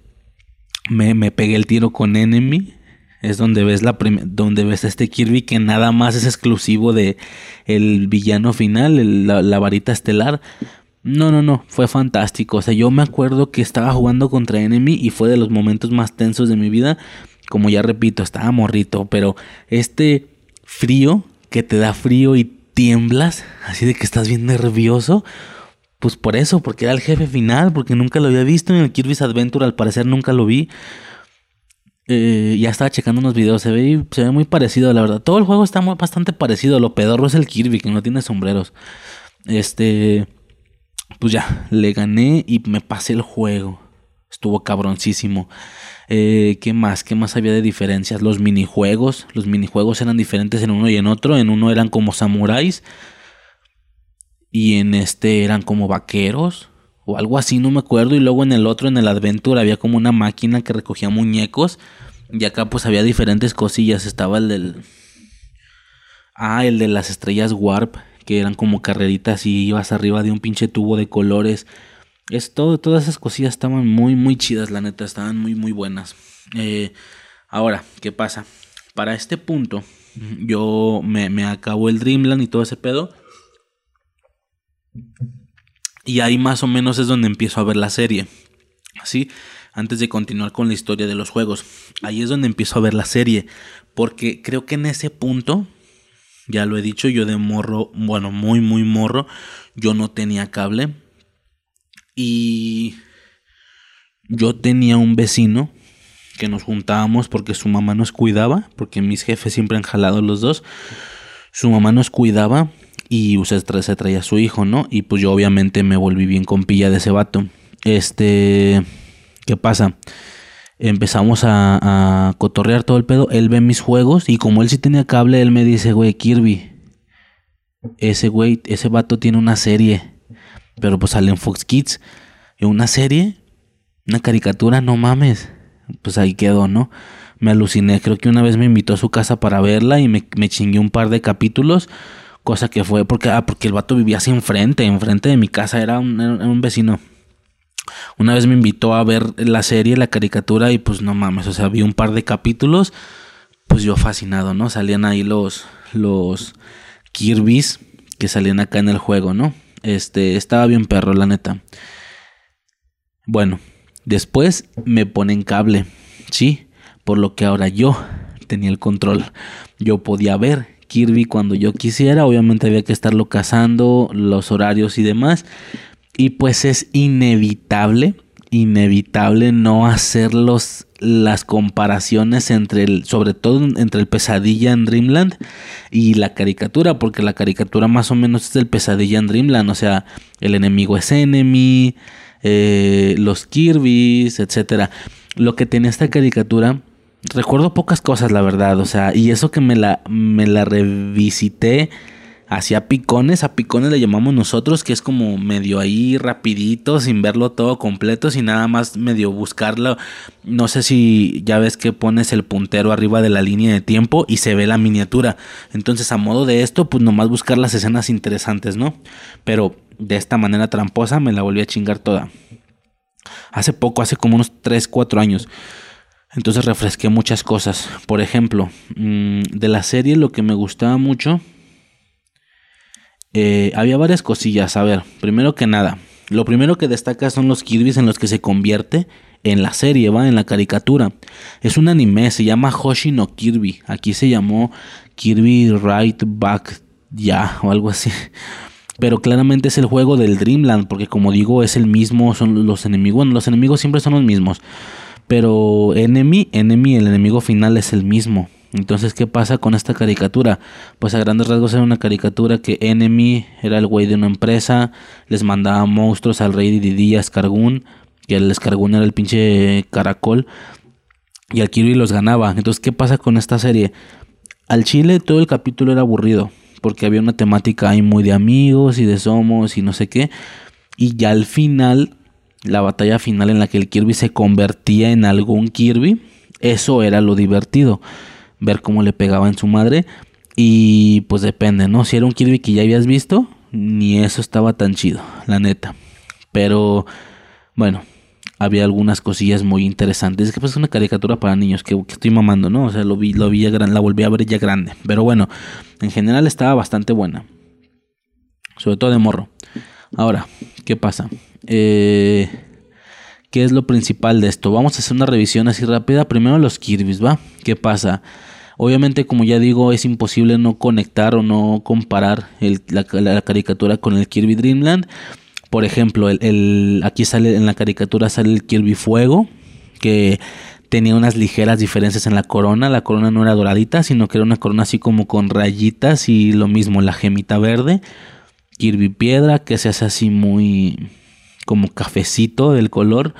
Me, me pegué el tiro con enemy es donde ves la donde ves a este Kirby que nada más es exclusivo de el villano final, la, varita estelar. No, no, no, fue fantástico. O sea, yo me acuerdo que estaba jugando contra Enemy y fue de los momentos más tensos de mi vida. Como ya repito, estaba morrito, pero este frío que te da frío y tiemblas, así de que estás bien nervioso. Pues por eso, porque era el jefe final, porque nunca lo había visto en el Kirby's Adventure, al parecer nunca lo vi. Eh, ya estaba checando unos videos, se ve, se ve muy parecido, la verdad. Todo el juego está bastante parecido. Lo pedorro es el Kirby, que no tiene sombreros. Este, pues ya, le gané y me pasé el juego. Estuvo cabroncísimo. Eh, ¿Qué más? ¿Qué más había de diferencias? Los minijuegos. Los minijuegos eran diferentes en uno y en otro. En uno eran como samuráis. Y en este eran como vaqueros o algo así, no me acuerdo. Y luego en el otro, en el Adventure, había como una máquina que recogía muñecos. Y acá pues había diferentes cosillas. Estaba el del... Ah, el de las estrellas Warp, que eran como carreritas y ibas arriba de un pinche tubo de colores. Es todo, todas esas cosillas estaban muy, muy chidas, la neta, estaban muy, muy buenas. Eh, ahora, ¿qué pasa? Para este punto, yo me, me acabo el Dreamland y todo ese pedo. Y ahí más o menos es donde empiezo a ver la serie. Así, antes de continuar con la historia de los juegos. Ahí es donde empiezo a ver la serie. Porque creo que en ese punto, ya lo he dicho, yo de morro, bueno, muy, muy morro, yo no tenía cable. Y yo tenía un vecino que nos juntábamos porque su mamá nos cuidaba, porque mis jefes siempre han jalado los dos. Su mamá nos cuidaba y usted se traía a su hijo, ¿no? Y pues yo obviamente me volví bien con pilla de ese vato. Este, ¿qué pasa? Empezamos a, a cotorrear todo el pedo. Él ve mis juegos y como él sí tenía cable, él me dice, güey, Kirby, ese güey, ese vato tiene una serie, pero pues sale en Fox Kids. En una serie, una caricatura, no mames. Pues ahí quedó, ¿no? Me aluciné. Creo que una vez me invitó a su casa para verla y me, me chingué un par de capítulos. Cosa que fue porque, ah, porque el vato vivía así enfrente, enfrente de mi casa, era un, era un vecino. Una vez me invitó a ver la serie, la caricatura, y pues no mames, o sea, vi un par de capítulos, pues yo fascinado, ¿no? Salían ahí los, los Kirby's que salían acá en el juego, ¿no? Este, estaba bien perro, la neta. Bueno, después me ponen cable, ¿sí? Por lo que ahora yo tenía el control. Yo podía ver Kirby cuando yo quisiera, obviamente había que estarlo cazando, los horarios y demás. Y pues es inevitable, inevitable no hacer los, las comparaciones entre el, sobre todo entre el pesadilla en Dreamland y la caricatura, porque la caricatura más o menos es el pesadilla en Dreamland, o sea, el enemigo es enemy, eh, los Kirby's, etcétera. Lo que tiene esta caricatura, recuerdo pocas cosas, la verdad, o sea, y eso que me la, me la revisité hacía picones, a picones le llamamos nosotros, que es como medio ahí rapidito, sin verlo todo completo, sin nada más medio buscarlo. No sé si ya ves que pones el puntero arriba de la línea de tiempo y se ve la miniatura. Entonces a modo de esto, pues nomás buscar las escenas interesantes, ¿no? Pero de esta manera tramposa me la volví a chingar toda. Hace poco, hace como unos 3, 4 años. Entonces refresqué muchas cosas. Por ejemplo, mm, de la serie lo que me gustaba mucho eh, había varias cosillas. A ver, primero que nada, lo primero que destaca son los Kirby's en los que se convierte en la serie, va, en la caricatura. Es un anime, se llama Hoshi no Kirby. Aquí se llamó Kirby Right Back Ya o algo así. [laughs] Pero claramente es el juego del Dreamland, porque como digo, es el mismo, son los enemigos. Bueno, los enemigos siempre son los mismos. Pero Enemy, Enemy, el enemigo final es el mismo. Entonces, ¿qué pasa con esta caricatura? Pues a grandes rasgos era una caricatura que Enemy era el güey de una empresa, les mandaba monstruos al rey Didi a Scargun, que el Scargun era el pinche caracol, y al Kirby los ganaba. Entonces, ¿qué pasa con esta serie? Al chile todo el capítulo era aburrido, porque había una temática ahí muy de amigos y de somos y no sé qué, y ya al final, la batalla final en la que el Kirby se convertía en algún Kirby, eso era lo divertido ver cómo le pegaba en su madre. Y pues depende, ¿no? Si era un Kirby que ya habías visto, ni eso estaba tan chido, la neta. Pero bueno, había algunas cosillas muy interesantes. Es que pues es una caricatura para niños que, estoy mamando, ¿no? O sea, lo vi, lo vi ya la volví a ver ya grande. Pero bueno, en general estaba bastante buena. Sobre todo de morro. Ahora, ¿qué pasa? Eh, ¿Qué es lo principal de esto? Vamos a hacer una revisión así rápida. Primero los Kirby's, ¿va? ¿Qué pasa? Obviamente, como ya digo, es imposible no conectar o no comparar la, caricatura con el Kirby Dreamland. Por ejemplo, el, aquí sale en la caricatura sale el Kirby Fuego, que tenía unas ligeras diferencias en la corona. La corona no era doradita, sino que era una corona así como con rayitas y lo mismo la gemita verde. Kirby Piedra, que se hace así muy como cafecito del color.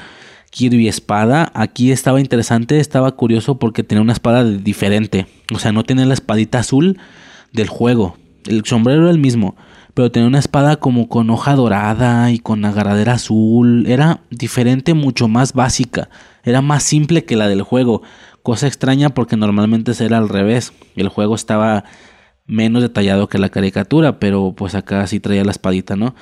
Kirby espada. Aquí estaba interesante, estaba curioso porque tenía una espada diferente. O sea, no tenía la espadita azul del juego. El sombrero era el mismo, pero tenía una espada como con hoja dorada y con agarradera azul. Era diferente, mucho más básica. Era más simple que la del juego. Cosa extraña porque normalmente era al revés. El juego estaba menos detallado que la caricatura, pero pues acá sí traía la espadita, ¿no?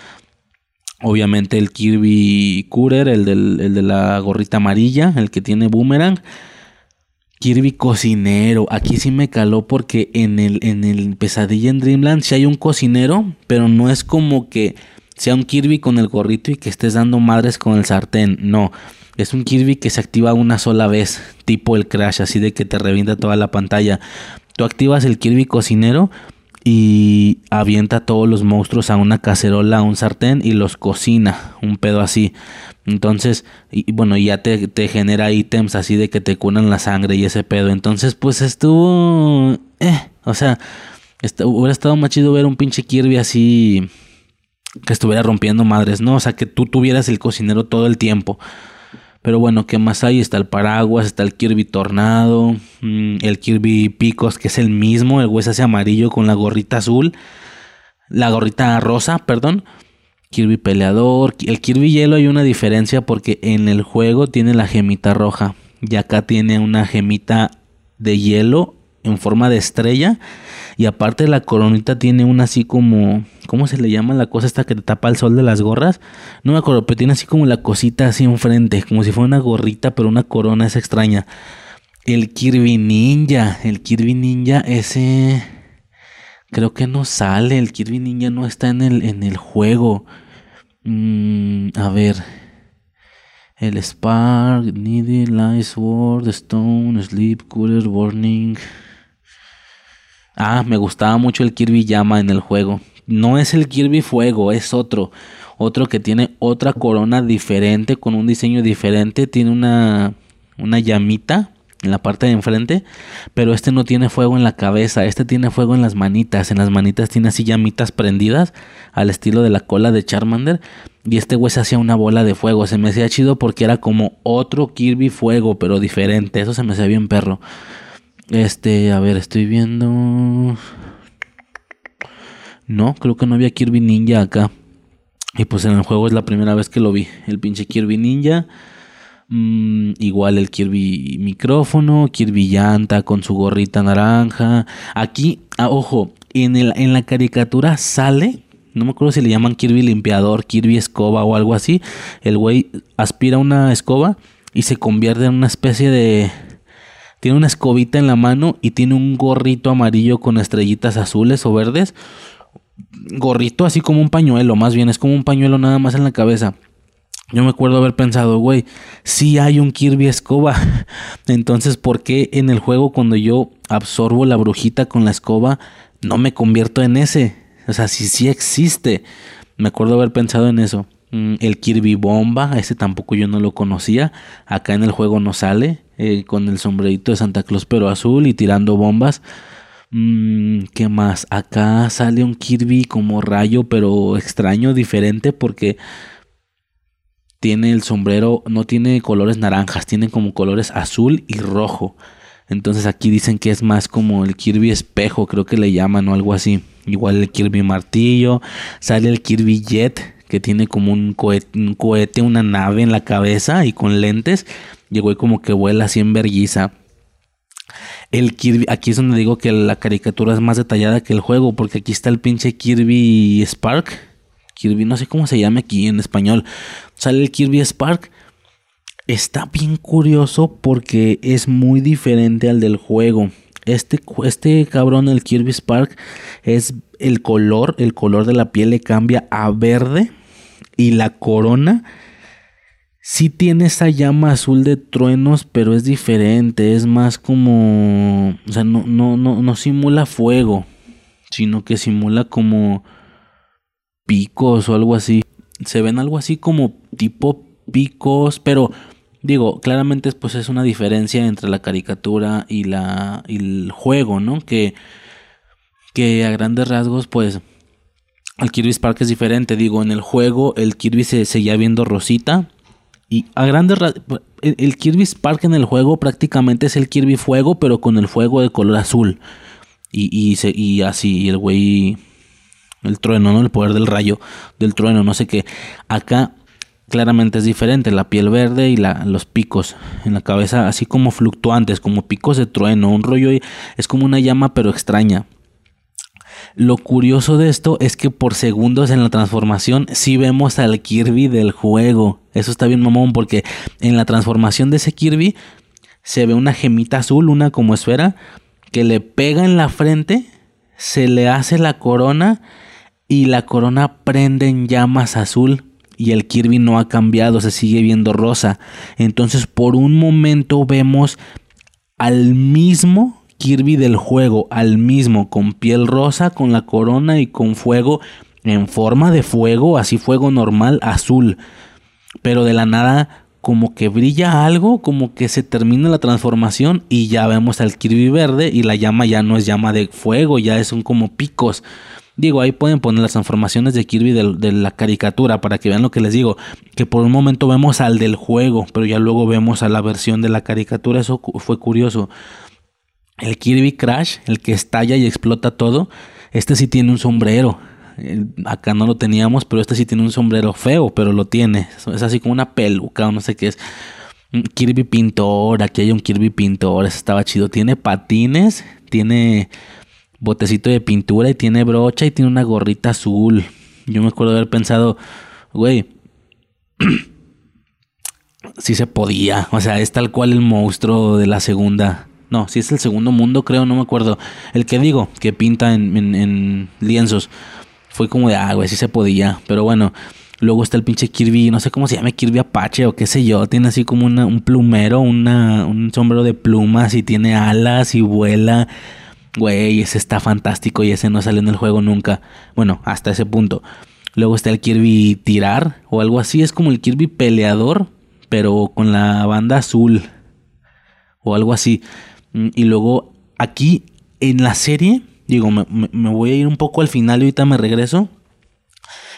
Obviamente el Kirby Cooler, el, el de la gorrita amarilla, el que tiene boomerang. Kirby cocinero. Aquí sí me caló porque en el, en el Pesadilla en Dreamland sí hay un cocinero, pero no es como que sea un Kirby con el gorrito y que estés dando madres con el sartén. No. Es un Kirby que se activa una sola vez, tipo el Crash, así de que te revienta toda la pantalla. Tú activas el Kirby cocinero y avienta todos los monstruos a una cacerola, a un sartén y los cocina, un pedo así. Entonces, y, bueno, ya te, te, genera ítems así de que te curan la sangre y ese pedo. Entonces, pues estuvo... Eh, o sea, hubiera estado más chido ver un pinche Kirby así que estuviera rompiendo madres, ¿no? O sea, que tú tuvieras el cocinero todo el tiempo. Pero bueno, ¿qué más hay? Está el paraguas, está el Kirby Tornado, mm, el Kirby Picos, que es el mismo, el hueso ese amarillo con la gorrita azul, la gorrita rosa, perdón. Kirby peleador. El Kirby hielo hay una diferencia porque en el juego tiene la gemita roja y acá tiene una gemita de hielo en forma de estrella y aparte la coronita tiene una así como ¿cómo se le llama la cosa esta que te tapa el sol de las gorras? No me acuerdo, pero tiene así como la cosita así enfrente, como si fuera una gorrita, pero una corona es extraña. El Kirby Ninja, el Kirby Ninja ese creo que no sale, el Kirby Ninja no está en el en el juego. Mm, a ver, el Spark, Needle, Sword, Stone, Sleep, Cooler, Warning. Ah, me gustaba mucho el Kirby Llama en el juego. No es el Kirby Fuego, es otro. Otro que tiene otra corona diferente, con un diseño diferente. Tiene una, una llamita en la parte de enfrente. Pero este no tiene fuego en la cabeza. Este tiene fuego en las manitas. En las manitas tiene así llamitas prendidas. Al estilo de la cola de Charmander. Y este güey se hacía una bola de fuego. Se me hacía chido porque era como otro Kirby Fuego, pero diferente. Eso se me hacía bien perro. Este, a ver, estoy viendo. No, creo que no había Kirby Ninja acá. Y pues en el juego es la primera vez que lo vi. El pinche Kirby Ninja. Mm, igual el Kirby micrófono. Kirby llanta con su gorrita naranja. Aquí, ah, ojo, en, el, en la caricatura sale. No me acuerdo si le llaman Kirby limpiador, Kirby escoba o algo así. El güey aspira una escoba y se convierte en una especie de tiene una escobita en la mano y tiene un gorrito amarillo con estrellitas azules o verdes. Gorrito así como un pañuelo, más bien es como un pañuelo nada más en la cabeza. Yo me acuerdo haber pensado, güey, si hay un Kirby escoba. [laughs] Entonces, ¿por qué en el juego cuando yo absorbo la brujita con la escoba no me convierto en ese? O sea, si sí existe. Me acuerdo haber pensado en eso. Mm, el Kirby Bomba, ese tampoco yo no lo conocía. Acá en el juego no sale. Eh, con el sombrerito de Santa Claus pero azul y tirando bombas. Mm, ¿Qué más? Acá sale un Kirby como rayo pero extraño, diferente porque tiene el sombrero, no tiene colores naranjas, tiene como colores azul y rojo. Entonces aquí dicen que es más como el Kirby espejo, creo que le llaman o algo así. Igual el Kirby martillo, sale el Kirby jet que tiene como un cohete, una nave en la cabeza y con lentes. Y como que vuela así en verguiza. El Kirby, aquí es donde digo que la caricatura es más detallada que el juego, porque aquí está el pinche Kirby Spark. Kirby, no sé cómo se llama aquí en español. Sale el Kirby Spark. Está bien curioso porque es muy diferente al del juego. Este, este cabrón, el Kirby Spark, es el color, el color de la piel le cambia a verde y la corona sí tiene esa llama azul de truenos, pero es diferente, es más como, o sea, no, no, no, no simula fuego, sino que simula como picos o algo así. Se ven algo así como tipo picos, pero Digo, claramente pues es una diferencia entre la caricatura y, la, el juego, ¿no? Que, que a grandes rasgos pues el Kirby Spark es diferente. Digo, en el juego el Kirby se seguía viendo rosita. Y a grandes el, Kirby Spark en el juego prácticamente es el Kirby Fuego, pero con el fuego de color azul. Y, y, y así, el güey, el trueno, ¿no? El poder del rayo, del trueno, no sé qué. Acá claramente es diferente, la piel verde y la, los picos en la cabeza así como fluctuantes, como picos de trueno, un rollo es como una llama pero extraña. Lo curioso de esto es que por segundos en la transformación sí vemos al Kirby del juego. Eso está bien mamón porque en la transformación de ese Kirby se ve una gemita azul, una como esfera, que le pega en la frente, se le hace la corona y la corona prende en llamas azul y el Kirby no ha cambiado, se sigue viendo rosa. Entonces por un momento vemos al mismo Kirby del juego, al mismo, con piel rosa, con la corona y con fuego en forma de fuego, así fuego normal, azul. Pero de la nada como que brilla algo, como que se termina la transformación y ya vemos al Kirby verde y la llama ya no es llama de fuego, ya son como picos. Digo, ahí pueden poner las transformaciones de Kirby de, la caricatura para que vean lo que les digo. Que por un momento vemos al del juego, pero ya luego vemos a la versión de la caricatura. Eso fue curioso. El Kirby Crash, el que estalla y explota todo, este sí tiene un sombrero. Acá no lo teníamos, pero este sí tiene un sombrero feo, pero lo tiene. Es así como una peluca no sé qué es. Kirby Pintor, aquí hay un Kirby Pintor, estaba chido. Tiene patines, tiene botecito de pintura y tiene brocha y tiene una gorrita azul. Yo me acuerdo haber pensado, güey, [clears throat] sí se podía. O sea, es tal cual el monstruo de la segunda. No, si es el segundo mundo, creo, no me acuerdo. El que digo, que pinta en, lienzos. Fue como de, ah, güey, sí se podía. Pero bueno, luego está el pinche Kirby, no sé cómo se llama, Kirby Apache o qué sé yo. Tiene así como un plumero, una, un sombrero de plumas y tiene alas y vuela. Güey, ese está fantástico y ese no sale en el juego nunca. Bueno, hasta ese punto. Luego está el Kirby tirar o algo así. Es como el Kirby peleador, pero con la banda azul o algo así. Mm, y luego aquí en la serie, digo, me, voy a ir un poco al final y ahorita me regreso.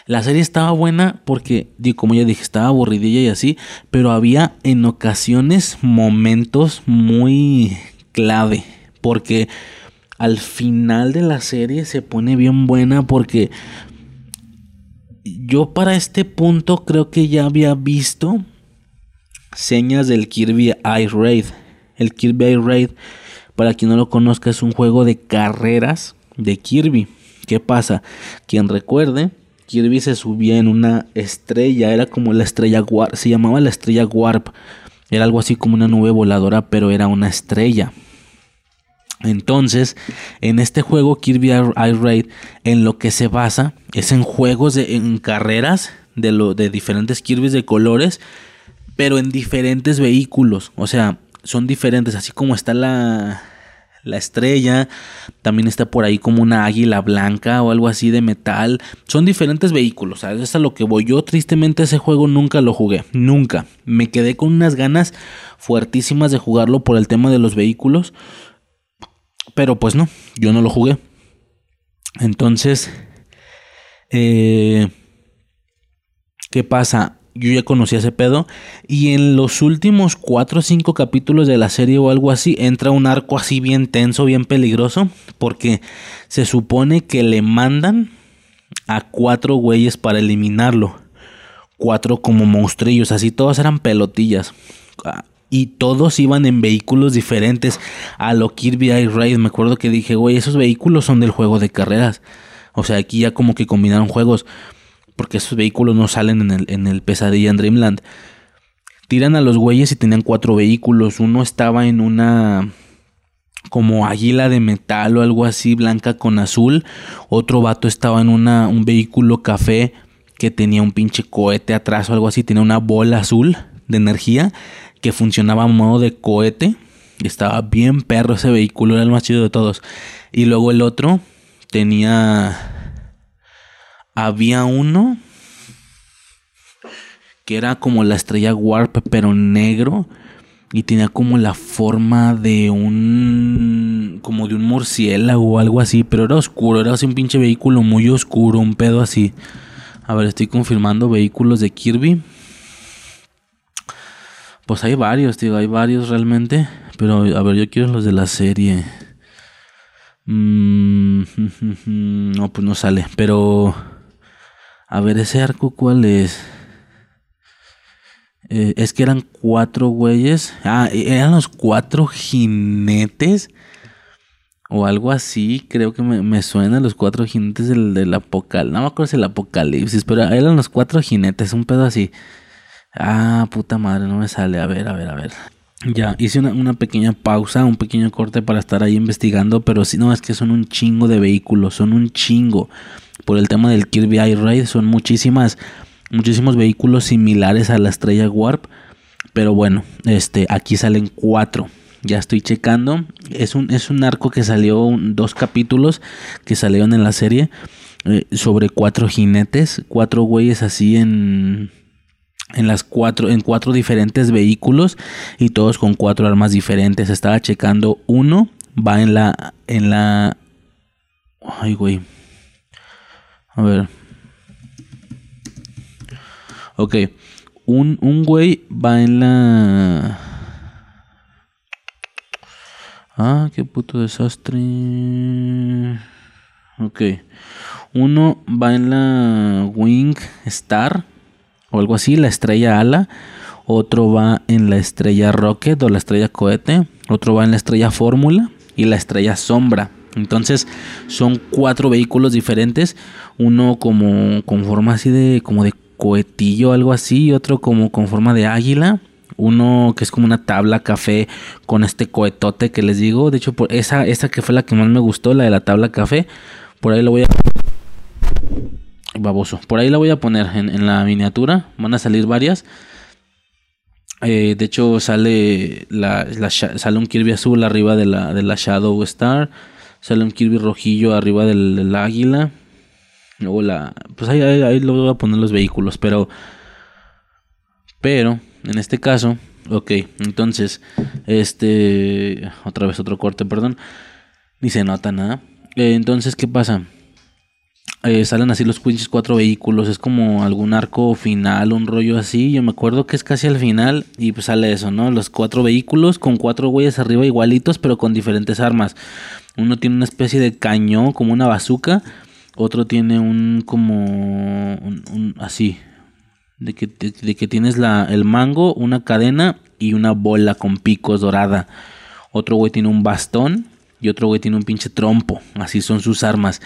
La serie estaba buena porque, digo, como ya dije, estaba aburridilla y así, pero había en ocasiones momentos muy clave. Porque al final de la serie se pone bien buena porque yo para este punto creo que ya había visto señas del Kirby Ice Raid. El Kirby Raid, para quien no lo conozca, es un juego de carreras de Kirby. ¿Qué pasa? Quien recuerde, Kirby se subía en una estrella, era como la estrella Warp, se llamaba la estrella Warp. Era algo así como una nube voladora, pero era una estrella. Entonces, en este juego Kirby Ice Raid, en lo que se basa es en juegos de en carreras de lo de diferentes Kirby's de colores, pero en diferentes vehículos, o sea, son diferentes, así como está la la estrella, también está por ahí como una águila blanca o algo así de metal. Son diferentes vehículos, ¿sabes? Es a lo que voy. Yo tristemente ese juego nunca lo jugué, nunca. Me quedé con unas ganas fuertísimas de jugarlo por el tema de los vehículos. Pero pues no, yo no lo jugué. Entonces, eh, ¿qué pasa? Yo ya conocí ese pedo. Y en los últimos 4 o 5 capítulos de la serie o algo así, entra un arco así bien tenso, bien peligroso. Porque se supone que le mandan a cuatro güeyes para eliminarlo. Cuatro como monstrillos, así todos eran pelotillas y todos iban en vehículos diferentes a lo Kirby Ice Raid. Me acuerdo que dije, güey, esos vehículos son del juego de carreras. O sea, aquí ya como que combinaron juegos. Porque esos vehículos no salen en el, en el Pesadilla en Dreamland. Tiran a los güeyes y tenían cuatro vehículos. Uno estaba en una como águila de metal o algo así, blanca con azul. Otro vato estaba en una, un vehículo café que tenía un pinche cohete atrás o algo así. Tenía una bola azul de energía que funcionaba a modo de cohete. Estaba bien perro ese vehículo, era el más chido de todos. Y luego el otro tenía... Había uno que era como la estrella Warp, pero negro. Y tenía como la forma de un... como de un murciélago o algo así. Pero era oscuro, era así un pinche vehículo muy oscuro, un pedo así. A ver, estoy confirmando vehículos de Kirby. Pues hay varios, tío, hay varios realmente. Pero a ver, yo quiero los de la serie. Mm, [laughs] no, pues no sale. Pero... A ver, ese arco, ¿cuál es? Eh, es que eran cuatro güeyes. Ah, e, eran los cuatro jinetes. O algo así. Creo que me, me suena los cuatro jinetes del, del apocalipsis. No me acuerdo si el apocalipsis. Pero eran los cuatro jinetes. Un pedo así. Ah, puta madre, no me sale. A ver, a ver, a ver. Ya, hice una, pequeña pausa, un pequeño corte para estar ahí investigando, pero si no, es que son un chingo de vehículos, son un chingo. Por el tema del Kirby Air Raid, son muchísimas, muchísimos vehículos similares a la estrella Warp. Pero bueno, este, aquí salen cuatro. Ya estoy checando. Es un, es un arco que salió, dos capítulos que salieron en la serie. Eh, sobre cuatro jinetes, cuatro güeyes así en en las cuatro en cuatro diferentes vehículos y todos con cuatro armas diferentes estaba checando uno va en la en la ay güey a ver ok un, un güey va en la ah qué puto desastre ok Uno va en la Wing Star o algo así, la estrella ala. Otro va en la estrella Rocket o la estrella cohete. Otro va en la estrella Fórmula y la estrella Sombra. Entonces son cuatro vehículos diferentes. Uno como con forma así de como de cohetillo, algo así. Otro como con forma de águila uno que es como una tabla café con este cohetote que les digo. De hecho, esa, esa que fue la que más me gustó, la de la tabla café. Por ahí la voy a... Baboso. Por ahí la voy a poner en, la miniatura. Van a salir varias. Eh, de hecho, sale, la, sale un Kirby azul arriba de la, de la Shadow Star. Sale un Kirby rojillo arriba del, águila. Luego la... Pues ahí, ahí, ahí lo voy a poner los vehículos. Pero... Pero en este caso, ok, entonces, este, otra vez otro corte, perdón, ni se nota nada. Eh, entonces, ¿qué pasa? Eh, salen así los pinches cuatro vehículos, es como algún arco final, un rollo así. Yo me acuerdo que es casi al final y pues sale eso, ¿no? Los cuatro vehículos con cuatro güeyes arriba igualitos, pero con diferentes armas. Uno tiene una especie de cañón, como una bazooka. Otro tiene un como un así, de que, de, que tienes la, el mango, una cadena y una bola con picos dorada. Otro güey tiene un bastón y otro güey tiene un pinche trompo. Así son sus armas.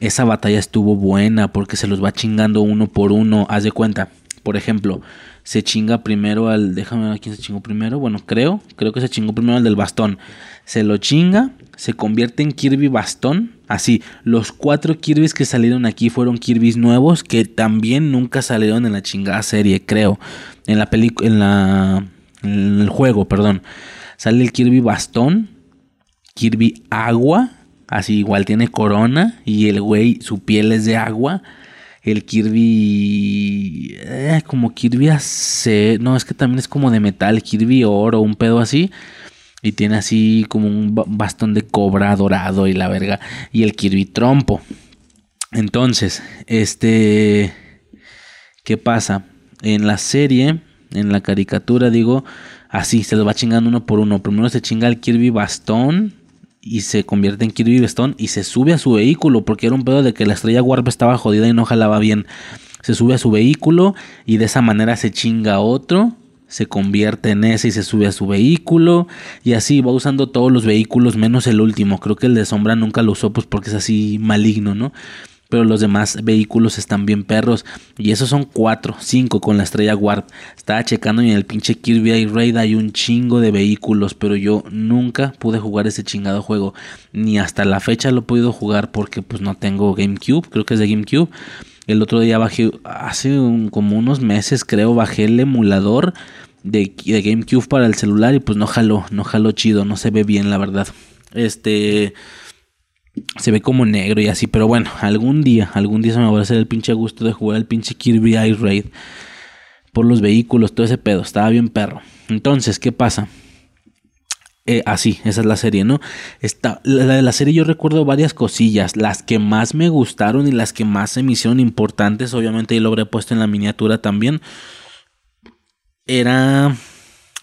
Esa batalla estuvo buena porque se los va chingando uno por uno. Haz de cuenta. Por ejemplo, se chinga primero al. Déjame ver quién se chingó primero. Bueno, creo. Creo que se chingó primero al del bastón. Se lo chinga. Se convierte en Kirby bastón. Así. Los cuatro Kirby's que salieron aquí fueron Kirby's nuevos. Que también nunca salieron en la chingada serie, creo. En la película. En la. En el juego, perdón. Sale el Kirby bastón. Kirby agua. Así igual tiene corona. Y el güey, su piel es de agua el Kirby. Eh, como Kirby AC. No, es que también es como de metal. Kirby oro, un pedo así. Y tiene así como un bastón de cobra dorado y la verga. Y el Kirby trompo. Entonces, este. ¿Qué pasa? En la serie, en la caricatura, digo, así se lo va chingando uno por uno. Primero se chinga el Kirby bastón y se convierte en Kirby Stone y se sube a su vehículo porque era un pedo de que la estrella Warp estaba jodida y no jalaba bien. Se sube a su vehículo y de esa manera se chinga otro, se convierte en ese y se sube a su vehículo y así va usando todos los vehículos menos el último. Creo que el de sombra nunca lo usó pues porque es así maligno, ¿no? Pero los demás vehículos están bien perros. Y esos son 4, 5 con la estrella Warp. Estaba checando y en el pinche Kirby Air Raid hay un chingo de vehículos, pero yo nunca pude jugar ese chingado juego. Ni hasta la fecha lo he podido jugar porque pues no tengo GameCube, creo que es de GameCube. El otro día bajé, hace como unos meses creo, bajé el emulador de, de GameCube para el celular y pues no jaló, no jaló chido, no se ve bien la verdad. Este se ve como negro y así, pero bueno, algún día, algún día se me va a hacer el pinche gusto de jugar el pinche Kirby Ice Raid por los vehículos, todo ese pedo, estaba bien perro. Entonces, ¿qué pasa? Eh, así, esa es la serie, ¿no? Está, la de la serie yo recuerdo varias cosillas, las que más me gustaron y las que más se me hicieron importantes, obviamente y lo habré puesto en la miniatura también. Era,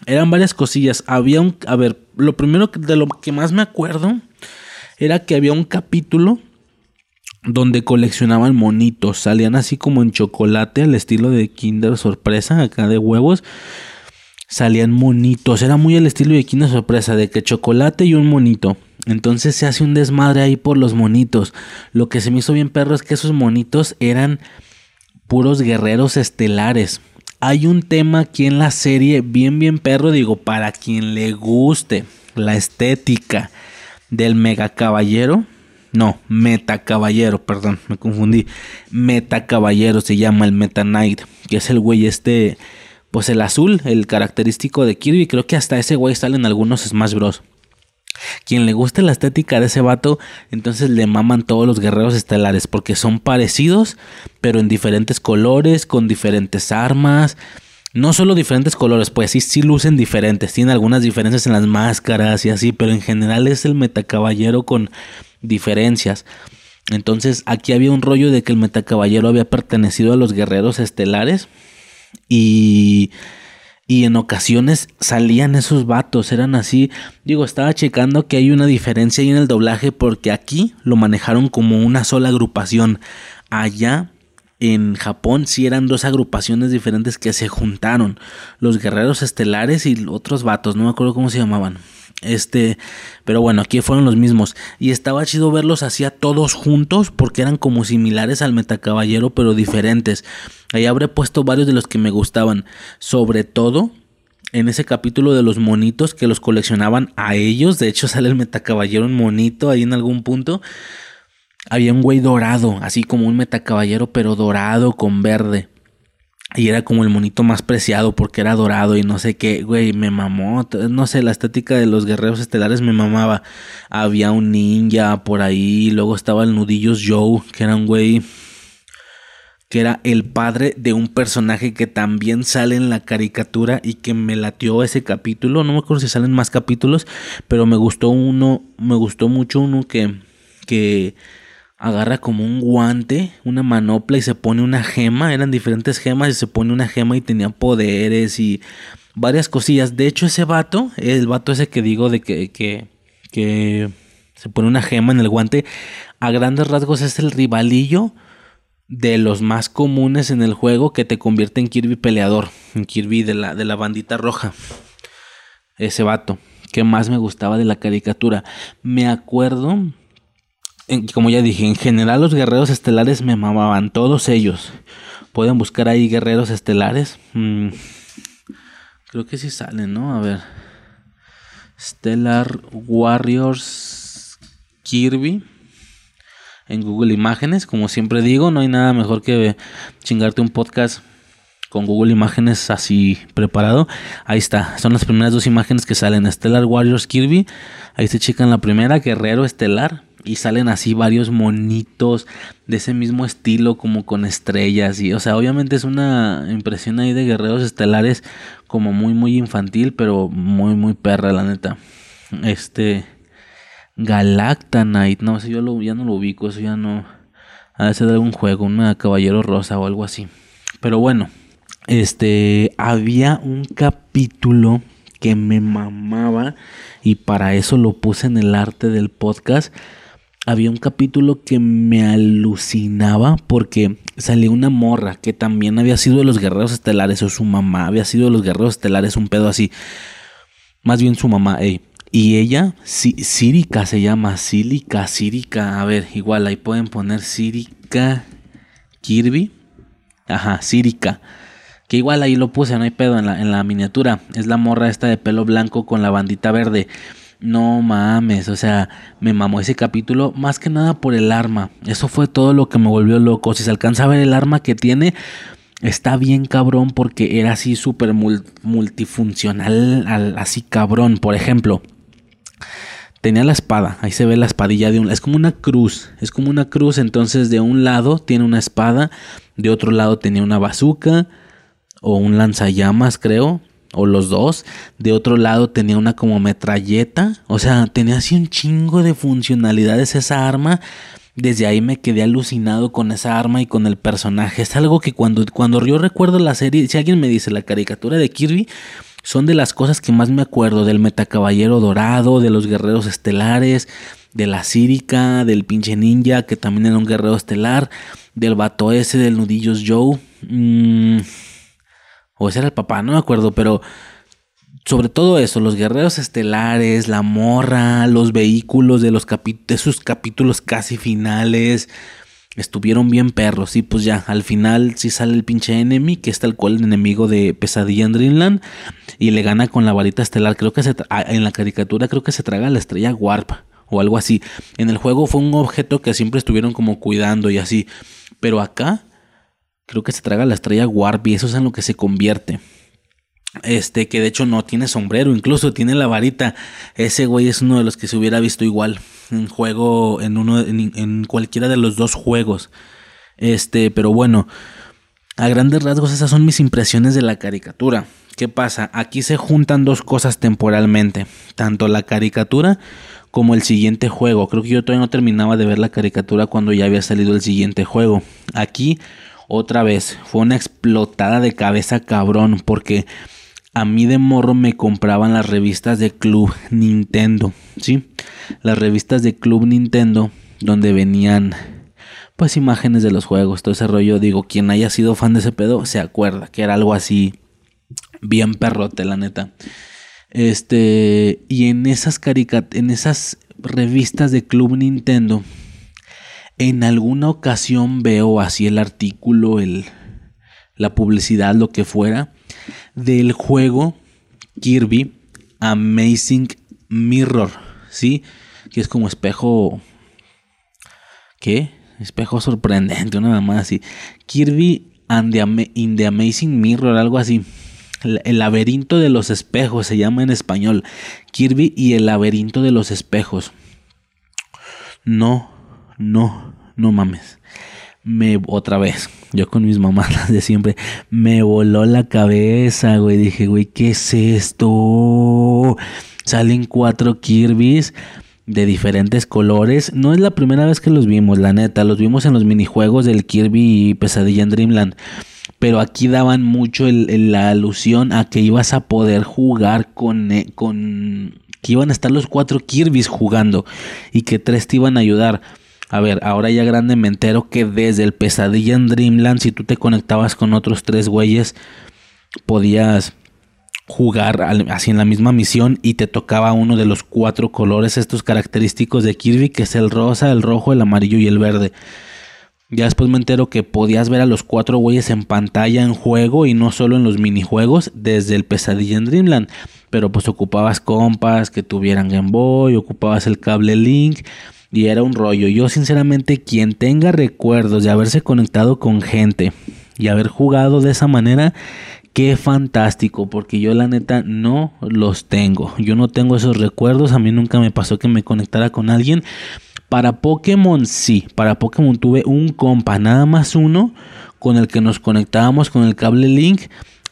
eran varias cosillas, había un, a ver, lo primero de lo que más me acuerdo era que había un capítulo donde coleccionaban monitos, salían así como en chocolate al estilo de Kinder Sorpresa, acá de huevos. Salían monitos, era muy el estilo de Kinder Sorpresa, de que chocolate y un monito. Entonces se hace un desmadre ahí por los monitos. Lo que se me hizo bien perro es que esos monitos eran puros guerreros estelares. Hay un tema aquí en la serie bien bien perro, digo, para quien le guste la estética del Mega Caballero. No, Meta Caballero, perdón, me confundí. Meta Caballero se llama el Meta Knight, que es el güey este, pues el azul, el característico de Kirby. Creo que hasta ese güey sale en algunos Smash Bros. Quien le guste la estética de ese vato, entonces le maman todos los guerreros estelares, porque son parecidos, pero en diferentes colores, con diferentes armas. No solo diferentes colores, pues sí, sí lucen diferentes. Tienen algunas diferencias en las máscaras y así, pero en general es el metacaballero con diferencias. Entonces aquí había un rollo de que el metacaballero había pertenecido a los guerreros estelares y Y en ocasiones salían esos vatos, eran así. Digo, estaba checando que hay una diferencia ahí en el doblaje porque aquí lo manejaron como una sola agrupación. Allá en Japón sí eran dos agrupaciones diferentes que se juntaron. Los guerreros estelares y otros vatos, no me acuerdo cómo se llamaban. Este, pero bueno, aquí fueron los mismos. Y estaba chido verlos así a todos juntos porque eran como similares al Metacaballero, pero diferentes. Ahí habré puesto varios de los que me gustaban. Sobre todo en ese capítulo de los monitos que los coleccionaban a ellos. De hecho, [laughs] sale el Metacaballero en monito ahí en algún punto había un güey dorado, así como un metacaballero, pero dorado con verde. Y era como el monito más preciado porque era dorado y no sé qué, güey, me mamó. No sé, la estética de los guerreros estelares me mamaba. Había un ninja por ahí, luego estaba el Nudillos Joe, que era un güey que era el padre de un personaje que también sale en la caricatura y que me latió ese capítulo. No me acuerdo si salen más capítulos, pero me gustó uno, me gustó mucho uno que, que agarra como un guante, una manopla y se pone una gema. Eran diferentes gemas y se pone una gema y tenía poderes y varias cosillas. De hecho, ese vato, el vato ese que digo de que, que, que se pone una gema en el guante, a grandes rasgos es el rivalillo de los más comunes en el juego que te convierte en Kirby peleador, en Kirby de la, de la bandita roja. Ese vato, que más me gustaba de la caricatura. Me acuerdo como ya dije, en general los guerreros estelares me mamaban, todos ellos. Pueden buscar ahí guerreros estelares. Mm, creo que sí salen, ¿no? A ver. Stellar Warriors Kirby. En Google Imágenes, como siempre digo, no hay nada mejor que chingarte un podcast con Google Imágenes así preparado. Ahí está, son las primeras dos imágenes que salen. Stellar Warriors Kirby. Ahí se checan la primera, Guerrero Estelar y salen así varios monitos de ese mismo estilo como con estrellas y o sea obviamente es una impresión ahí de guerreros estelares como muy muy infantil pero muy muy perra la neta. Este Galacta Knight no sé yo ya no lo ubico eso ya no de ser de algún juego una caballero rosa o algo así. Pero bueno este había un capítulo que me mamaba y para eso lo puse en el arte del podcast había un capítulo que me alucinaba porque salió una morra que también había sido de los guerreros estelares o su mamá había sido de los guerreros estelares, un pedo así. Más bien su mamá, Y ella, Sirica se llama, Sílica, Sirica. A ver, igual ahí pueden poner Sirica Kirby. Ajá, Sirica. Que igual ahí lo puse, no hay pedo en la, en la miniatura. Es la morra esta de pelo blanco con la bandita verde. No mames, o sea, me mamó ese capítulo más que nada por el arma. Eso fue todo lo que me volvió loco. Si se alcanza a ver el arma que tiene, está bien cabrón porque era así súper multifuncional, así cabrón. Por ejemplo, tenía la espada, ahí se ve la espadilla de un... Es como una cruz, es como una cruz, entonces de un lado tiene una espada, de otro lado tenía una bazooka o un lanzallamas creo, o los dos. De otro lado tenía una como metralleta. O sea, tenía así un chingo de funcionalidades esa arma. Desde ahí me quedé alucinado con esa arma y con el personaje. Es algo que cuando, cuando yo recuerdo la serie, si alguien me dice la caricatura de Kirby, son de las cosas que más me acuerdo. Del metacaballero dorado, de los guerreros estelares, de la Círica, del pinche ninja, que también era un guerrero estelar, del vato ese, del nudillos Joe. Mmm o ese era el papá, no me acuerdo, pero sobre todo eso, los guerreros estelares, la morra, los vehículos de los de sus capítulos casi finales, estuvieron bien perros. Y pues ya, al final sí sale el pinche enemy, que es tal cual el enemigo de Pesadilla en Dreamland, y le gana con la varita estelar. Creo que se en la caricatura creo que se traga la estrella Warp o algo así. En el juego fue un objeto que siempre estuvieron como cuidando y así. Pero acá creo que se traga la estrella Warp y eso es en lo que se convierte. Este, que de hecho no tiene sombrero, incluso tiene la varita. Ese güey es uno de los que se hubiera visto igual en juego, en uno, en, cualquiera de los dos juegos. Este, pero bueno, a grandes rasgos esas son mis impresiones de la caricatura. ¿Qué pasa? Aquí se juntan dos cosas temporalmente, tanto la caricatura como el siguiente juego. Creo que yo todavía no terminaba de ver la caricatura cuando ya había salido el siguiente juego. Aquí otra vez fue una explotada de cabeza cabrón porque a mí de morro me compraban las revistas de Club Nintendo, ¿sí? Las revistas de Club Nintendo donde venían pues imágenes de los juegos, todo ese rollo, digo, quien haya sido fan de ese pedo se acuerda que era algo así bien perrote, la neta. Este, y en esas caricat en esas revistas de Club Nintendo en alguna ocasión veo así el artículo, el la publicidad, lo que fuera del juego Kirby Amazing Mirror, ¿sí? Que es como espejo ¿Qué? Espejo sorprendente, una más así. Kirby and in the Amazing Mirror, algo así. El laberinto de los espejos se llama en español. Kirby y el laberinto de los espejos. No, no, no mames. Me otra vez, yo con mis mamás [laughs] de siempre, me voló la cabeza, güey. Dije, güey, ¿qué es esto? Salen cuatro Kirby's de diferentes colores. No es la primera vez que los vimos, la neta. Los vimos en los minijuegos del Kirby y Pesadilla en Dreamland. Pero aquí daban mucho la alusión a que ibas a poder jugar con, eh, con... que iban a estar los cuatro Kirby's jugando y que tres te iban a ayudar. A ver, ahora ya grande me entero que desde el Pesadilla en Dreamland, si tú te conectabas con otros tres güeyes, podías jugar así en la misma misión y te tocaba uno de los cuatro colores estos característicos de Kirby, que es el rosa, el rojo, el amarillo y el verde. Ya después me entero que podías ver a los cuatro güeyes en pantalla en juego y no solo en los minijuegos desde el Pesadilla en Dreamland. Pero pues ocupabas compas que tuvieran Game Boy, ocupabas el cable Link y era un rollo. Yo sinceramente quien tenga recuerdos de haberse conectado con gente y haber jugado de esa manera, Qué fantástico, porque yo la neta no los tengo. Yo no tengo esos recuerdos. A mí nunca me pasó que me conectara con alguien. Para Pokémon sí, para Pokémon tuve un compa, nada más uno, con el que nos conectábamos con el cable Link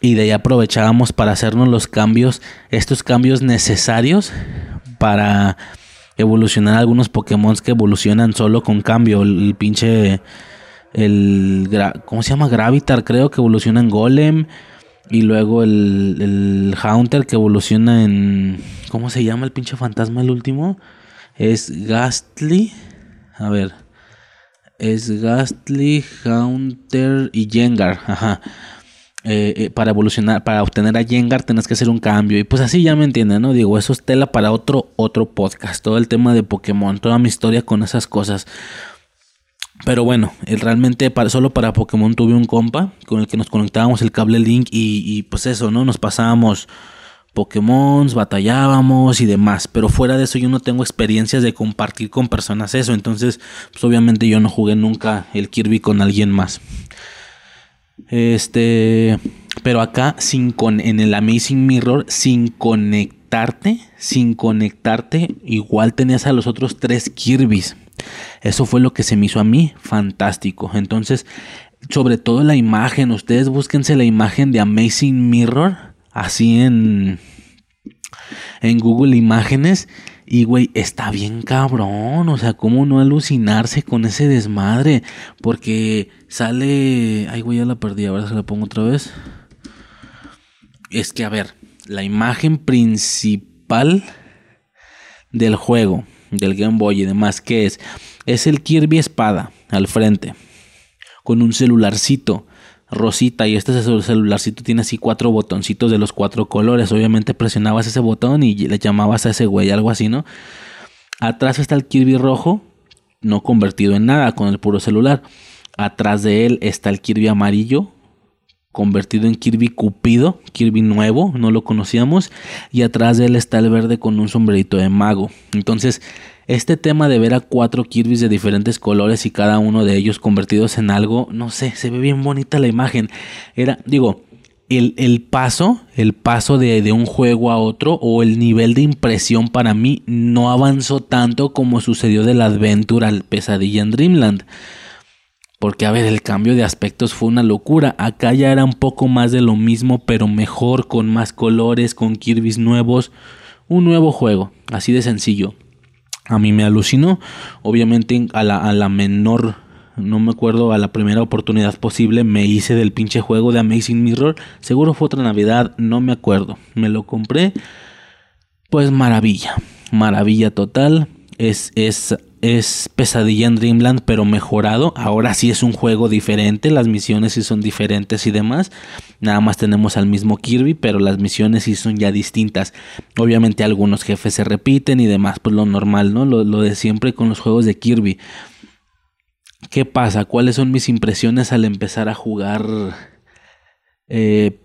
y de ahí aprovechábamos para hacernos los cambios, estos cambios necesarios para evolucionar algunos Pokémon que evolucionan solo con cambio. El, pinche. El. ¿Cómo se llama? Gravitar, creo que evoluciona en Golem. Y luego el, el Haunter que evoluciona en. ¿Cómo se llama el pinche fantasma el último? Es Gastly. A ver. Es Gastly, Haunter y Jengar. Ajá. Eh, eh, para evolucionar, para obtener a Jengar tenés que hacer un cambio. Y pues así ya me entienden, ¿no? Digo, eso es tela para otro, otro podcast. Todo el tema de Pokémon, toda mi historia con esas cosas. Pero bueno, realmente para, solo para Pokémon tuve un compa con el que nos conectábamos el cable Link y, pues eso, ¿no? Nos pasábamos Pokémon, batallábamos y demás. Pero fuera de eso yo no tengo experiencias de compartir con personas eso. Entonces, pues obviamente yo no jugué nunca el Kirby con alguien más. Este, pero acá sin con en el Amazing Mirror sin conectarte, sin conectarte, igual tenías a los otros tres Kirby's. Eso fue lo que se me hizo a mí fantástico. Entonces, sobre todo la imagen, ustedes búsquense la imagen de Amazing Mirror, así en, en Google Imágenes. Y, güey, está bien cabrón. O sea, ¿cómo no alucinarse con ese desmadre? Porque sale... Ay, güey, ya la perdí. Ahora se la pongo otra vez. Es que, a ver, la imagen principal del juego del Game Boy y demás, que es? Es el Kirby Espada al frente, con un celularcito rosita y este celularcito tiene así cuatro botoncitos de los cuatro colores. Obviamente presionabas ese botón y le llamabas a ese güey, algo así, ¿no? Atrás está el Kirby rojo, no convertido en nada, con el puro celular. Atrás de él está el Kirby amarillo, convertido en Kirby Cupido, Kirby nuevo, no lo conocíamos, y atrás de él está el verde con un sombrerito de mago. Entonces, este tema de ver a cuatro Kirby's de diferentes colores y cada uno de ellos convertidos en algo, no sé, se ve bien bonita la imagen. Era, digo, el, el paso, el paso de, de un juego a otro o el nivel de impresión para mí no avanzó tanto como sucedió del Adventure al Pesadilla en Dreamland. Porque, a ver, el cambio de aspectos fue una locura. Acá ya era un poco más de lo mismo, pero mejor, con más colores, con Kirby's nuevos. Un nuevo juego, así de sencillo. A mí me alucinó. Obviamente, a la, a la menor no me acuerdo a la primera oportunidad posible, me hice del pinche juego de Amazing Mirror. Seguro fue otra Navidad, no me acuerdo. Me lo compré. Pues maravilla, maravilla total. Es, es, es pesadilla en Dreamland, pero mejorado. Ahora sí es un juego diferente, las misiones sí son diferentes y demás. Nada más tenemos al mismo Kirby, pero las misiones sí son ya distintas. Obviamente algunos jefes se repiten y demás, pues lo normal, ¿no? Lo, de siempre con los juegos de Kirby. ¿Qué pasa? ¿Cuáles son mis impresiones al empezar a jugar eh,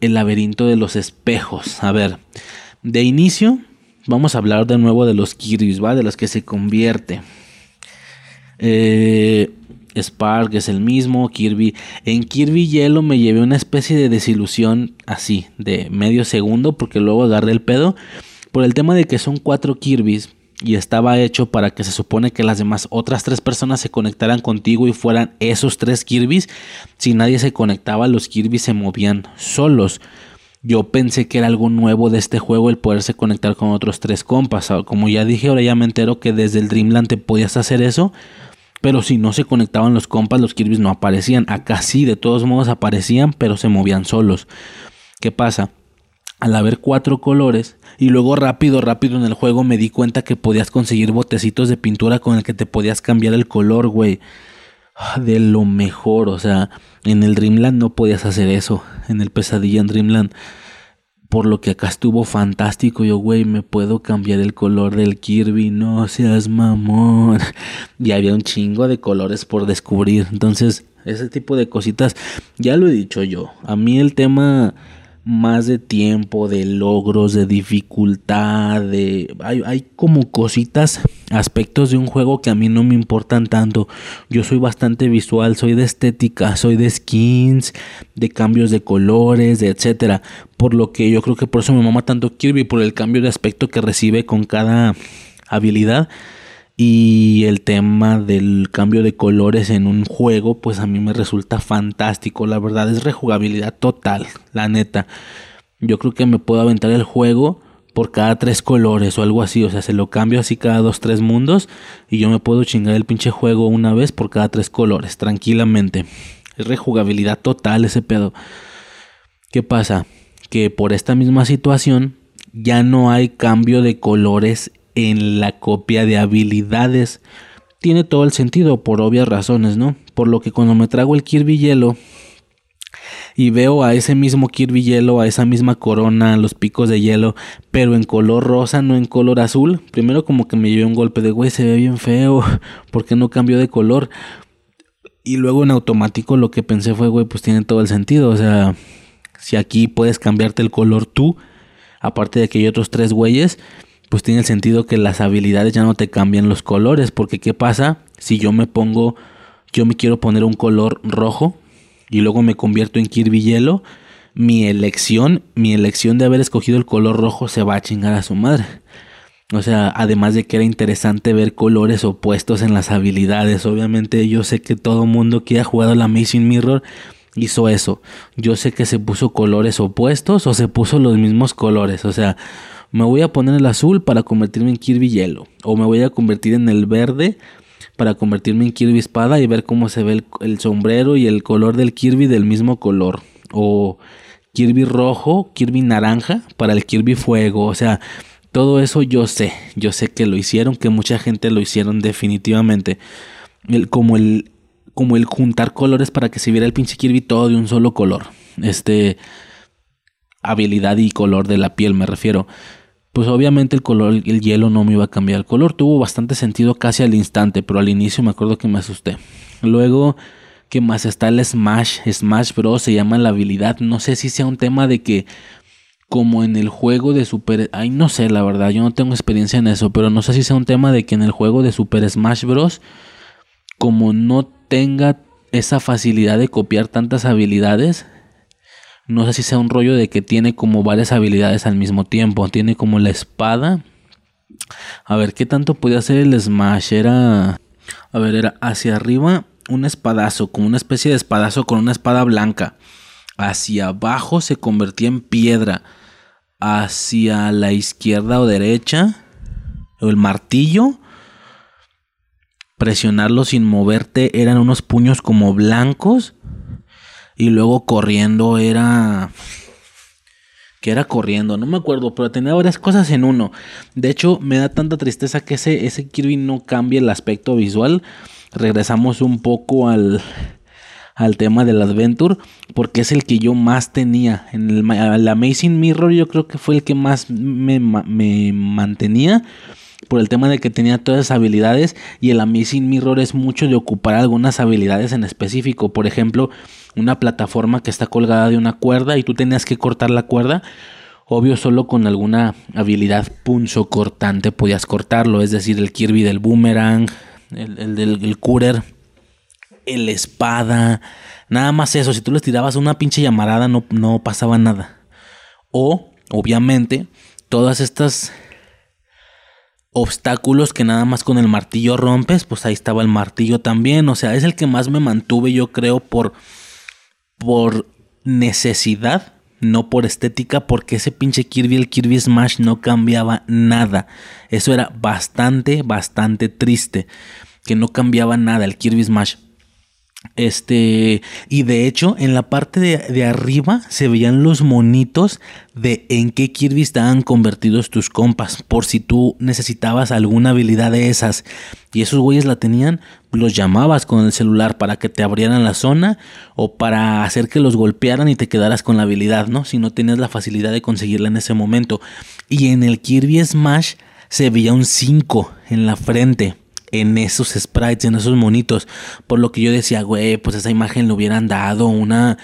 el laberinto de los espejos? A ver, de inicio vamos a hablar de nuevo de los Kirby's, ¿va? De los que se convierte. Eh, Spark es el mismo, Kirby. En Kirby Hielo me llevé una especie de desilusión así, de medio segundo, porque luego agarré el pedo. Por el tema de que son cuatro Kirby's y estaba hecho para que se supone que las demás otras tres personas se conectaran contigo y fueran esos tres Kirby's. Si nadie se conectaba, los Kirby's se movían solos. Yo pensé que era algo nuevo de este juego el poderse conectar con otros tres compas. Como ya dije, ahora ya me entero que desde el Dreamland te podías hacer eso. Pero si no se conectaban los compas, los Kirby's no aparecían. Acá sí, de todos modos aparecían, pero se movían solos. ¿Qué pasa? Al haber cuatro colores, y luego rápido, rápido en el juego me di cuenta que podías conseguir botecitos de pintura con el que te podías cambiar el color, güey. De lo mejor, o sea, en el Dreamland no podías hacer eso. En el Pesadilla en Dreamland. Por lo que acá estuvo fantástico. Yo, güey, me puedo cambiar el color del Kirby. No seas mamón. [laughs] Y había un chingo de colores por descubrir. Entonces, ese tipo de cositas, ya lo he dicho yo. A mí el tema más de tiempo, de logros, de dificultad, de... Hay, hay, como cositas, aspectos de un juego que a mí no me importan tanto. Yo soy bastante visual, soy de estética, soy de skins, de cambios de colores, de etcétera. Por lo que yo creo que por eso me mama tanto Kirby, por el cambio de aspecto que recibe con cada habilidad. Y el tema del cambio de colores en un juego, pues a mí me resulta fantástico. La verdad es rejugabilidad total, la neta. Yo creo que me puedo aventar el juego por cada tres colores o algo así. O sea, se lo cambio así cada dos, tres mundos. Y yo me puedo chingar el pinche juego una vez por cada tres colores, tranquilamente. Es rejugabilidad total ese pedo. ¿Qué pasa? Que por esta misma situación ya no hay cambio de colores en la copia de habilidades. Tiene todo el sentido por obvias razones, ¿no? Por lo que cuando me trago el Kirby Hielo y veo a ese mismo Kirby Hielo, a esa misma corona, los picos de hielo, pero en color rosa, no en color azul, primero como que me llevé un golpe de güey, se ve bien feo, [laughs] ¿por qué no cambió de color? Y luego en automático lo que pensé fue, güey, pues tiene todo el sentido, o sea, si aquí puedes cambiarte el color tú, aparte de que hay otros tres güeyes, pues tiene el sentido que las habilidades ya no te cambian los colores, porque ¿qué pasa si yo me pongo, yo me quiero poner un color rojo y luego me convierto en Kirby Hielo? Mi elección, mi elección de haber escogido el color rojo se va a chingar a su madre. O sea, además de que era interesante ver colores opuestos en las habilidades. Obviamente yo sé que todo mundo que ha jugado la Amazing Mirror hizo eso. Yo sé que se puso colores opuestos o se puso los mismos colores. O sea, me voy a poner el azul para convertirme en Kirby hielo. O me voy a convertir en el verde para convertirme en Kirby espada y ver cómo se ve el, sombrero y el color del Kirby del mismo color. O Kirby rojo, Kirby naranja para el Kirby fuego. O sea, todo eso yo sé. Yo sé que lo hicieron, que mucha gente lo hicieron definitivamente. El, como el como el juntar colores para que se viera el pinche Kirby todo de un solo color. Este habilidad y color de la piel me refiero. Pues obviamente el color, el hielo no me iba a cambiar el color. Tuvo bastante sentido casi al instante, pero al inicio me acuerdo que me asusté. Luego, ¿qué más? Está el Smash. Smash Bros. se llama la habilidad. No sé si sea un tema de que como en el juego de Super... Ay, no sé, la verdad, yo no tengo experiencia en eso, pero no sé si sea un tema de que en el juego de Super Smash Bros. Como no tenga esa facilidad de copiar tantas habilidades, no sé si sea un rollo de que tiene como varias habilidades al mismo tiempo. Tiene como la espada. A ver, ¿qué tanto podía hacer el Smash? Era... A ver, era hacia arriba un espadazo, como una especie de espadazo con una espada blanca. Hacia abajo se convertía en piedra. Hacia la izquierda o derecha. O el martillo. presionarlo sin moverte eran unos puños como blancos y luego corriendo era que era corriendo, no me acuerdo, pero tenía varias cosas en uno. De hecho, me da tanta tristeza que ese, ese Kirby no cambie el aspecto visual. Regresamos un poco al, al tema del Adventure, porque es el que yo más tenía. En el, Amazing Mirror yo creo que fue el que más me, me mantenía por el tema de que tenía todas esas habilidades y el Amazing Mirror es mucho de ocupar algunas habilidades en específico. Por ejemplo, una plataforma que está colgada de una cuerda y tú tenías que cortar la cuerda. Obvio, solo con alguna habilidad punzo cortante podías cortarlo. Es decir, el Kirby del boomerang, el, del el el espada. Nada más eso. Si tú les tirabas una pinche llamarada, no, no pasaba nada. O, obviamente, todas estas obstáculos que nada más con el martillo rompes, pues ahí estaba el martillo también, o sea, es el que más me mantuve yo creo por por necesidad, no por estética, porque ese pinche Kirby, el Kirby Smash no cambiaba nada. Eso era bastante, bastante triste, que no cambiaba nada el Kirby Smash. Este, y de hecho, en la parte de, arriba se veían los monitos de en qué Kirby estaban convertidos tus compas, por si tú necesitabas alguna habilidad de esas. Y esos güeyes la tenían, los llamabas con el celular para que te abrieran la zona o para hacer que los golpearan y te quedaras con la habilidad, ¿no? Si no tenías la facilidad de conseguirla en ese momento. Y en el Kirby Smash se veía un 5 en la frente en esos sprites, en esos monitos. Por lo que yo decía, güey, pues esa imagen le hubieran dado una,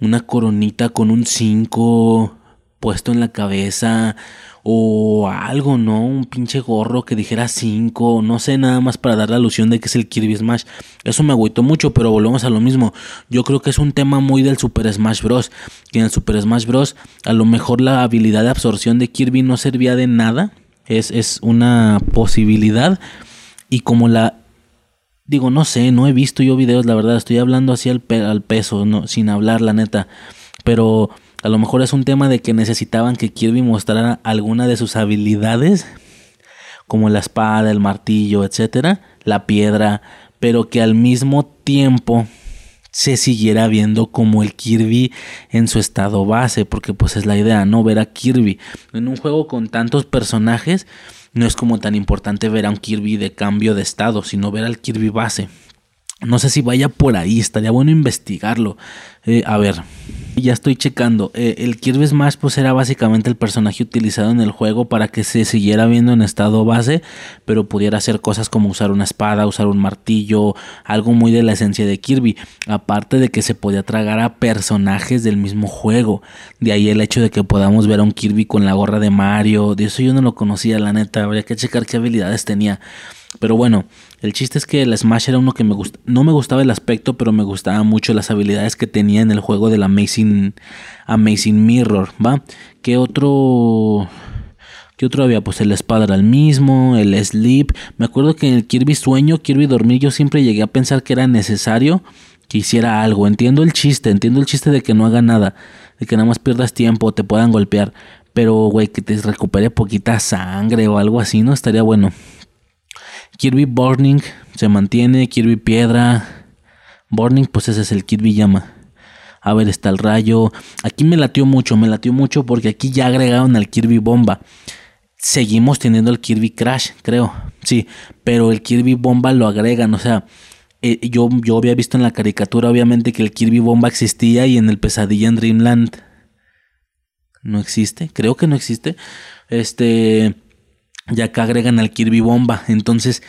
una coronita con un 5 puesto en la cabeza o algo, ¿no? Un pinche gorro que dijera 5, no sé, nada más para dar la alusión de que es el Kirby Smash. Eso me agüitó mucho, pero volvemos a lo mismo. Yo creo que es un tema muy del Super Smash Bros. Que en el Super Smash Bros. a lo mejor la habilidad de absorción de Kirby no servía de nada. Es, es una posibilidad y como la... Digo, no sé, no he visto yo videos, la verdad, estoy hablando así al, al peso, no, sin hablar, la neta. Pero a lo mejor es un tema de que necesitaban que Kirby mostrara alguna de sus habilidades, como la espada, el martillo, etcétera, la piedra, pero que al mismo tiempo se siguiera viendo como el Kirby en su estado base, porque pues es la idea, ¿no? Ver a Kirby en un juego con tantos personajes no es como tan importante ver a un Kirby de cambio de estado, sino ver al Kirby base. No sé si vaya por ahí, estaría bueno investigarlo. Eh, a ver, ya estoy checando. Eh, el Kirby Smash pues era básicamente el personaje utilizado en el juego para que se siguiera viendo en estado base, pero pudiera hacer cosas como usar una espada, usar un martillo, algo muy de la esencia de Kirby. Aparte de que se podía tragar a personajes del mismo juego. De ahí el hecho de que podamos ver a un Kirby con la gorra de Mario. De eso yo no lo conocía, la neta. Habría que checar qué habilidades tenía. Pero bueno, el chiste es que el Smash era uno que me gusta, no me gustaba el aspecto, pero me gustaba mucho las habilidades que tenía en el juego del Amazing, Amazing Mirror, ¿va? ¿Qué otro... ¿Qué otro había? Pues el espada era el mismo, el sleep. Me acuerdo que en el Kirby sueño, Kirby dormir, yo siempre llegué a pensar que era necesario que hiciera algo. Entiendo el chiste, entiendo el chiste de que no haga nada, de que nada más pierdas tiempo, te puedan golpear. Pero, güey, que te recupere poquita sangre o algo así, ¿no? Estaría bueno. Kirby Burning se mantiene. Kirby Piedra. Burning, pues ese es el Kirby Llama. A ver, está el rayo. Aquí me latió mucho, me latió mucho porque aquí ya agregaron al Kirby Bomba. Seguimos teniendo el Kirby Crash, creo. Sí, pero el Kirby Bomba lo agregan, o sea, eh, yo, yo había visto en la caricatura obviamente que el Kirby Bomba existía y en el Pesadilla en Dreamland no existe, creo que no existe. Este, ya acá agregan al Kirby Bomba. Entonces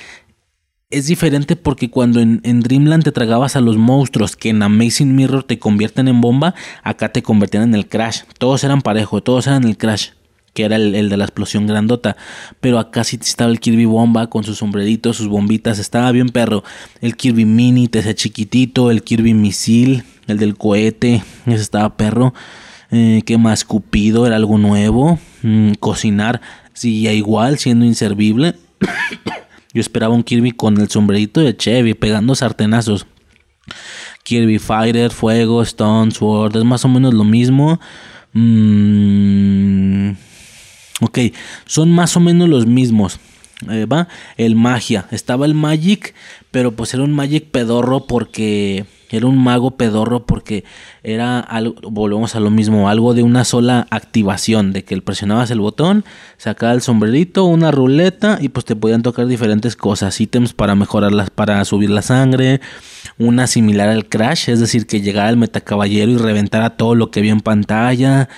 es diferente porque cuando en, Dreamland te tragabas a los monstruos que en Amazing Mirror te convierten en bomba, acá te convertían en el Crash. Todos eran parejos, todos eran el Crash, que era el, de la explosión grandota. Pero acá sí estaba el Kirby Bomba con sus sombreritos, sus bombitas, estaba bien perro. El Kirby Mini, te hacía chiquitito, el Kirby Misil, el del cohete, ese estaba perro. Eh, ¿Qué más? Cupido era algo nuevo. Mm, cocinar Sigue igual, siendo inservible. [coughs] Yo esperaba un Kirby con el sombrerito de Chevy, pegando sartenazos. Kirby Fighter, Fuego, Stone, Sword, es más o menos lo mismo. Mm, ok, son más o menos los mismos. eh, va, el magia. Estaba el magic, pero pues era un magic pedorro porque era un mago pedorro porque era algo, volvemos a lo mismo, algo de una sola activación, de que presionabas el botón, sacaba el sombrerito, una ruleta y pues te podían tocar diferentes cosas, ítems para mejorarlas, para subir la sangre, una similar al Crash, es decir, que llegara el metacaballero y reventara todo lo que había en pantalla.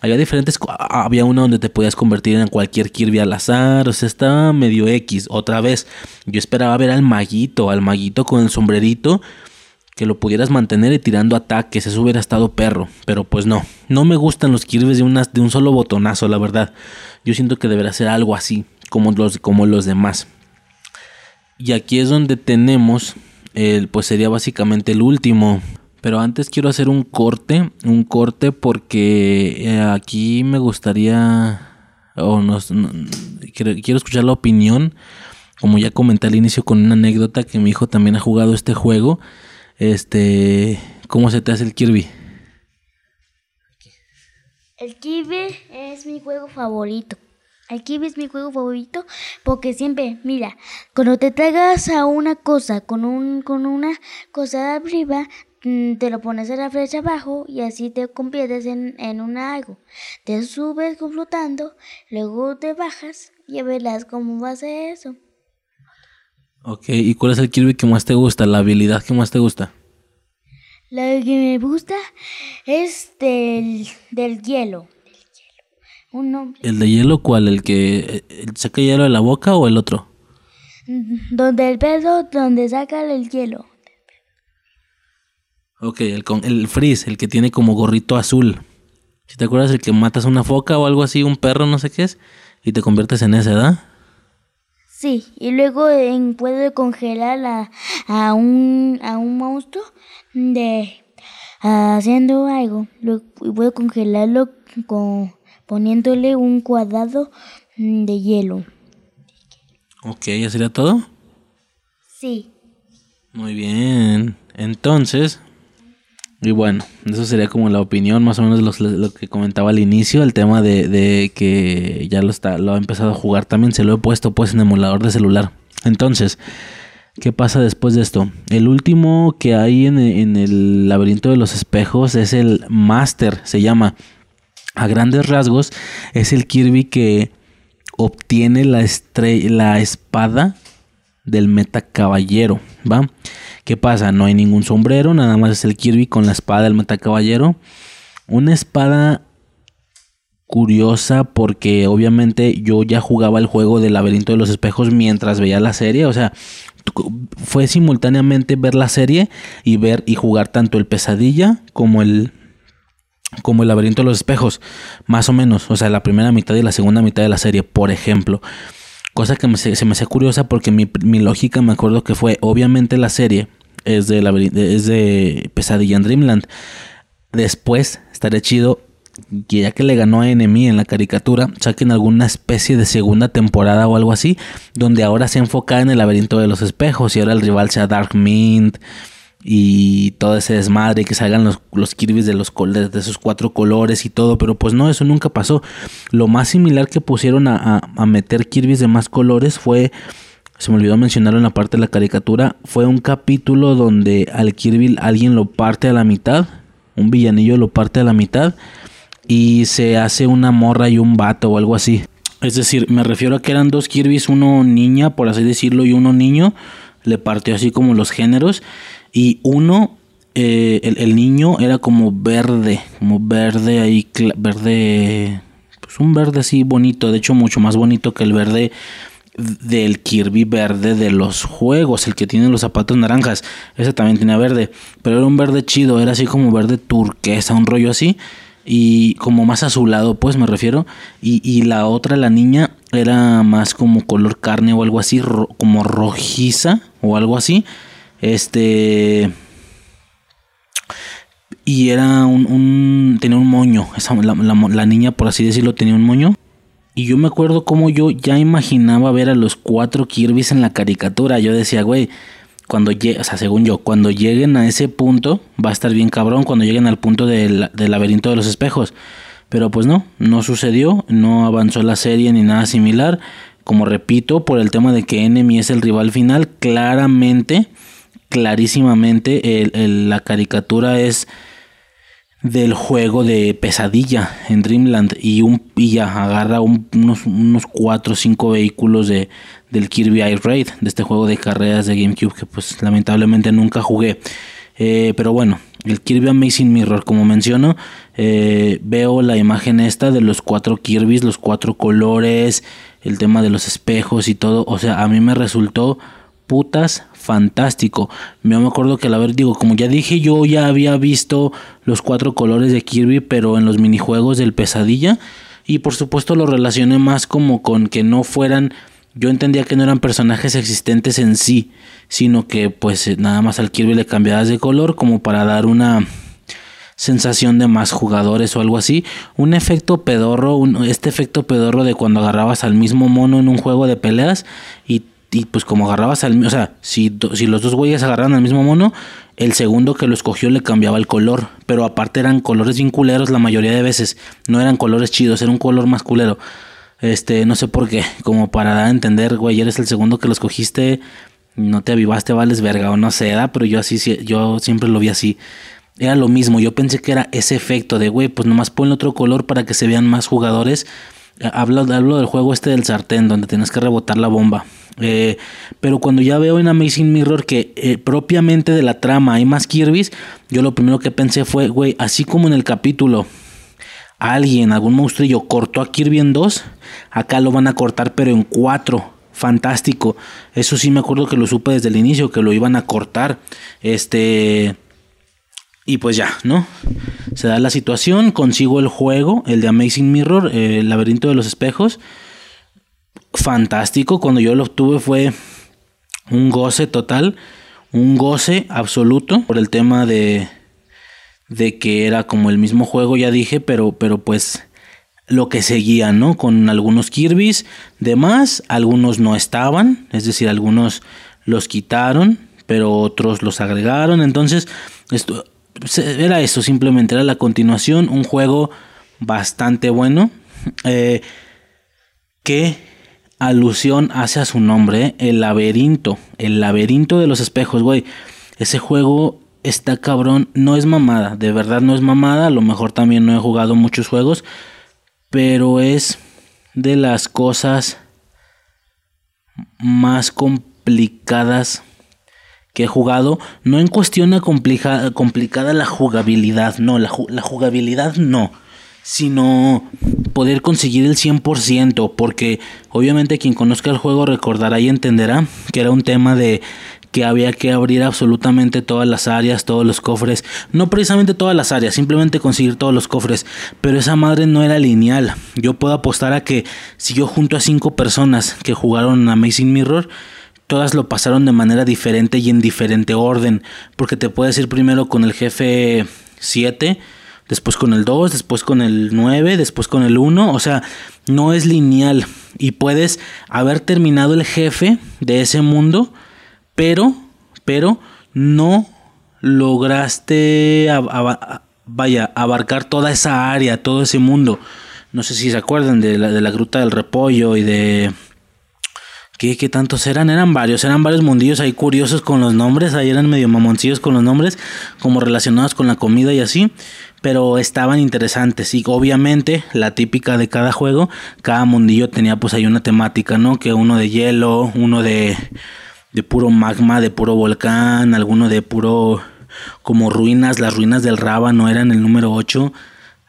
Había diferentes, había una donde te podías convertir en cualquier Kirby al azar, o sea, estaba medio X. Otra vez, yo esperaba ver al maguito, al maguito con el sombrerito, que lo pudieras mantener y tirando ataques, eso hubiera estado perro, pero pues no, no me gustan los Kirby's de, de un solo botonazo, la verdad. Yo siento que deberá ser algo así, como los, como los demás. Y aquí es donde tenemos, el, pues sería básicamente el último. Pero antes quiero hacer un corte, un corte porque eh, aquí me gustaría, o quiero, quiero escuchar la opinión, como ya comenté al inicio con una anécdota que mi hijo también ha jugado este juego este, ¿cómo se te hace el Kirby? El Kirby es mi juego favorito. El Kirby es mi juego favorito porque siempre, mira, cuando te traigas a una cosa con un con una cosa de arriba, mm, te lo pones en la flecha abajo y así te conviertes en, en un algo. Te subes flotando, luego te bajas y verás cómo va a ser eso. Ok, ¿y cuál es el Kirby que más te gusta? ¿La habilidad que más te gusta? La que me gusta es del, del hielo. Un nombre. ¿El de hielo cuál? ¿El que saca hielo de la boca o el otro? Donde el pedo, donde saca el hielo. Ok, el, con, el freeze, el que tiene como gorrito azul. Si te acuerdas, el que matas una foca o algo así, un perro, no sé qué es, y te conviertes en ese, ¿verdad? Sí, y luego en, puede congelar a, a, un, a un monstruo de haciendo algo. Lo, puedo congelarlo con, poniéndole un cuadrado de hielo. Ok, ¿ya sería todo? Sí. Muy bien. Entonces, y bueno, eso sería como la opinión, más o menos lo, lo que comentaba al inicio, el tema de, que ya lo está, lo ha empezado a jugar también, se lo he puesto pues en emulador de celular. Entonces, ¿qué pasa después de esto? El último que hay en, en el laberinto de los espejos es el Master, se llama. A grandes rasgos, es el Kirby que obtiene la, la espada del meta caballero, ¿va? ¿Qué pasa? No hay ningún sombrero, nada más es el Kirby con la espada del metacaballero. Una espada curiosa porque obviamente yo ya jugaba el juego del laberinto de los espejos mientras veía la serie, o sea, fue simultáneamente ver la serie y ver y jugar tanto el pesadilla como el como el laberinto de los espejos, más o menos, o sea, la primera mitad y la segunda mitad de la serie, por ejemplo. Cosa que se me hace curiosa porque mi, lógica me acuerdo que fue, obviamente la serie es de, es de Pesadilla en Dreamland. Después estaría chido que ya que le ganó a Enemy en la caricatura, saquen alguna especie de segunda temporada o algo así, donde ahora se enfoca en el laberinto de los espejos y ahora el rival sea Dark Mint y todo ese desmadre, que salgan los, los Kirby's de, los, de esos cuatro colores y todo, pero pues no, eso nunca pasó. Lo más similar que pusieron a, a meter Kirby's de más colores fue se me olvidó mencionarlo en la parte de la caricatura, fue un capítulo donde al Kirby alguien lo parte a la mitad, un villanillo lo parte a la mitad y se hace una morra y un vato o algo así. Es decir, me refiero a que eran dos Kirby's, uno niña, por así decirlo, y uno niño, le partió así como los géneros, y uno, eh, el, el, niño era como verde, como verde ahí, verde, pues un verde así bonito, de hecho mucho más bonito que el verde del Kirby verde de los juegos, el que tiene los zapatos naranjas. Ese también tenía verde, pero era un verde chido, era así como verde turquesa, un rollo así. Y como más azulado, pues me refiero. Y, la otra, la niña, era más como color carne o algo así, como rojiza o algo así. Este. Y era un. tenía un moño. Esa, la niña, por así decirlo, tenía un moño. Y yo me acuerdo como yo ya imaginaba ver a los cuatro Kirby's en la caricatura. Yo decía, güey, cuando llegue, o sea, según yo, cuando lleguen a ese punto, va a estar bien cabrón cuando lleguen al punto del, del laberinto de los espejos. Pero pues no, no sucedió, no avanzó la serie ni nada similar. como repito, por el tema de que Enemy es el rival final, claramente, clarísimamente, la caricatura es del juego de pesadilla en Dreamland y, un, y agarra unos, unos 4 o 5 vehículos de, del Kirby Air Raid, de este juego de carreras de GameCube que pues lamentablemente nunca jugué. Eh, pero bueno, el Kirby Amazing Mirror, como menciono, eh, veo la imagen esta de los cuatro Kirby's, los cuatro colores, el tema de los espejos y todo. O sea, a mí me resultó putas fantástico. Me acuerdo que la ver, digo, como ya dije, yo ya había visto los cuatro colores de Kirby, pero en los minijuegos del pesadilla. Y por supuesto lo relacioné más como con que no fueran. Yo entendía que no eran personajes existentes en sí, sino que pues nada más al Kirby le cambiabas de color como para dar una sensación de más jugadores o algo así. Un efecto pedorro, este efecto pedorro de cuando agarrabas al mismo mono en un juego de peleas y y pues como agarrabas al... O sea, si, si los dos güeyes agarraban al mismo mono, el segundo que lo escogió le cambiaba el color. Pero aparte eran colores bien culeros la mayoría de veces. No eran colores chidos, era un color más culero. Este, no sé por qué. Como para dar a entender, güey, eres el segundo que lo escogiste. No te avivaste, vales verga, o no sé, ¿da? pero yo así, yo siempre lo vi así. Era lo mismo, yo pensé que era ese efecto de, güey, pues nomás ponle otro color para que se vean más jugadores. Hablo, hablo del juego este del sartén, donde tienes que rebotar la bomba. Eh, pero cuando ya veo en Amazing Mirror que eh, propiamente de la trama hay más Kirby's, yo lo primero que pensé fue, güey, así como en el capítulo alguien, algún monstruo cortó a Kirby en dos, acá lo van a cortar pero en cuatro. Fantástico. Eso sí me acuerdo que lo supe desde el inicio, que lo iban a cortar. Este... Y pues ya, ¿no? Se da la situación, consigo el juego, el de Amazing Mirror, eh, el laberinto de los espejos fantástico. Cuando yo lo obtuve fue un goce total, un goce absoluto por el tema de, de que era como el mismo juego, ya dije, pero, pero pues lo que seguía, ¿no? Con algunos Kirby's, demás, algunos no estaban, es decir, algunos los quitaron, pero otros los agregaron. Entonces, esto era eso, simplemente era la continuación, un juego bastante bueno. [laughs] Eh, que alusión hace a su nombre, el laberinto, el laberinto de los espejos, güey. Ese juego está cabrón, no es mamada, de verdad no es mamada, a lo mejor también no he jugado muchos juegos, pero es de las cosas más complicadas que he jugado, no en cuestión de complicada la jugabilidad, no, la, la jugabilidad no sino poder conseguir el 100%, porque obviamente quien conozca el juego recordará y entenderá que era un tema de que había que abrir absolutamente todas las áreas, todos los cofres, no precisamente todas las áreas, simplemente conseguir todos los cofres, pero esa madre no era lineal. Yo puedo apostar a que si yo junto a cinco personas que jugaron Amazing Mirror, todas lo pasaron de manera diferente y en diferente orden, porque te puedes ir primero con el jefe 7, después con el 2, después con el 9, después con el 1, o sea, no es lineal y puedes haber terminado el jefe de ese mundo, pero, pero no lograste, vaya, abarcar toda esa área, todo ese mundo. No sé si se acuerdan de la, de la gruta del repollo y de ¿Qué, tantos eran? Eran varios, eran varios mundillos ahí curiosos con los nombres, ahí eran medio mamoncillos con los nombres, como relacionados con la comida y así, pero estaban interesantes y obviamente la típica de cada juego, cada mundillo tenía pues ahí una temática, ¿no? Que uno de hielo, uno de, de puro magma, de puro volcán, alguno de puro como ruinas, las ruinas del no eran el número 8,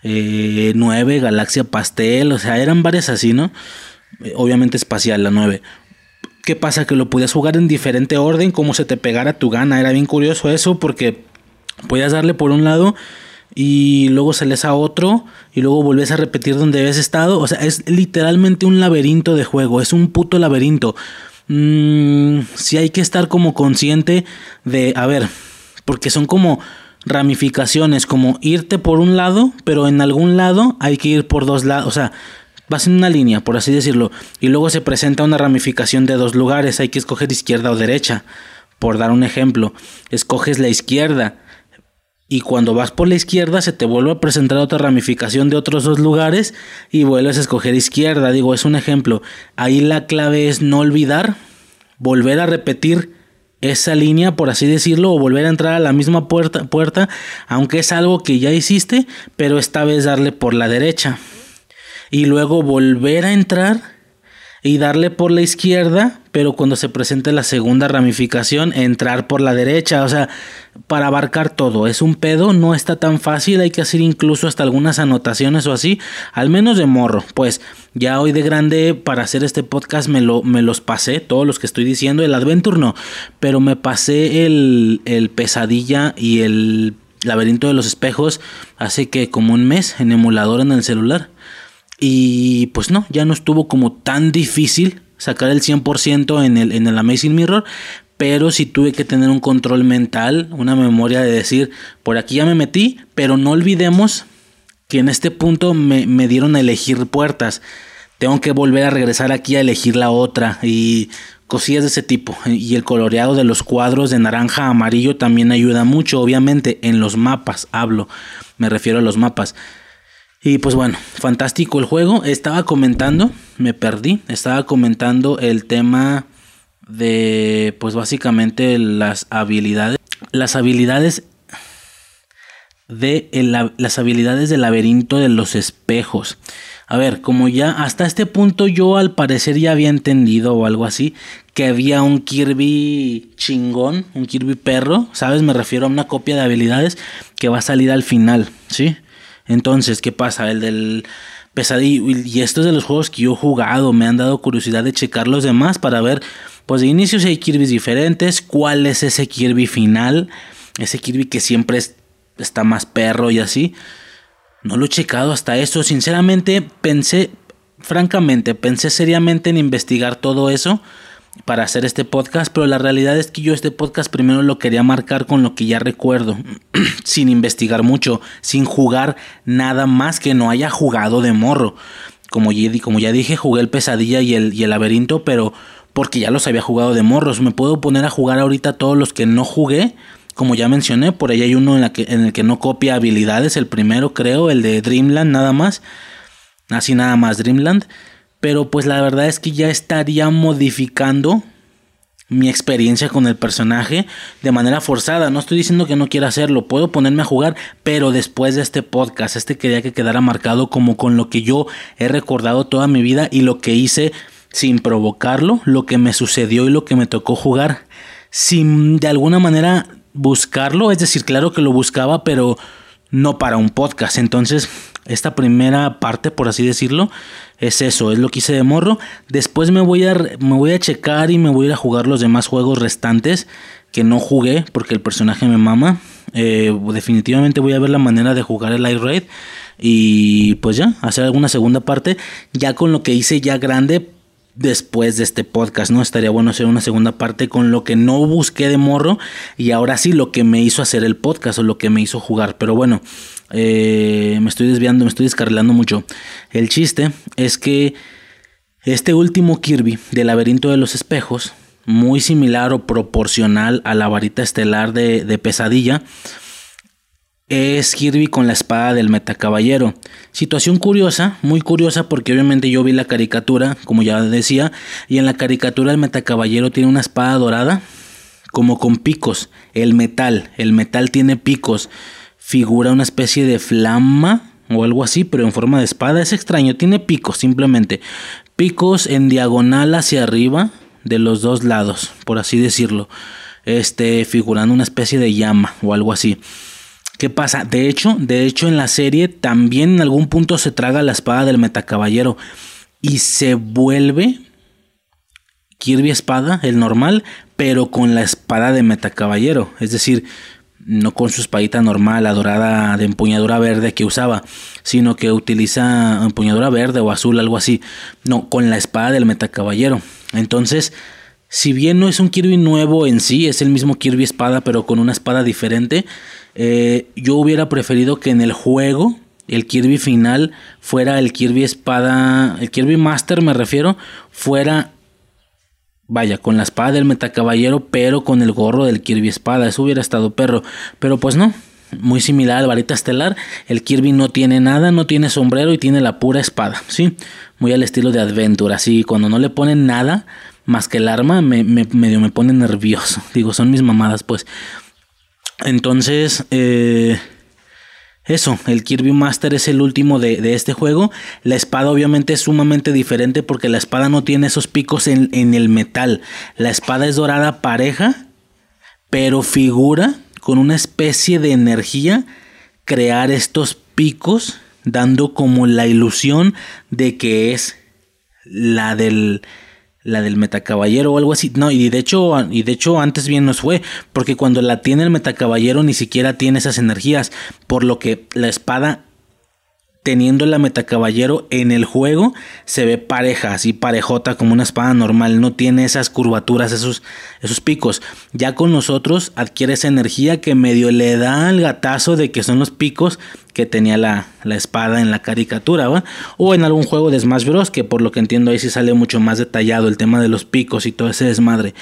eh, 9, galaxia pastel, o sea, eran varias así, ¿no? Eh, obviamente espacial, la 9. ¿Qué pasa? Que lo podías jugar en diferente orden, como se te pegara tu gana. Era bien curioso eso porque podías darle por un lado y luego sales a otro y luego volvías a repetir donde habías estado. O sea, es literalmente un laberinto de juego, es un puto laberinto. Mm, si hay que estar como consciente de, a ver, porque son como ramificaciones, como irte por un lado, pero en algún lado hay que ir por dos lados. O sea, vas en una línea, por así decirlo, y luego se presenta una ramificación de dos lugares, hay que escoger izquierda o derecha. Por dar un ejemplo, escoges la izquierda, y cuando vas por la izquierda se te vuelve a presentar otra ramificación de otros dos lugares y vuelves a escoger izquierda. Digo, es un ejemplo. Ahí la clave es no olvidar, volver a repetir esa línea, por así decirlo, o volver a entrar a la misma puerta, puerta, aunque es algo que ya hiciste, pero esta vez darle por la derecha. Y luego volver a entrar y darle por la izquierda, pero cuando se presente la segunda ramificación, entrar por la derecha. O sea, para abarcar todo. Es un pedo, no está tan fácil, hay que hacer incluso hasta algunas anotaciones o así, al menos de morro. Pues ya hoy de grande para hacer este podcast me, lo, me los pasé, todos los que estoy diciendo, el Adventure no, pero me pasé el, el pesadilla y el laberinto de los espejos hace que como un mes en emulador en el celular. Y pues no, ya no estuvo como tan difícil sacar el 100% en el, en el Amazing Mirror, pero sí tuve que tener un control mental, una memoria de decir, por aquí ya me metí, pero no olvidemos que en este punto me, me dieron a elegir puertas. Tengo que volver a regresar aquí a elegir la otra y cosillas de ese tipo. Y el coloreado de los cuadros de naranja a amarillo también ayuda mucho, obviamente, en los mapas hablo, me refiero a los mapas. Y pues bueno, fantástico el juego. Estaba comentando, me perdí, estaba comentando el tema de pues básicamente las habilidades. Las habilidades de las habilidades del laberinto de los espejos. A ver, como ya hasta este punto yo al parecer ya había entendido o algo así que había un Kirby chingón, un Kirby perro, ¿sabes? Me refiero a una copia de habilidades que va a salir al final, ¿sí? Entonces, ¿qué pasa? El del pesadillo. Y estos de los juegos que yo he jugado. Me han dado curiosidad de checar los demás para ver, pues de inicio si hay Kirby's diferentes. ¿Cuál es ese Kirby final? Ese Kirby que siempre está más perro y así. No lo he checado hasta eso. Sinceramente, pensé, francamente, pensé seriamente en investigar todo eso para hacer este podcast, pero la realidad es que yo este podcast primero lo quería marcar con lo que ya recuerdo, [clears throat] sin investigar mucho, sin jugar nada más que no haya jugado de morro. Como ya, como ya dije, jugué el pesadilla y el, y el laberinto, pero porque ya los había jugado de morros. Me puedo poner a jugar ahorita todos los que no jugué. Como ya mencioné, por ahí hay uno en, la que, en el que no copia habilidades. El primero creo, el de Dreamland nada más. Así nada más Dreamland pero pues la verdad es que ya estaría modificando mi experiencia con el personaje de manera forzada. No estoy diciendo que no quiera hacerlo, puedo ponerme a jugar, pero después de este podcast, este quería que quedara marcado como con lo que yo he recordado toda mi vida y lo que hice sin provocarlo, lo que me sucedió y lo que me tocó jugar, sin de alguna manera buscarlo, es decir, claro que lo buscaba, pero no para un podcast. Entonces, esta primera parte, por así decirlo, es eso, es lo que hice de morro. Después me voy a, me voy a checar y me voy a ir a jugar los demás juegos restantes que no jugué porque el personaje me mama. Eh, definitivamente voy a ver la manera de jugar el Light Raid y pues ya, hacer alguna segunda parte ya con lo que hice ya grande después de este podcast, ¿no? Estaría bueno hacer una segunda parte con lo que no busqué de morro y ahora sí lo que me hizo hacer el podcast o lo que me hizo jugar. Pero bueno, eh, me estoy desviando, me estoy descarrilando mucho. El chiste es que este último Kirby del laberinto de los espejos, muy similar o proporcional a la varita estelar de, de pesadilla, es Kirby con la espada del metacaballero. Situación curiosa, muy curiosa porque obviamente yo vi la caricatura, como ya decía, y en la caricatura el metacaballero tiene una espada dorada como con picos, el metal, el metal tiene picos, figura una especie de flama o algo así, pero en forma de espada, es extraño, tiene picos simplemente, picos en diagonal hacia arriba de los dos lados, por así decirlo, este figurando una especie de llama o algo así. ¿Qué pasa? De hecho, de hecho en la serie también en algún punto se traga la espada del metacaballero y se vuelve Kirby espada, el normal, pero con la espada de metacaballero, es decir, no con su espadita normal, la dorada de empuñadura verde que usaba, sino que utiliza empuñadura verde o azul, algo así, no, con la espada del metacaballero. Entonces, si bien no es un Kirby nuevo en sí, es el mismo Kirby espada, pero con una espada diferente, eh, yo hubiera preferido que en el juego el Kirby final fuera el Kirby espada, el Kirby Master me refiero, fuera, vaya, con la espada del Metacaballero, pero con el gorro del Kirby espada. Eso hubiera estado perro. Pero pues no, muy similar al varita estelar. El Kirby no tiene nada, no tiene sombrero y tiene la pura espada, ¿sí? Muy al estilo de Adventure, así cuando no le ponen nada más que el arma, me, medio me pone nervioso. Digo, son mis mamadas, pues. Entonces, eh, eso, el Kirby Master es el último de, este juego. La espada obviamente es sumamente diferente porque la espada no tiene esos picos en, en el metal. La espada es dorada pareja, pero figura con una especie de energía crear estos picos, dando como la ilusión de que es la del la del metacaballero o algo así. No, y de hecho, y de hecho antes bien nos fue, porque cuando la tiene el metacaballero ni siquiera tiene esas energías, por lo que la espada teniendo la Metacaballero en el juego se ve pareja, así parejota como una espada normal, no tiene esas curvaturas, esos, esos picos. Ya con nosotros adquiere esa energía que medio le da el gatazo de que son los picos que tenía la, espada en la caricatura, O en algún juego de Smash Bros. que por lo que entiendo ahí sí sale mucho más detallado el tema de los picos y todo ese desmadre.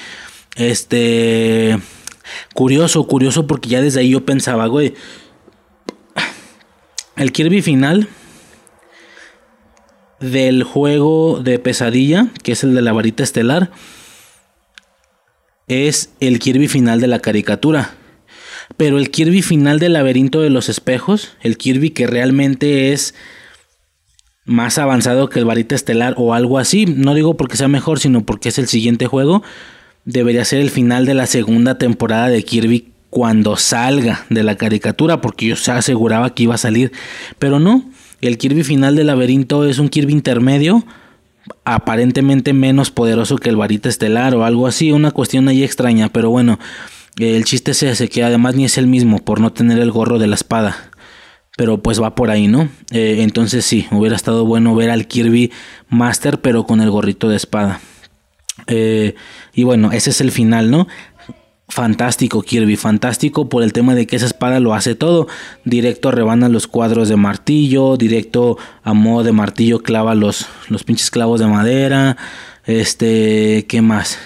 Este... Curioso, curioso porque ya desde ahí yo pensaba, güey, el Kirby final del juego de pesadilla, que es el de la varita estelar, es el Kirby final de la caricatura. Pero el Kirby final del laberinto de los espejos, el Kirby que realmente es más avanzado que el varita estelar o algo así, no digo porque sea mejor, sino porque es el siguiente juego, debería ser el final de la segunda temporada de Kirby cuando salga de la caricatura, porque yo se aseguraba que iba a salir, pero no. El Kirby final del laberinto es un Kirby intermedio, aparentemente menos poderoso que el varita estelar o algo así, una cuestión ahí extraña, pero bueno, el chiste es ese, que además ni es el mismo por no tener el gorro de la espada. Pero pues va por ahí, ¿no? Eh, entonces sí, hubiera estado bueno ver al Kirby Master, pero con el gorrito de espada. Eh, y bueno, ese es el final, ¿no? Fantástico Kirby, fantástico por el tema de que esa espada lo hace todo. Directo rebana los cuadros de martillo, directo a modo de martillo clava los, los pinches clavos de madera. Este, ¿qué más?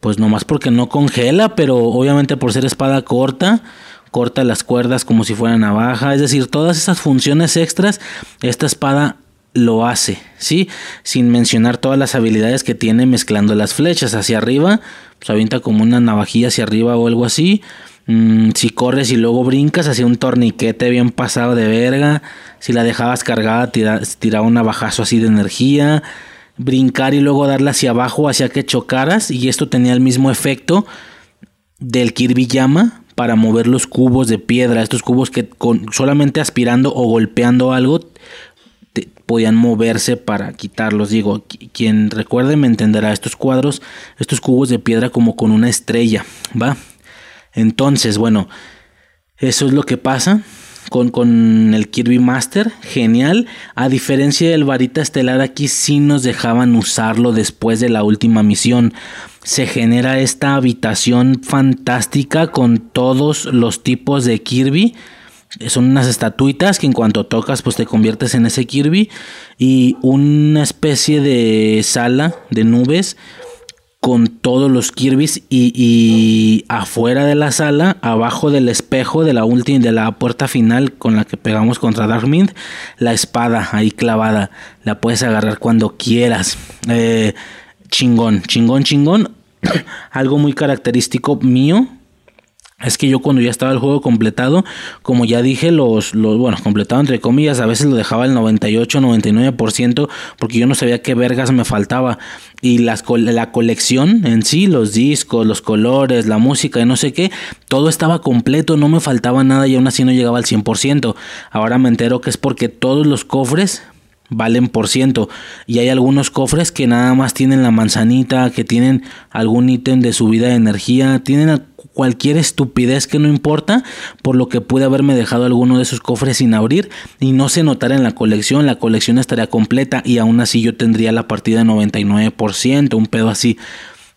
Pues nomás porque no congela, pero obviamente por ser espada corta, corta las cuerdas como si fuera navaja. Es decir, todas esas funciones extras, esta espada lo hace, ¿sí? Sin mencionar todas las habilidades que tiene mezclando las flechas hacia arriba, pues avienta como una navajilla hacia arriba o algo así. Mm, si corres y luego brincas, hacía un torniquete bien pasado de verga. Si la dejabas cargada, tiraba un navajazo así de energía. Brincar y luego darla hacia abajo hacía que chocaras y esto tenía el mismo efecto del Kirby Llama para mover los cubos de piedra, estos cubos que con, solamente aspirando o golpeando algo podían moverse para quitarlos. Digo, quien recuerde me entenderá estos cuadros, estos cubos de piedra como con una estrella, ¿va? Entonces, bueno, eso es lo que pasa con, con, el Kirby Master, genial. A diferencia del varita estelar, aquí sí nos dejaban usarlo después de la última misión. Se genera esta habitación fantástica con todos los tipos de Kirby son unas estatuitas que en cuanto tocas pues te conviertes en ese Kirby y una especie de sala de nubes con todos los Kirby's y, afuera de la sala, abajo del espejo de la última de la puerta final con la que pegamos contra Darkmint, la espada ahí clavada, la puedes agarrar cuando quieras. Eh, chingón, chingón, chingón. [coughs] Algo muy característico mío es que yo cuando ya estaba el juego completado, como ya dije, los, los, bueno, completado entre comillas, a veces lo dejaba el 98, 99%, porque yo no sabía qué vergas me faltaba. Y las, la colección en sí, los discos, los colores, la música y no sé qué, todo estaba completo, no me faltaba nada y aún así no llegaba al 100%. Ahora me entero que es porque todos los cofres valen por ciento. Y hay algunos cofres que nada más tienen la manzanita, que tienen algún ítem de subida de energía, tienen cualquier estupidez que no importa, por lo que pude haberme dejado alguno de esos cofres sin abrir y no se notara en la colección, la colección estaría completa y aún así yo tendría la partida de 99%, un pedo así.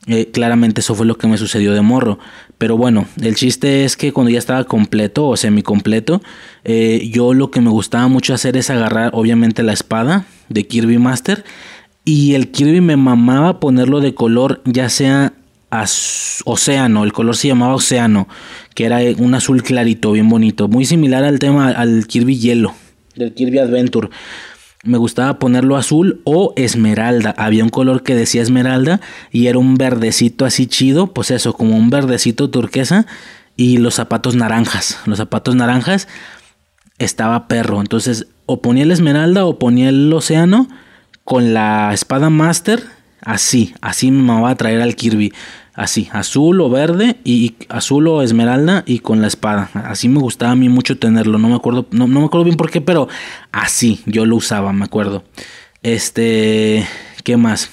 Eh, claramente eso fue lo que me sucedió de morro. Pero bueno, el chiste es que cuando ya estaba completo o semi completo, eh, yo lo que me gustaba mucho hacer es agarrar obviamente la espada de Kirby Master y el Kirby me mamaba ponerlo de color ya sea océano, el color se llamaba océano, que era un azul clarito, bien bonito, muy similar al tema al Kirby hielo, del Kirby Adventure. Me gustaba ponerlo azul o esmeralda. Había un color que decía esmeralda y era un verdecito así chido, pues eso, como un verdecito turquesa y los zapatos naranjas. Los zapatos naranjas estaba perro. Entonces, o ponía el esmeralda o ponía el océano con la espada master. Así, así me va a traer al Kirby. Así, azul o verde y azul o esmeralda y con la espada. Así me gustaba a mí mucho tenerlo. No me acuerdo, no, me acuerdo bien por qué, pero así yo lo usaba, me acuerdo. Este, ¿qué más?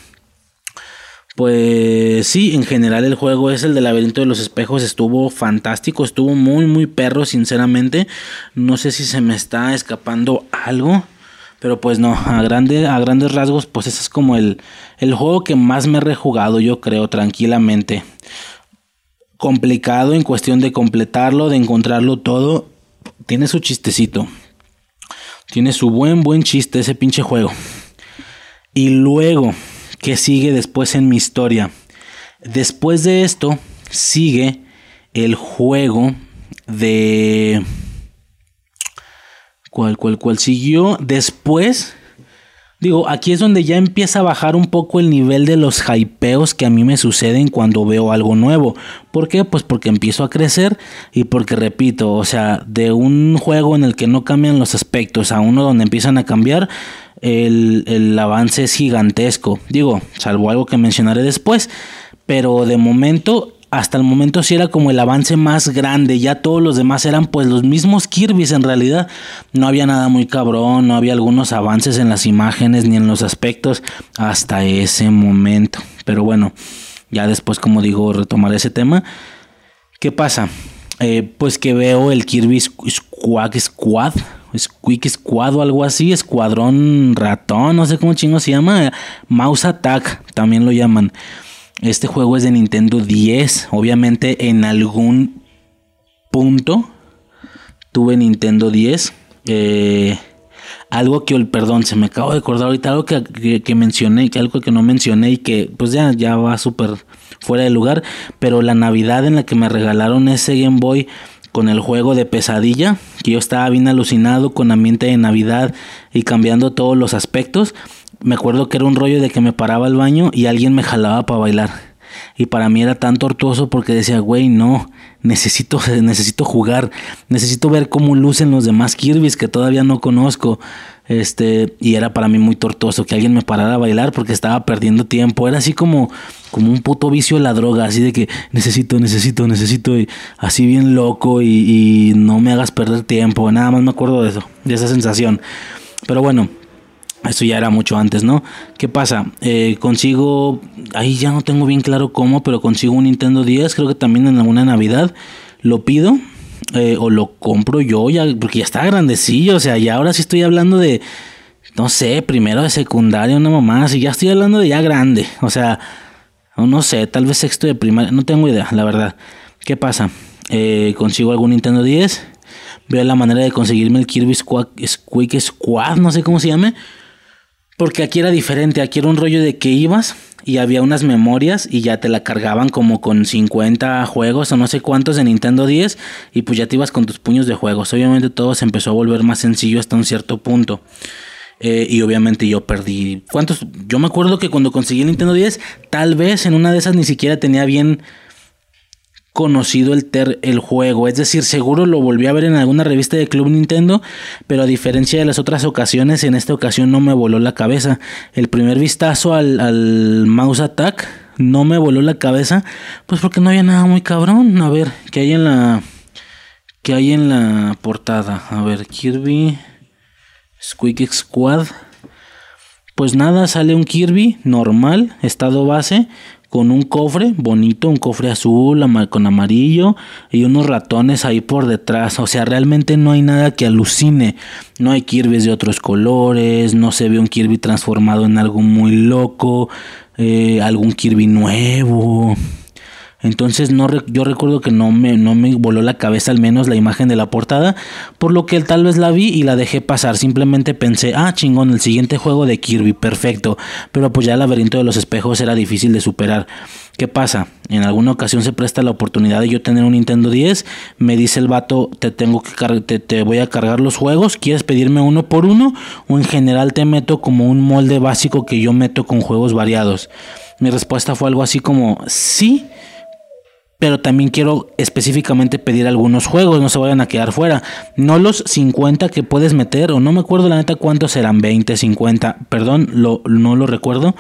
Pues sí, en general el juego es el del laberinto de los espejos. Estuvo fantástico, estuvo muy, muy perro, sinceramente. No sé si se me está escapando algo. Pero pues no, a, a grandes rasgos, pues ese es como el, el juego que más me he rejugado, yo creo, tranquilamente. Complicado en cuestión de completarlo, de encontrarlo todo. Tiene su chistecito. Tiene su buen, buen chiste ese pinche juego. Y luego, ¿Qué sigue después en mi historia? Después de esto sigue el juego de... ¿Cuál, cuál, cuál siguió? Después... Digo, aquí es donde ya empieza a bajar un poco el nivel de los hypeos que a mí me suceden cuando veo algo nuevo. ¿Por qué? Pues porque empiezo a crecer y porque repito, o sea, de un juego en el que no cambian los aspectos a uno donde empiezan a cambiar, el, avance es gigantesco. Digo, salvo algo que mencionaré después. Pero de momento hasta el momento sí era como el avance más grande, ya todos los demás eran pues los mismos Kirby's en realidad, no había nada muy cabrón, no había algunos avances en las imágenes ni en los aspectos hasta ese momento, pero bueno, ya después como digo retomar ese tema, ¿qué pasa? Eh, pues que veo el Kirby Squad, Squad Squeak Squad o algo así, Escuadrón Ratón, no sé cómo chingo se llama, Mouse Attack también lo llaman. Este juego es de Nintendo 10, obviamente en algún punto tuve Nintendo 10. Eh, algo que, perdón, se me acabo de acordar ahorita, algo que, que, mencioné, algo que no mencioné y que pues ya, ya va súper fuera de lugar, pero la Navidad en la que me regalaron ese Game Boy con el juego de pesadilla, que yo estaba bien alucinado con ambiente de Navidad y cambiando todos los aspectos. Me acuerdo que era un rollo de que me paraba al baño y alguien me jalaba para bailar. Y para mí era tan tortuoso porque decía, güey, no, necesito, [laughs] necesito jugar, necesito ver cómo lucen los demás Kirby's que todavía no conozco. Este, y era para mí muy tortuoso que alguien me parara a bailar porque estaba perdiendo tiempo. Era así como, como un puto vicio de la droga, así de que necesito, necesito, necesito, y así bien loco y, no me hagas perder tiempo. Nada más me acuerdo de eso, de esa sensación. Pero bueno, eso ya era mucho antes, ¿no? ¿Qué pasa? Eh, consigo, ahí ya no tengo bien claro cómo, pero consigo un Nintendo 10, creo que también en alguna Navidad. Lo pido eh, o lo compro yo ya, porque ya está grandecillo, o sea, ya ahora sí estoy hablando de, no sé, primero de secundaria, una mamá, si ya estoy hablando de ya grande, o sea, no sé, tal vez sexto de primaria, no tengo idea, la verdad. ¿Qué pasa? Eh, consigo algún Nintendo 10, veo la manera de conseguirme el Kirby Squeak Squad, no sé cómo se llame, porque aquí era diferente, aquí era un rollo de que ibas y había unas memorias y ya te la cargaban como con 50 juegos o no sé cuántos de Nintendo 10 y pues ya te ibas con tus puños de juegos. Obviamente todo se empezó a volver más sencillo hasta un cierto punto. Eh, y obviamente yo perdí. ¿Cuántos? Yo me acuerdo que cuando conseguí el Nintendo 10, tal vez en una de esas ni siquiera tenía bien conocido el, ter, el juego. Es decir, seguro lo volví a ver en alguna revista de Club Nintendo, pero a diferencia de las otras ocasiones, en esta ocasión no me voló la cabeza. El primer vistazo al, al Mouse Attack no me voló la cabeza, pues porque no había nada muy cabrón. A ver, ¿qué hay en la... ¿Qué hay en la portada? A ver, Kirby... Squeak Squad. Pues nada, sale un Kirby normal, estado base, con un cofre bonito, un cofre azul con amarillo y unos ratones ahí por detrás. O sea, realmente no hay nada que alucine. No hay Kirby's de otros colores, no se ve un Kirby transformado en algo muy loco, eh, algún Kirby nuevo. Entonces no yo recuerdo que no me, no me voló la cabeza al menos la imagen de la portada, por lo que tal vez la vi y la dejé pasar. Simplemente pensé, ah, chingón, el siguiente juego de Kirby, perfecto. Pero pues ya el laberinto de los espejos era difícil de superar. ¿Qué pasa? En alguna ocasión se presta la oportunidad de yo tener un Nintendo 10. Me dice el vato, te tengo que te, te voy a cargar los juegos. ¿Quieres pedirme uno por uno? O en general te meto como un molde básico que yo meto con juegos variados. Mi respuesta fue algo así como, sí pero también quiero específicamente pedir algunos juegos, no se vayan a quedar fuera. No los 50 que puedes meter, o no me acuerdo la neta cuántos serán, 20, 50, perdón, lo, no lo recuerdo.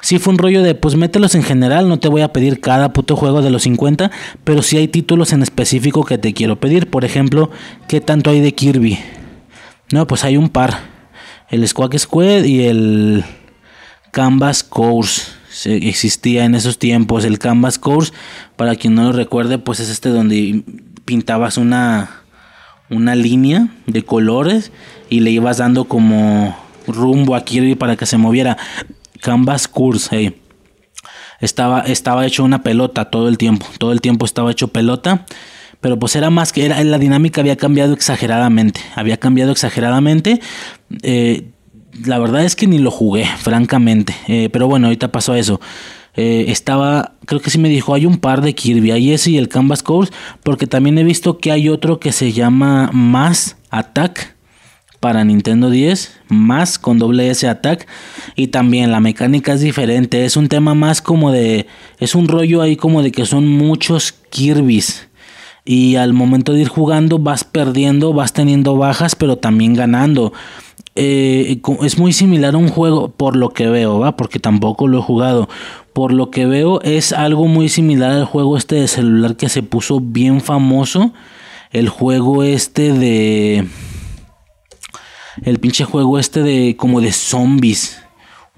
Sí fue un rollo de, pues mételos en general, no te voy a pedir cada puto juego de los 50, pero sí hay títulos en específico que te quiero pedir. Por ejemplo, ¿qué tanto hay de Kirby? No, pues hay un par. El Squawk Squad y el Canvas Course existía en esos tiempos. El Canvas Course, para quien no lo recuerde, pues es este donde pintabas una, una línea de colores y le ibas dando como rumbo a Kirby para que se moviera. Canvas Course, Estaba, estaba hecho una pelota todo el tiempo. Todo el tiempo estaba hecho pelota. Pero pues era más que era, la dinámica había cambiado exageradamente. Había cambiado exageradamente. Eh, la verdad es que ni lo jugué, francamente. Eh, pero bueno, ahorita pasó eso. Eh, estaba, creo que sí me dijo, hay un par de Kirby, hay ese y el Canvas Course, porque también he visto que hay otro que se llama Más Attack para Nintendo 10, más con doble S Attack, y también la mecánica es diferente, es un tema más como de, es un rollo ahí como de que son muchos Kirby's. Y al momento de ir jugando vas perdiendo, vas teniendo bajas, pero también ganando. Eh, es muy similar a un juego por lo que veo, ¿va? Porque tampoco lo he jugado. Por lo que veo es algo muy similar al juego este de celular que se puso bien famoso. El juego este de... El pinche juego este de como de zombies.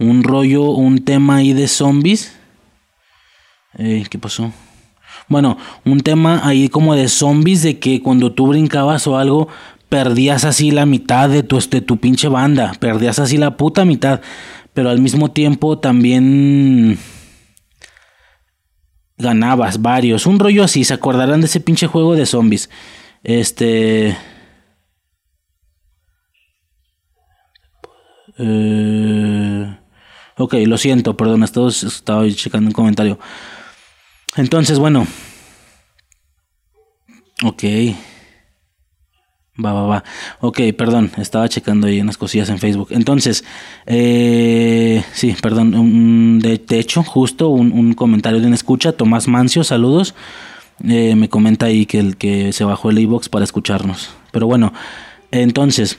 Un rollo, un tema ahí de zombies. Eh, ¿Qué pasó? Bueno, un tema ahí como de zombies de que cuando tú brincabas o algo perdías así la mitad de tu, este, tu pinche banda, perdías así la puta mitad, pero al mismo tiempo también ganabas varios, un rollo así, se acordarán de ese pinche juego de zombies. Este... Eh, ok, lo siento, perdón, estaba, estaba checando un comentario. Entonces, bueno. Ok. Va, va, va. Ok, perdón, estaba checando ahí unas cosillas en Facebook. Entonces, eh, sí, perdón. de, hecho, justo un, comentario de una escucha, Tomás Mancio, saludos. Eh, me comenta ahí que, el, que se bajó el iBox para escucharnos. Pero bueno, entonces,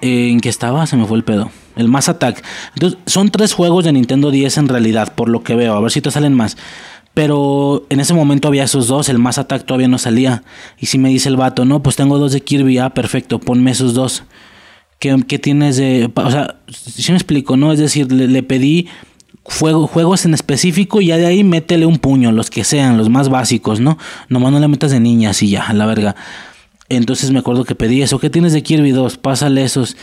¿en qué estaba? Se me fue el pedo. El Mass Attack. Entonces, son tres juegos de Nintendo 10 en realidad, por lo que veo. A ver si te salen más. Pero en ese momento había esos dos, el Mass Attack todavía no salía. Y si me dice el vato, no, pues tengo dos de Kirby, ah, perfecto, ponme esos dos. ¿Qué, tienes de.? O sea, si me explico, ¿no? Es decir, le, pedí juegos en específico y ya de ahí métele un puño, los que sean, los más básicos, ¿no? Nomás no le metas de niñas y ya, a la verga. Entonces me acuerdo que pedí eso. ¿Qué tienes de Kirby 2? Pásale esos.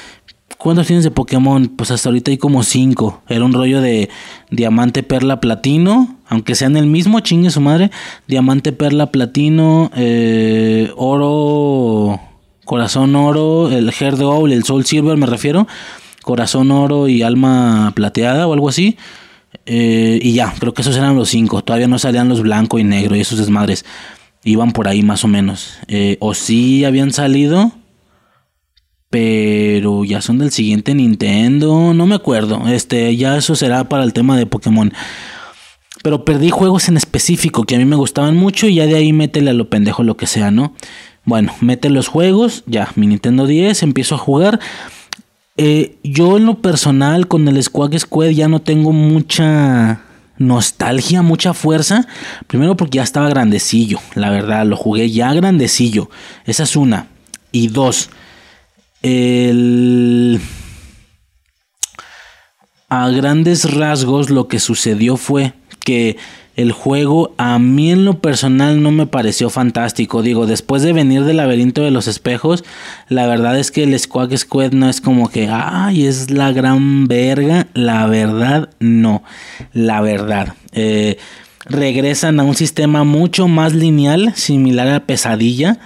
¿Cuántos tienes de Pokémon? Pues hasta ahorita hay como cinco. Era un rollo de diamante, perla, platino. Aunque sean el mismo, chingue su madre. Diamante, perla, platino, eh, oro, corazón oro, el Hair el Soul Silver me refiero. Corazón oro y alma plateada o algo así. Eh, y ya, creo que esos eran los cinco. Todavía no salían los blanco y negro y esos desmadres. Iban por ahí más o menos. Eh, o sí habían salido pero ya son del siguiente Nintendo, no me acuerdo. Este, ya eso será para el tema de Pokémon. Pero perdí juegos en específico que a mí me gustaban mucho y ya de ahí métele a lo pendejo lo que sea, ¿no? Bueno, mete los juegos, ya, mi Nintendo 10, empiezo a jugar. Eh, yo en lo personal con el Squawk Squad ya no tengo mucha nostalgia, mucha fuerza. Primero porque ya estaba grandecillo, la verdad, lo jugué ya grandecillo. Esa es una. Y dos, el... A grandes rasgos lo que sucedió fue que el juego a mí en lo personal no me pareció fantástico. Digo, después de venir del laberinto de los espejos, la verdad es que el Squawk Squad no es como que, ay, es la gran verga. La verdad, no. La verdad. Eh, regresan a un sistema mucho más lineal, similar a Pesadilla.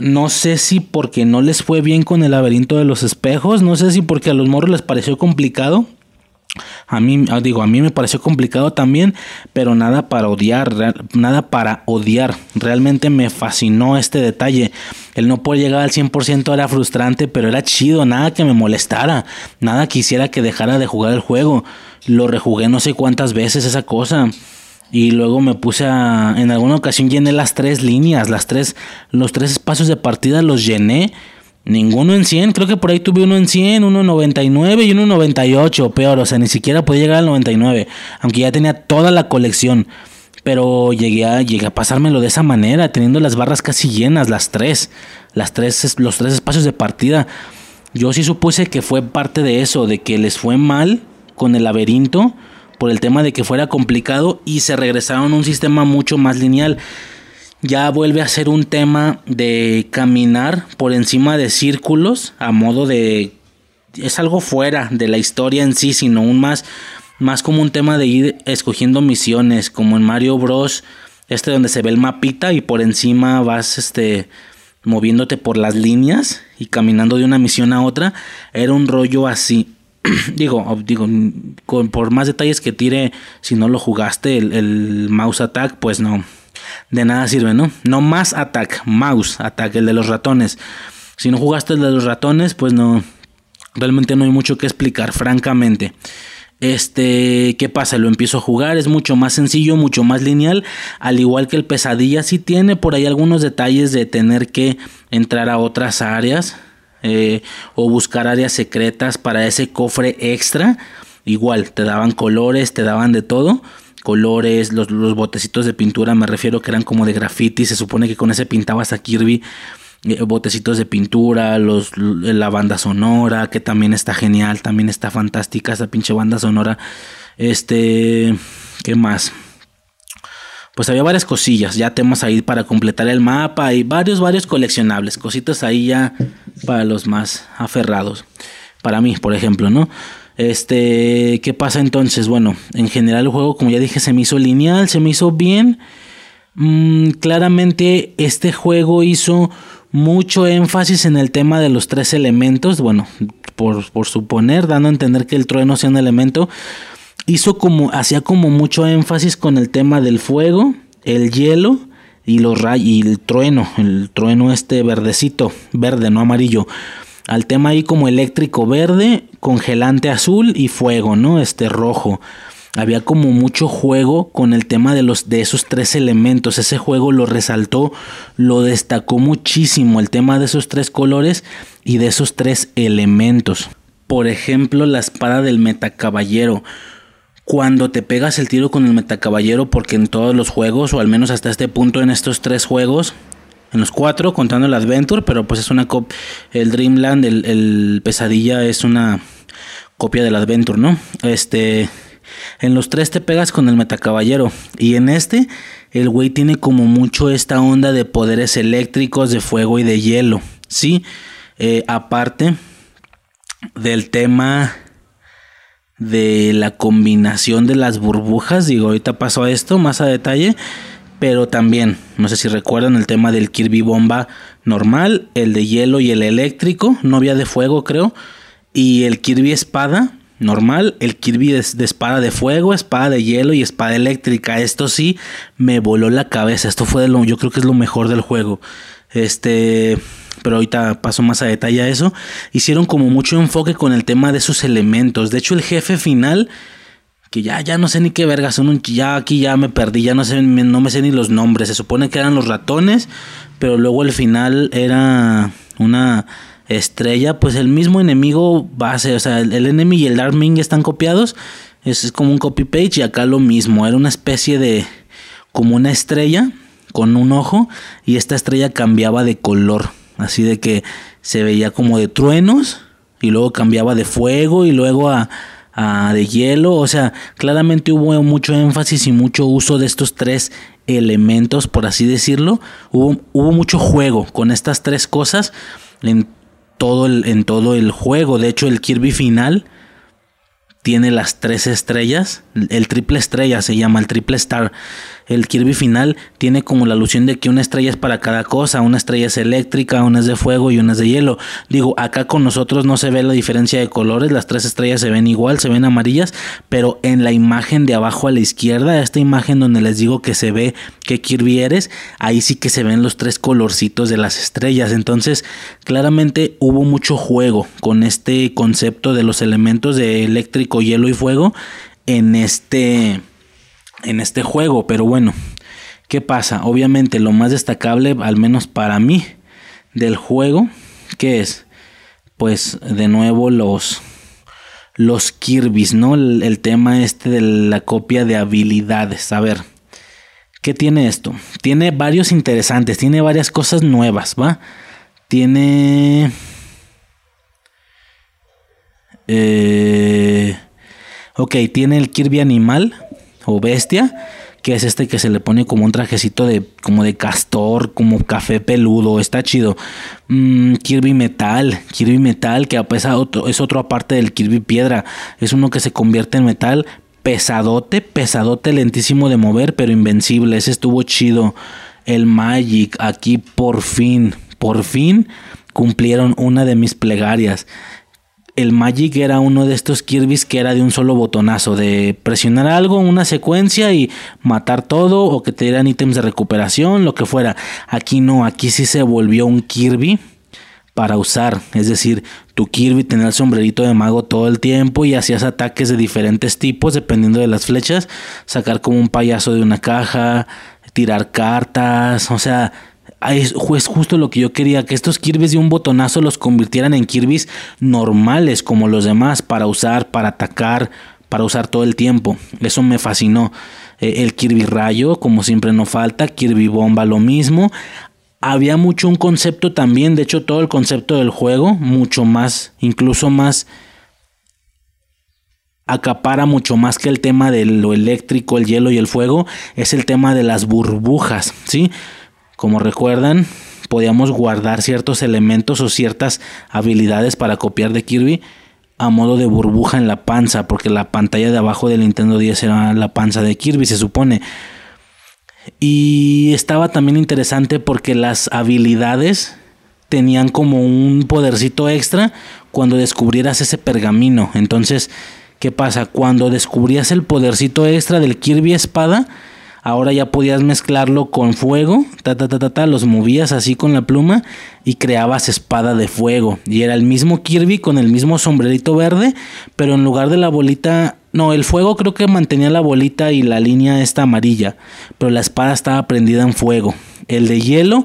No sé si porque no les fue bien con el laberinto de los espejos, no sé si porque a los morros les pareció complicado. A mí, ah, digo, a mí me pareció complicado también, pero nada para odiar, nada para odiar. Realmente me fascinó este detalle. El no poder llegar al 100% era frustrante, pero era chido, nada que me molestara, nada quisiera que dejara de jugar el juego. Lo rejugué no sé cuántas veces esa cosa. Y luego me puse a. En alguna ocasión llené las tres líneas, las tres. Los tres espacios de partida los llené. Ninguno en 100, creo que por ahí tuve uno en 100, uno en 99 y uno en 98, peor, o sea, ni siquiera podía llegar al 99, aunque ya tenía toda la colección. Pero llegué a, llegué a pasármelo de esa manera, teniendo las barras casi llenas, las tres, las tres, los tres espacios de partida. Yo sí supuse que fue parte de eso, de que les fue mal con el laberinto por el tema de que fuera complicado y se regresaron a un sistema mucho más lineal. Ya vuelve a ser un tema de caminar por encima de círculos a modo de es algo fuera de la historia en sí, sino un más más como un tema de ir escogiendo misiones, como en Mario Bros, este donde se ve el mapita y por encima vas este moviéndote por las líneas y caminando de una misión a otra, era un rollo así. [clears throat] digo, digo, con, por más detalles que tire, si no lo jugaste, el, mouse attack, pues no, de nada sirve, ¿no? No más attack, mouse attack, el de los ratones. Si no jugaste el de los ratones, pues no, realmente no hay mucho que explicar, francamente. Este, ¿qué pasa? Lo empiezo a jugar, es mucho más sencillo, mucho más lineal, al igual que el pesadilla, sí tiene por ahí algunos detalles de tener que entrar a otras áreas, eh, o buscar áreas secretas para ese cofre extra. Igual, te daban colores, te daban de todo. Colores, los, botecitos de pintura, me refiero que eran como de graffiti. Se supone que con ese pintabas a Kirby. Eh, botecitos de pintura, los, la banda sonora, que también está genial, también está fantástica esa pinche banda sonora. Este, ¿qué más? pues había varias cosillas, ya temas ahí para completar el mapa y varios, varios coleccionables, cositas ahí ya para los más aferrados. Para mí, por ejemplo, ¿no? Este, ¿qué pasa entonces? Bueno, en general el juego, como ya dije, se me hizo lineal, se me hizo bien. Mm, claramente este juego hizo mucho énfasis en el tema de los tres elementos. Bueno, por, por suponer, dando a entender que el trueno sea un elemento hizo como, hacía como mucho énfasis con el tema del fuego, el hielo y los rayos y el trueno, el trueno este verdecito, verde, no amarillo. Al tema ahí como eléctrico verde, congelante azul y fuego, ¿no? Este rojo. Había como mucho juego con el tema de los de esos tres elementos. Ese juego lo resaltó, lo destacó muchísimo el tema de esos tres colores y de esos tres elementos. Por ejemplo, la espada del metacaballero cuando te pegas el tiro con el metacaballero, porque en todos los juegos, o al menos hasta este punto en estos tres juegos, en los cuatro, contando el Adventure, pero pues es una copia, el Dreamland, el, Pesadilla es una copia del Adventure, ¿no? Este, en los tres te pegas con el metacaballero, y en este, el güey tiene como mucho esta onda de poderes eléctricos, de fuego y de hielo, ¿sí? Eh, aparte del tema de la combinación de las burbujas. Digo, ahorita paso a esto más a detalle. Pero también, no sé si recuerdan el tema del Kirby Bomba normal, el de hielo y el eléctrico, novia de fuego creo. Y el Kirby Espada normal, el Kirby de, espada de fuego, espada de hielo y espada eléctrica. Esto sí me voló la cabeza. Esto fue de lo, yo creo que es lo mejor del juego. Este, pero ahorita paso más a detalle a eso, hicieron como mucho enfoque con el tema de sus elementos. De hecho, el jefe final, que ya, ya no sé ni qué verga son, un, ya aquí ya me perdí, ya no sé, no me sé ni los nombres. Se supone que eran los ratones, pero luego el final era una estrella, pues el mismo enemigo base, o sea, el, enemy y el Dark Ming están copiados. Es, es como un copy page y acá lo mismo, era una especie de como una estrella con un ojo y esta estrella cambiaba de color así de que se veía como de truenos y luego cambiaba de fuego y luego a, de hielo, o sea, claramente hubo mucho énfasis y mucho uso de estos tres elementos, por así decirlo, hubo, hubo mucho juego con estas tres cosas en todo, el, en todo el juego, de hecho el Kirby final tiene las tres estrellas, el triple estrella se llama, el triple star. El Kirby final tiene como la alusión de que una estrella es para cada cosa, una estrella es eléctrica, una es de fuego y una es de hielo. Digo, acá con nosotros no se ve la diferencia de colores, las tres estrellas se ven igual, se ven amarillas, pero en la imagen de abajo a la izquierda, esta imagen donde les digo que se ve que Kirby eres, ahí sí que se ven los tres colorcitos de las estrellas. Entonces, claramente hubo mucho juego con este concepto de los elementos de eléctrico, hielo y fuego en este en este juego. Pero bueno, ¿qué pasa? Obviamente lo más destacable, al menos para mí, del juego, ¿qué es? Pues de nuevo los los Kirby's, ¿no? El, el, tema este de la copia de habilidades. A ver, ¿qué tiene esto? Tiene varios interesantes, tiene varias cosas nuevas, ¿va? Tiene... Eh, ok, tiene el Kirby animal, o bestia, que es este que se le pone como un trajecito de como de castor, como café peludo, está chido. Mm, Kirby metal, Kirby metal que otro, es otro aparte del Kirby piedra, es uno que se convierte en metal pesadote, pesadote lentísimo de mover, pero invencible, ese estuvo chido. El Magic, aquí por fin, por fin cumplieron una de mis plegarias el Magic era uno de estos Kirby's que era de un solo botonazo, de presionar algo, una secuencia y matar todo o que te dieran ítems de recuperación, lo que fuera. Aquí no, aquí sí se volvió un Kirby para usar, es decir, tu Kirby tenía el sombrerito de mago todo el tiempo y hacías ataques de diferentes tipos dependiendo de las flechas, sacar como un payaso de una caja, tirar cartas, o sea, es, justo lo que yo quería, que estos Kirby's de un botonazo los convirtieran en Kirby's normales como los demás para usar, para atacar, para usar todo el tiempo. Eso me fascinó. Eh, el Kirby Rayo, como siempre no falta, Kirby Bomba lo mismo. Había mucho un concepto también, de hecho todo el concepto del juego, mucho más, incluso más acapara mucho más que el tema de lo eléctrico, el hielo y el fuego, es el tema de las burbujas, ¿sí? Como recuerdan, podíamos guardar ciertos elementos o ciertas habilidades para copiar de Kirby a modo de burbuja en la panza, porque la pantalla de abajo del Nintendo 10 era la panza de Kirby, se supone. Y estaba también interesante porque las habilidades tenían como un podercito extra cuando descubrieras ese pergamino. Entonces, ¿qué pasa? Cuando descubrías el podercito extra del Kirby espada, Ahora ya podías mezclarlo con fuego, ta, ta, ta, ta, ta, los movías así con la pluma y creabas espada de fuego. Y era el mismo Kirby con el mismo sombrerito verde, pero en lugar de la bolita, no, el fuego creo que mantenía la bolita y la línea esta amarilla, pero la espada estaba prendida en fuego. El de hielo,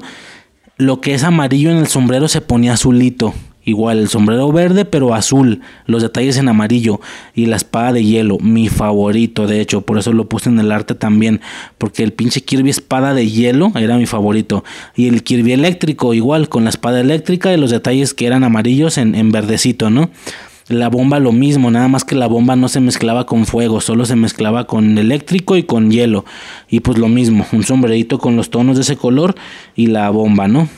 lo que es amarillo en el sombrero se ponía azulito. Igual el sombrero verde pero azul, los detalles en amarillo. Y la espada de hielo, mi favorito de hecho, por eso lo puse en el arte también, porque el pinche Kirby espada de hielo era mi favorito. Y el Kirby eléctrico igual con la espada eléctrica y los detalles que eran amarillos en, en verdecito, ¿no? La bomba lo mismo, nada más que la bomba no se mezclaba con fuego, solo se mezclaba con eléctrico y con hielo. Y pues lo mismo, un sombrerito con los tonos de ese color y la bomba, ¿no?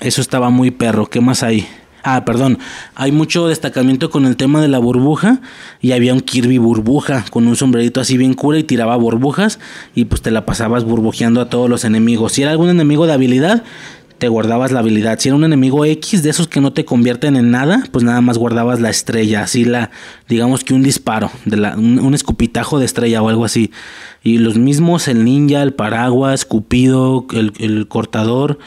Eso estaba muy perro, ¿qué más hay? Ah, perdón. Hay mucho destacamiento con el tema de la burbuja. Y había un Kirby burbuja con un sombrerito así bien cura y tiraba burbujas. Y pues te la pasabas burbujeando a todos los enemigos. Si era algún enemigo de habilidad, te guardabas la habilidad. Si era un enemigo X de esos que no te convierten en nada, pues nada más guardabas la estrella. Así la, digamos que un disparo, de la, un, escupitajo de estrella o algo así. Y los mismos, el ninja, el paraguas, Cupido, el, el cortador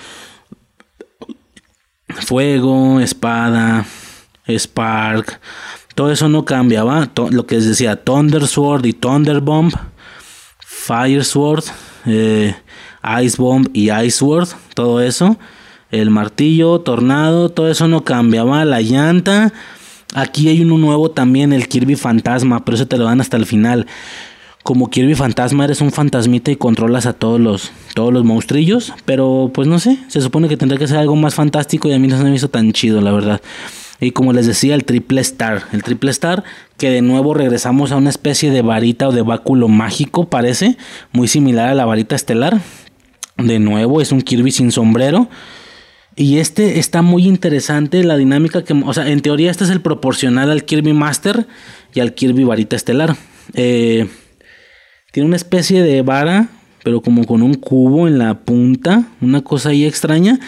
fuego, espada, spark, todo eso no cambiaba. Lo que les decía, Thunder Sword y Thunder Bomb, Fire Sword, eh, Ice Bomb y Ice Sword, todo eso. El martillo, tornado, todo eso no cambiaba. La llanta. Aquí hay uno nuevo también, el Kirby Fantasma, pero eso te lo dan hasta el final como Kirby Fantasma eres un fantasmita y controlas a todos los todos los monstrillos, pero pues no sé, se supone que tendría que ser algo más fantástico y a mí no se me hizo tan chido, la verdad. Y como les decía, el triple star, el triple star, que de nuevo regresamos a una especie de varita o de báculo mágico, parece, muy similar a la varita estelar. De nuevo, es un Kirby sin sombrero. Y este está muy interesante, la dinámica que, o sea, en teoría este es el proporcional al Kirby Master y al Kirby varita estelar. Eh, Tiene una especie de vara, pero como con un cubo en la punta, una cosa ahí extraña.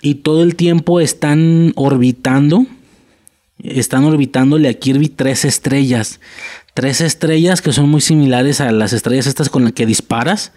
Y todo el tiempo están orbitando. Están orbitándole a Kirby tres estrellas. Tres estrellas que son muy similares a las estrellas estas con las que disparas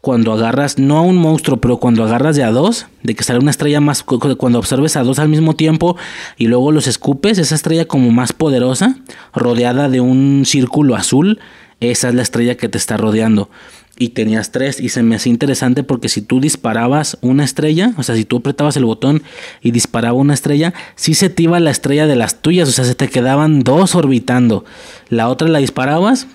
cuando agarras, no a un monstruo, pero cuando agarras de a dos, de que sale una estrella más, cuando observes a dos al mismo tiempo y luego los escupes, esa estrella como más poderosa, rodeada de un círculo azul, esa es la estrella que te está rodeando. Y tenías tres y se me hacía interesante porque si tú disparabas una estrella, o sea, si tú apretabas el botón y disparaba una estrella, sí se te iba la estrella de las tuyas, o sea, se te quedaban dos orbitando. La otra la disparabas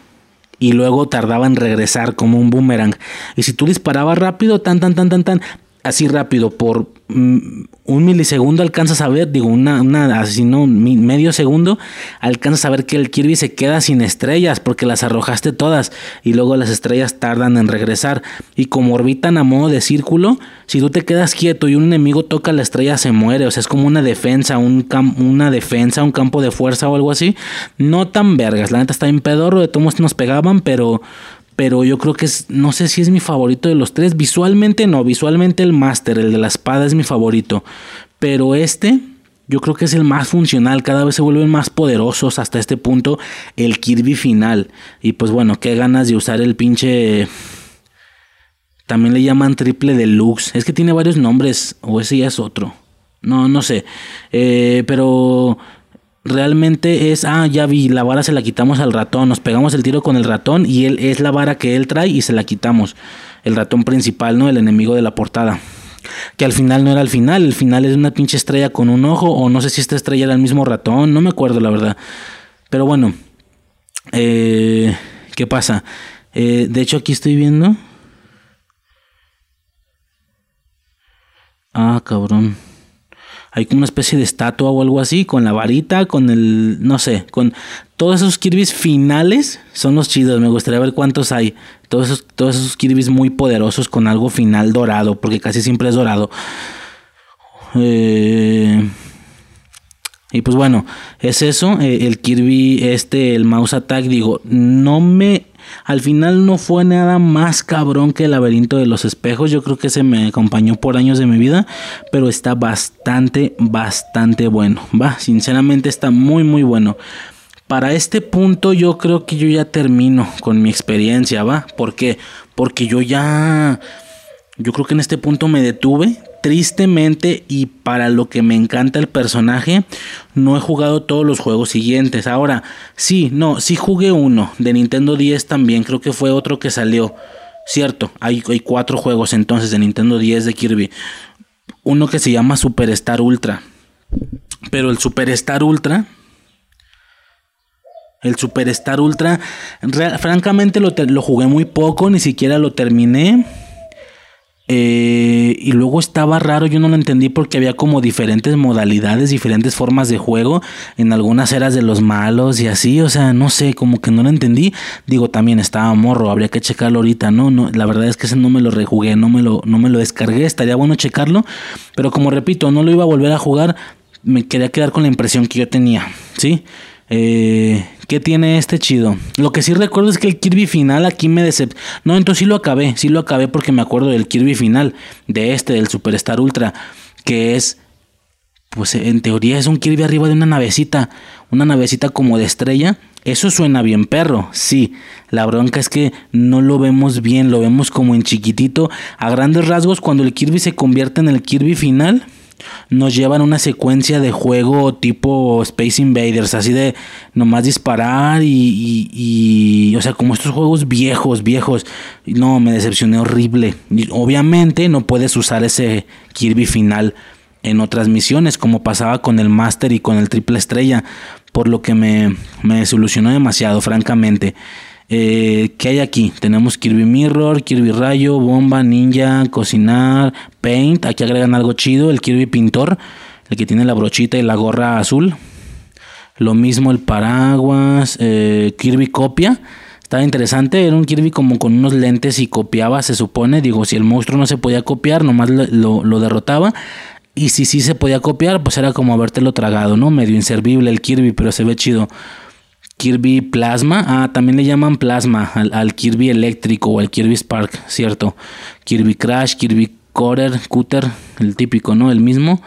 y luego tardaba en regresar como un boomerang. Y si tú disparabas rápido, tan, tan, tan, tan, tan, así rápido, por mm, un milisegundo alcanzas a ver, digo, una, una así no, medio segundo, alcanzas a ver que el Kirby se queda sin estrellas porque las arrojaste todas y luego las estrellas tardan en regresar. Y como orbitan a modo de círculo, si tú te quedas quieto y un enemigo toca la estrella se muere, o sea, es como una defensa, un una defensa, un campo de fuerza o algo así. No tan vergas, la neta está en pedorro, de todos nos pegaban, pero pero yo creo que es, no sé si es mi favorito de los tres. Visualmente no, visualmente el Master, el de la espada es mi favorito. Pero este, yo creo que es el más funcional, cada vez se vuelven más poderosos hasta este punto el Kirby final. Y pues bueno, qué ganas de usar el pinche... También le llaman triple deluxe. Es que tiene varios nombres, o ese ya es otro. No, no sé. Eh, pero realmente es, ah, ya vi, la vara se la quitamos al ratón, nos pegamos el tiro con el ratón y él es la vara que él trae y se la quitamos. El ratón principal, ¿no? El enemigo de la portada. Que al final no era el final, el final es una pinche estrella con un ojo o no sé si esta estrella era el mismo ratón, no me acuerdo la verdad. Pero bueno, eh, ¿qué pasa? Eh, de hecho aquí estoy viendo... Ah, cabrón hay como una especie de estatua o algo así, con la varita, con el, no sé, con todos esos Kirby's finales son los chidos, me gustaría ver cuántos hay, todos esos, todos esos Kirby's muy poderosos con algo final dorado, porque casi siempre es dorado. Eh, y pues bueno, es eso, eh, el Kirby, este, el Mouse Attack, digo, no me al final no fue nada más cabrón que el laberinto de los espejos. Yo creo que se me acompañó por años de mi vida. Pero está bastante, bastante bueno. Va, sinceramente está muy, muy bueno. Para este punto yo creo que yo ya termino con mi experiencia, ¿va? ¿Por qué? Porque yo ya... Yo creo que en este punto me detuve tristemente y para lo que me encanta el personaje, no he jugado todos los juegos siguientes. Ahora, sí, no, sí jugué uno de Nintendo 10 también, creo que fue otro que salió. Cierto, hay, hay cuatro juegos entonces de Nintendo 10 de Kirby. Uno que se llama Superstar Ultra. Pero el Superstar Ultra el Superstar Ultra, francamente lo, lo, jugué muy poco, ni siquiera lo terminé. Eh, y luego estaba raro, yo no lo entendí porque había como diferentes modalidades, diferentes formas de juego. En algunas eras de los malos y así, o sea, no sé, como que no lo entendí. Digo, también estaba morro, habría que checarlo ahorita, ¿no? no la verdad es que ese no me lo rejugué, no me lo, no me lo descargué, estaría bueno checarlo. Pero como repito, no lo iba a volver a jugar, me quería quedar con la impresión que yo tenía, ¿sí? Eh, ¿Qué tiene este chido? Lo que sí recuerdo es que el Kirby final aquí me decepcionó. No, entonces sí lo acabé. Sí lo acabé porque me acuerdo del Kirby final. De este, del Superstar Ultra. Que es. Pues en teoría es un Kirby arriba de una navecita. Una navecita como de estrella. Eso suena bien perro, sí. La bronca es que no lo vemos bien, lo vemos como en chiquitito. A grandes rasgos, cuando el Kirby se convierte en el Kirby final, nos llevan una secuencia de juego tipo Space Invaders, así de nomás disparar y, y, o sea, como estos juegos viejos, viejos. No, me decepcioné horrible. obviamente no puedes usar ese Kirby final en otras misiones, como pasaba con el Master y con el Triple Estrella, por lo que me, me desilusionó demasiado, francamente. Eh, ¿Qué hay aquí? Tenemos Kirby Mirror, Kirby Rayo, Bomba, Ninja, Cocinar, Paint. Aquí agregan algo chido, el Kirby Pintor, el que tiene la brochita y la gorra azul. Lo mismo el paraguas, eh, Kirby Copia. Estaba interesante, era un Kirby como con unos lentes y copiaba, se supone. Digo, si el monstruo no se podía copiar, nomás lo, lo derrotaba. Y si sí se podía copiar, pues era como habértelo tragado, ¿no? Medio inservible el Kirby, pero se ve chido. Kirby Plasma. Ah, también le llaman Plasma al, Kirby eléctrico o al Kirby Spark, cierto. Kirby Crash, Kirby Cutter, Cutter, el típico, ¿no? El mismo.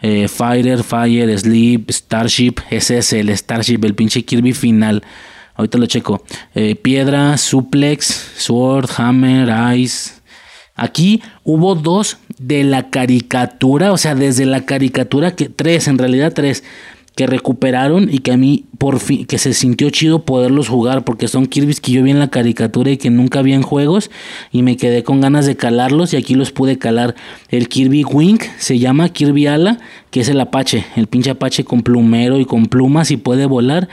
Eh, Fighter, Fire, Sleep, Starship. Ese es el Starship, el pinche Kirby final. Ahorita lo checo. Eh, piedra, Suplex, Sword, Hammer, Ice. Aquí hubo dos de la caricatura, o sea, desde la caricatura que tres, en realidad tres que recuperaron y que a mí por fin que se sintió chido poderlos jugar porque son Kirby's que yo vi en la caricatura y que nunca vi en juegos y me quedé con ganas de calarlos y aquí los pude calar. El Kirby Wing se llama Kirby Ala, que es el Apache, el pinche Apache con plumero y con plumas y puede volar.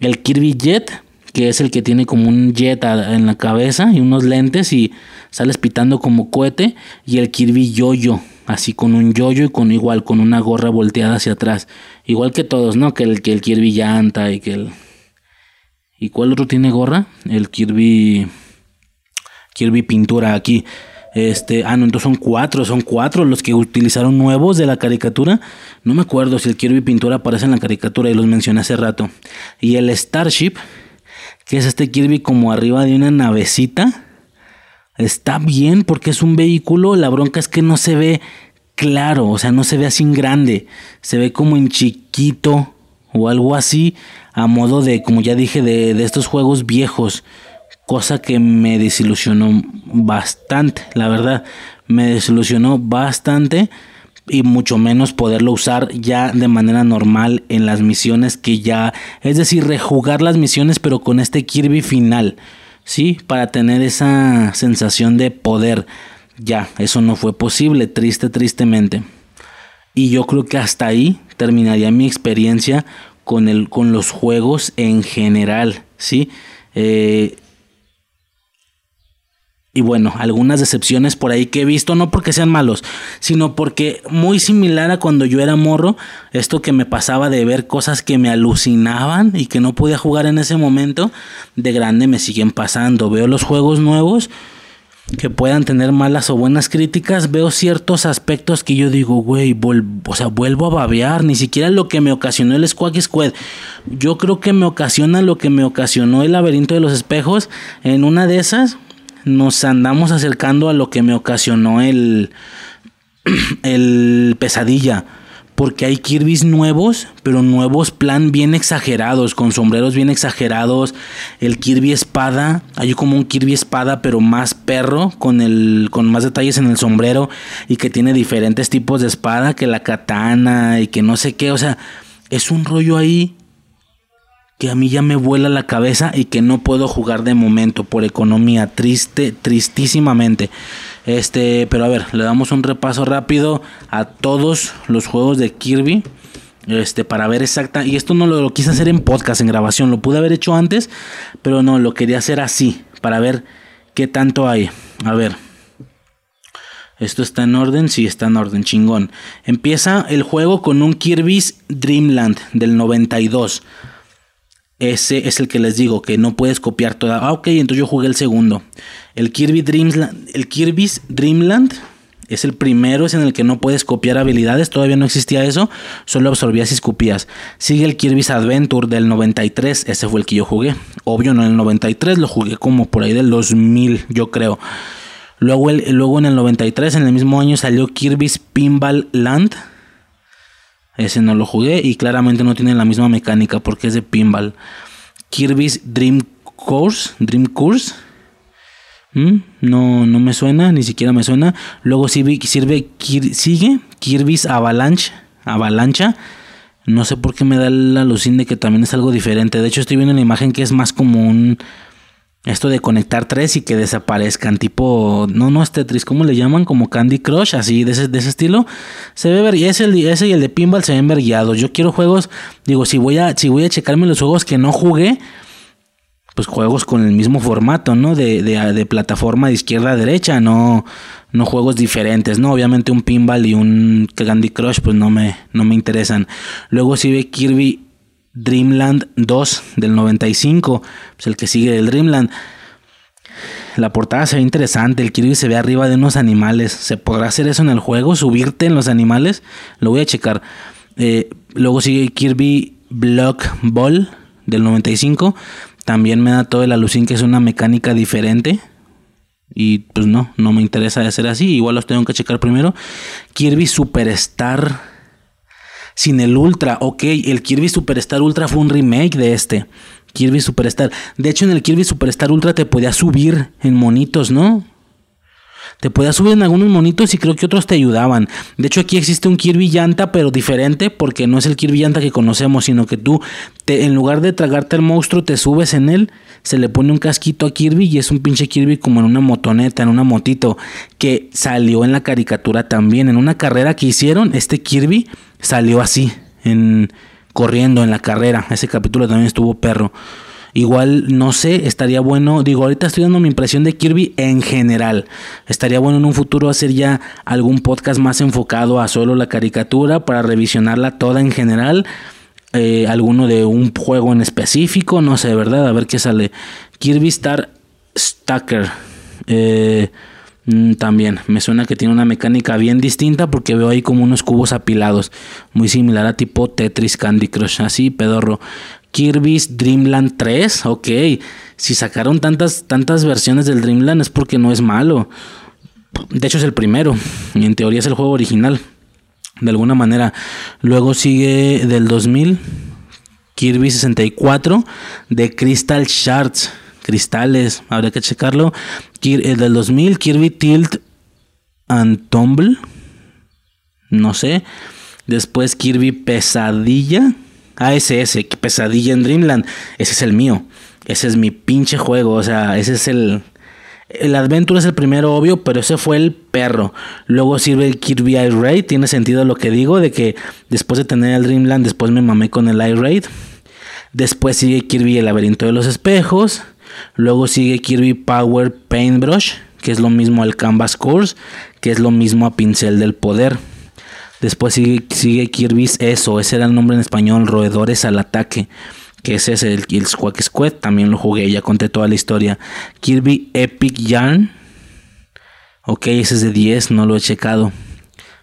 El Kirby Jet, que es el que tiene como un jet en la cabeza y unos lentes y sales pitando como cohete y el Kirby Yoyo así con un yoyo y con igual con una gorra volteada hacia atrás, igual que todos, ¿no? Que el que el Kirby llanta y que el ¿Y cuál otro tiene gorra? El Kirby Kirby pintura aquí. Este, ah, no, entonces son cuatro, son cuatro los que utilizaron nuevos de la caricatura. No me acuerdo si el Kirby pintura aparece en la caricatura y los mencioné hace rato. Y el Starship, que es este Kirby como arriba de una navecita está bien porque es un vehículo, la bronca es que no se ve claro, o sea, no se ve así en grande, se ve como en chiquito o algo así, a modo de, como ya dije, de, de estos juegos viejos, cosa que me desilusionó bastante, la verdad, me desilusionó bastante y mucho menos poderlo usar ya de manera normal en las misiones que ya, es decir, rejugar las misiones pero con este Kirby final. ¿Sí? Para tener esa sensación de poder. Ya, eso no fue posible, triste, tristemente. Y yo creo que hasta ahí terminaría mi experiencia con, el, con los juegos en general, ¿sí? Eh, y bueno, algunas decepciones por ahí que he visto, no porque sean malos, sino porque muy similar a cuando yo era morro, esto que me pasaba de ver cosas que me alucinaban y que no podía jugar en ese momento, de grande me siguen pasando. Veo los juegos nuevos que puedan tener malas o buenas críticas, veo ciertos aspectos que yo digo, güey, o sea, vuelvo a babear, ni siquiera lo que me ocasionó el Squawk Squad. Yo creo que me ocasiona lo que me ocasionó el laberinto de los espejos en una de esas nos andamos acercando a lo que me ocasionó el, [clears throat] el pesadilla. Porque hay Kirby's nuevos, pero nuevos plan bien exagerados, con sombreros bien exagerados. El Kirby espada, hay como un Kirby espada, pero más perro, con, el, con más detalles en el sombrero y que tiene diferentes tipos de espada, que la katana y que no sé qué. O sea, es un rollo ahí que a mí ya me vuela la cabeza y que no puedo jugar de momento por economía, triste, tristísimamente. Este, pero a ver, le damos un repaso rápido a todos los juegos de Kirby. Este, para ver exacta. Y esto no lo, lo quise hacer en podcast, en grabación. Lo pude haber hecho antes, pero no, lo quería hacer así. Para ver qué tanto hay. A ver. Esto está en orden, sí está en orden, chingón. Empieza el juego con un Kirby's Dreamland del 92. Ese es el que les digo, que no puedes copiar toda. Ah, ok, entonces yo jugué el segundo. El Kirby Dreamland, el Kirby's Dreamland es el primero, es en el que no puedes copiar habilidades, todavía no existía eso, solo absorbías y escupías. Sigue el Kirby's Adventure del 93, ese fue el que yo jugué. Obvio, no en el 93, lo jugué como por ahí del 2000, yo creo. Luego, luego en el 93, en el mismo año, salió Kirby's Pinball Land ese no lo jugué y claramente no tiene la misma mecánica porque es de pinball. Kirby's Dream Course, Dream Course. Mm, no, no me suena, ni siquiera me suena. Luego sirve, sirve sigue Kirby's Avalanche, Avalancha. No sé por qué me da la alucin de que también es algo diferente. De hecho, estoy viendo la imagen que es más como un esto de conectar tres y que desaparezcan, tipo, no, no es Tetris, ¿cómo le llaman? Como Candy Crush, así, de ese, de ese estilo. Se ve y ese, ese y el de Pinball se ven verguiados. Yo quiero juegos, digo, si voy a, si voy a checarme los juegos que no jugué, pues juegos con el mismo formato, ¿no? De, de, de plataforma de izquierda a derecha, no, no juegos diferentes, ¿no? Obviamente un Pinball y un Candy Crush, pues no me, no me interesan. Luego si ve Kirby Dreamland 2 del 95, pues el que sigue del Dreamland. La portada se ve interesante, el Kirby se ve arriba de unos animales. ¿Se podrá hacer eso en el juego? ¿Subirte en los animales? Lo voy a checar. Eh, luego sigue Kirby Block Ball del 95. También me da todo el alucín que es una mecánica diferente. Y pues no, no me interesa de ser así. Igual los tengo que checar primero. Kirby Superstar sin el Ultra. Ok, el Kirby Superstar Ultra fue un remake de este. Kirby Superstar. De hecho, en el Kirby Superstar Ultra te podías subir en monitos, ¿no? Te podías subir en algunos monitos y creo que otros te ayudaban. De hecho, aquí existe un Kirby llanta, pero diferente, porque no es el Kirby llanta que conocemos, sino que tú, en lugar de tragarte el monstruo, te subes en él, se le pone un casquito a Kirby y es un pinche Kirby como en una motoneta, en una motito, que salió en la caricatura también. En una carrera que hicieron, este Kirby salió así, en corriendo en la carrera. Ese capítulo también estuvo perro. Igual, no sé, estaría bueno, digo, ahorita estoy dando mi impresión de Kirby en general. Estaría bueno en un futuro hacer ya algún podcast más enfocado a solo la caricatura para revisionarla toda en general. Eh, alguno de un juego en específico, no sé, ¿verdad? A ver qué sale. Kirby Star Stacker. Eh, mm, también me suena que tiene una mecánica bien distinta porque veo ahí como unos cubos apilados, muy similar a tipo Tetris Candy Crush, así pedorro. Kirby's Dreamland 3, ok. Si sacaron tantas, tantas versiones del Dreamland es porque no es malo. De hecho es el primero. Y en teoría es el juego original. De alguna manera. Luego sigue del 2000. Kirby 64 de Crystal Shards. Cristales. Habría que checarlo. El del 2000 Kirby Tilt and Tumble. No sé. Después Kirby Pesadilla. ASS, Pesadilla en Dreamland, ese es el mío. Ese es mi pinche juego, o sea, ese es el... El Adventure es el primero, obvio, pero ese fue el perro. Luego sirve el Kirby Air Raid. Tiene sentido lo que digo, de que después de tener el Dreamland, después me mamé con el Air Raid. Después sigue Kirby el laberinto de los espejos. Luego sigue Kirby Power Paintbrush, que es lo mismo al Canvas Course, que es lo mismo a Pincel del Poder. Después sigue, sigue Kirby's Eso, ese era el nombre en español, Roedores al Ataque. Que ese es el, el Squawk Squad, también lo jugué, ya conté toda la historia. Kirby Epic Yarn. Ok, ese es de 10, no lo he checado.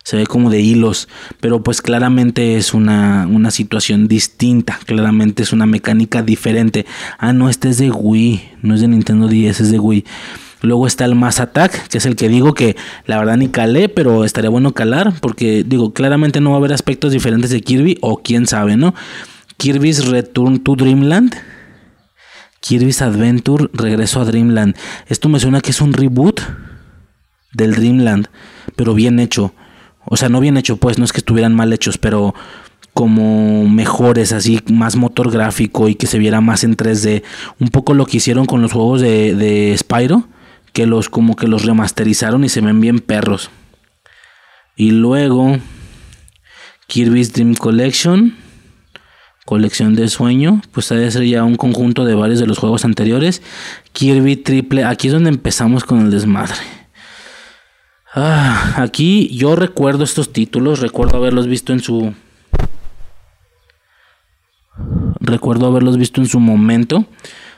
Se ve como de hilos, pero pues claramente es una, una situación distinta, claramente es una mecánica diferente. Ah, no, este es de Wii, no es de Nintendo 10, es de Wii. Luego está el Mass Attack, que es el que digo que la verdad ni calé, pero estaría bueno calar, porque digo, claramente no va a haber aspectos diferentes de Kirby, o quién sabe, ¿no? Kirby's Return to Dreamland. Kirby's Adventure, regreso a Dreamland. Esto me suena que es un reboot del Dreamland, pero bien hecho. O sea, no bien hecho, pues, no es que estuvieran mal hechos, pero como mejores, así, más motor gráfico y que se viera más en 3D. Un poco lo que hicieron con los juegos de, de Spyro que los como que los remasterizaron y se ven bien perros. Y luego Kirby's Dream Collection, colección de sueño, pues debe ser ya un conjunto de varios de los juegos anteriores. Kirby Triple, aquí es donde empezamos con el desmadre. Ah, aquí yo recuerdo estos títulos, recuerdo haberlos visto en su recuerdo haberlos visto en su momento.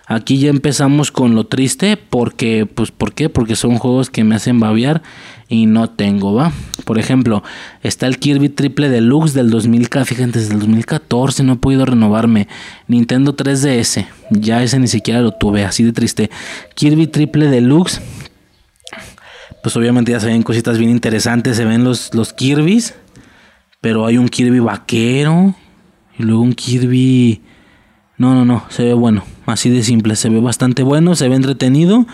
Aquí ya empezamos con lo triste porque, pues, ¿por qué? Porque son juegos que me hacen babear y no tengo, ¿va? Por ejemplo, está el Kirby Triple Deluxe del 2000, fíjate, desde el 2014 no he podido renovarme. Nintendo 3DS, ya ese ni siquiera lo tuve, así de triste. Kirby Triple Deluxe, pues obviamente ya se ven cositas bien interesantes, se ven los, los Kirby's, pero hay un Kirby vaquero y luego un Kirby no, no, no, se ve bueno, así de simple, se ve bastante bueno, se ve entretenido.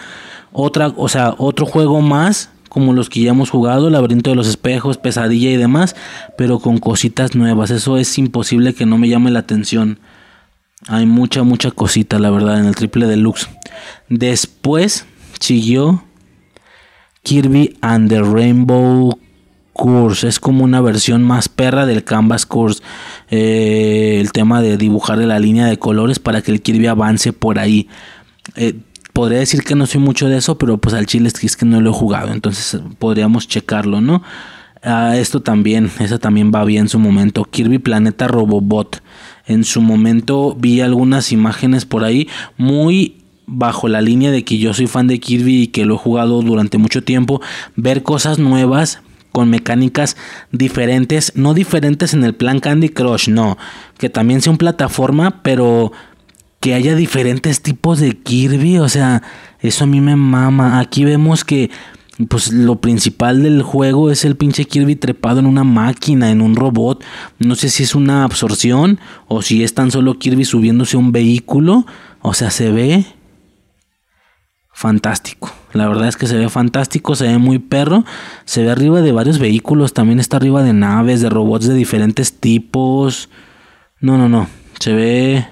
Otra, o sea, otro juego más como los que ya hemos jugado, Laberinto de los Espejos, Pesadilla y demás, pero con cositas nuevas. Eso es imposible que no me llame la atención. Hay mucha, mucha cosita, la verdad, en el triple deluxe. Después siguió Kirby and the Rainbow Course. Es como una versión más perra del Canvas Course. Eh, el tema de dibujar la línea de colores para que el Kirby avance por ahí. Eh, podría decir que no soy mucho de eso, pero pues al chile es que no lo he jugado. Entonces podríamos checarlo, ¿no? Ah, esto también, esa también va bien en su momento. Kirby Planeta Robobot. En su momento vi algunas imágenes por ahí muy bajo la línea de que yo soy fan de Kirby y que lo he jugado durante mucho tiempo. Ver cosas nuevas con mecánicas diferentes, no diferentes en el plan Candy Crush, no, que también sea un plataforma, pero que haya diferentes tipos de Kirby, o sea, eso a mí me mama. Aquí vemos que pues lo principal del juego es el pinche Kirby trepado en una máquina, en un robot. No sé si es una absorción o si es tan solo Kirby subiéndose a un vehículo. O sea, se ve fantástico. La verdad es que se ve fantástico, se ve muy perro. Se ve arriba de varios vehículos, también está arriba de naves, de robots de diferentes tipos. No, no, no. Se ve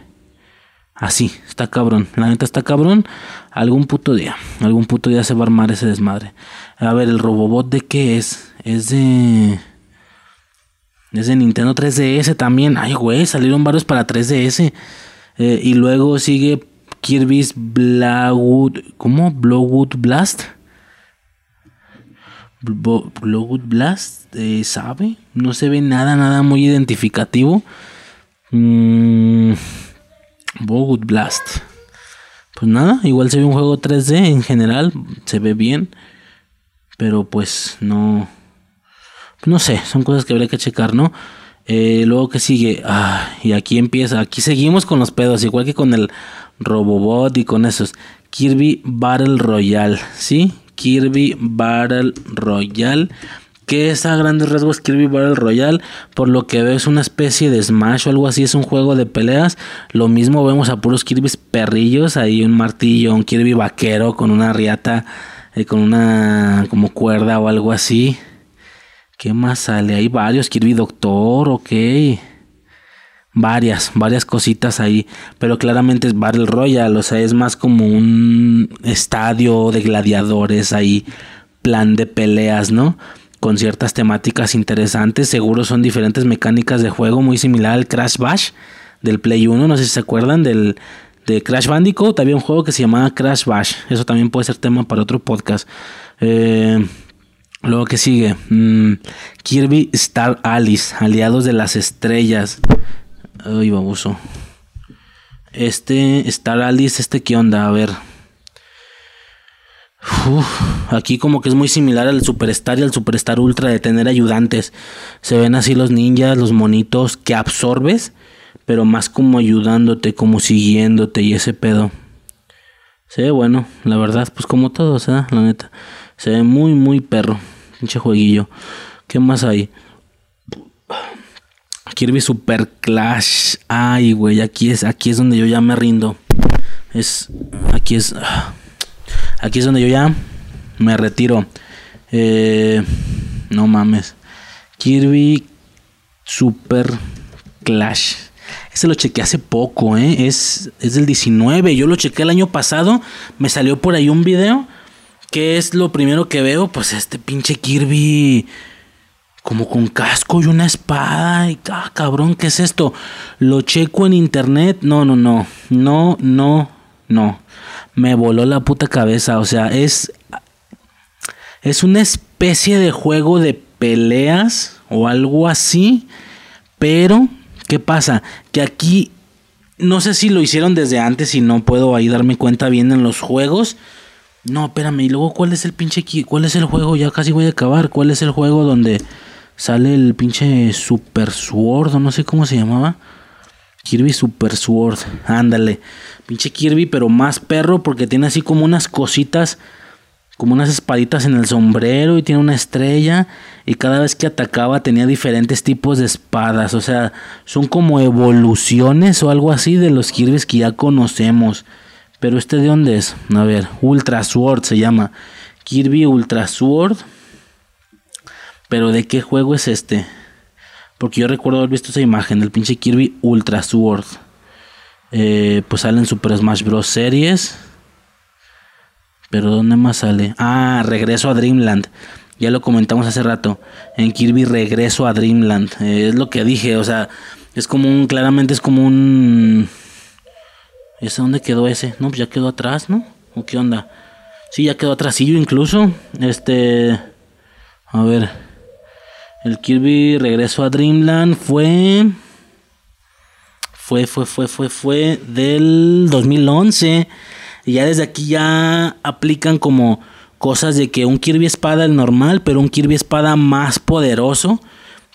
así, está cabrón. La neta está cabrón. Algún puto día, algún puto día se va a armar ese desmadre. A ver, el Robobot de qué es? Es de... Es de Nintendo 3DS también. Ay, güey, salieron varios para 3DS. Eh, y luego sigue Kirby's Blowood. ¿Cómo? Blowwood Blast. Blowwood Blast. Eh, ¿Sabe? No se ve nada, nada muy identificativo. Mm, Blowwood Blast. Pues nada, igual se ve un juego 3D en general. Se ve bien. Pero pues no. No sé, son cosas que habría que checar, ¿no? Eh, luego que sigue. Ah, y aquí empieza. Aquí seguimos con los pedos, igual que con el Robobot y con esos. Kirby Battle Royale, ¿sí? Kirby Battle Royale. Que es a grandes rasgos Kirby Battle Royale. Por lo que veo es una especie de Smash o algo así. Es un juego de peleas. Lo mismo vemos a puros Kirby perrillos. Ahí un martillo, un Kirby vaquero con una riata. Eh, con una como cuerda o algo así. ¿Qué más sale? Hay varios. Kirby Doctor, ok varias, varias cositas ahí, pero claramente es Battle Royale, o sea, es más como un estadio de gladiadores ahí, plan de peleas, ¿no? Con ciertas temáticas interesantes, seguro son diferentes mecánicas de juego, muy similar al Crash Bash del Play 1, no sé si se acuerdan del de Crash Bandicoot, había un juego que se llamaba Crash Bash, eso también puede ser tema para otro podcast. Eh, luego que sigue, mm, Kirby Star Alice, aliados de las estrellas. Ay, baboso. Este, Star Alice, este, ¿qué onda? A ver. aquí como que es muy similar al Superstar y al Superstar Ultra de tener ayudantes. Se ven así los ninjas, los monitos que absorbes, pero más como ayudándote, como siguiéndote y ese pedo. Se ve bueno, la verdad, pues como todos, ¿eh? La neta. Se ve muy, muy perro. Pinche jueguillo. ¿Qué más hay? Kirby Super Clash. Ay, güey, aquí es, aquí es donde yo ya me rindo. Es, aquí es, aquí es donde yo ya me retiro. Eh, no mames. Kirby Super Clash. Ese lo chequé hace poco, ¿eh? Es, es del 19. Yo lo chequé el año pasado. Me salió por ahí un video. ¿Qué es lo primero que veo? Pues este pinche Kirby como con casco y una espada. Y, ah, cabrón, ¿qué es esto? Lo checo en internet. No, no, no. No, no, no. Me voló la puta cabeza. O sea, es. Es una especie de juego de peleas o algo así. Pero, ¿qué pasa? Que aquí. No sé si lo hicieron desde antes y no puedo ahí darme cuenta bien en los juegos. No, espérame, y luego cuál es el pinche cuál es el juego, ya casi voy a acabar, cuál es el juego donde sale el pinche Super Sword, no sé cómo se llamaba. Kirby Super Sword, ándale. Pinche Kirby, pero más perro porque tiene así como unas cositas, como unas espaditas en el sombrero y tiene una estrella. Y cada vez que atacaba tenía diferentes tipos de espadas. O sea, son como evoluciones o algo así de los Kirby's que ya conocemos. Pero este de dónde es? A ver, Ultra Sword se llama. Kirby Ultra Sword. Pero ¿de qué juego es este? Porque yo recuerdo haber visto esa imagen del pinche Kirby Ultra Sword. Eh, pues sale en Super Smash Bros. Series. Pero ¿dónde más sale? Ah, regreso a Dreamland. Ya lo comentamos hace rato. En Kirby regreso a Dreamland. Eh, es lo que dije. O sea, es como un. Claramente es como un. ¿Ese dónde quedó ese? No, pues ya quedó atrás, ¿no? ¿O qué onda? Sí, ya quedó atrasillo incluso. Este. A ver. El Kirby regreso a Dreamland fue. Fue, fue, fue, fue, fue del 2011. Y ya desde aquí ya aplican como cosas de que un Kirby espada el normal, pero un Kirby espada más poderoso.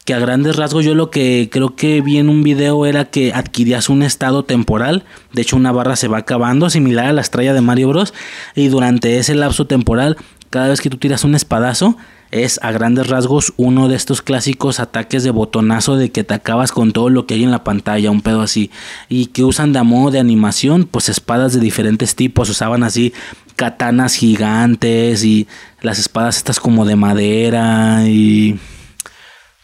que a grandes rasgos yo lo que creo que vi en un video era que adquirías un estado temporal, de hecho una barra se va acabando, similar a la estrella de Mario Bros. Y durante ese lapso temporal, cada vez que tú tiras un espadazo, es a grandes rasgos uno de estos clásicos ataques de botonazo de que te acabas con todo lo que hay en la pantalla, un pedo así. Y que usan de modo de animación, pues espadas de diferentes tipos, usaban así katanas gigantes y las espadas estas como de madera y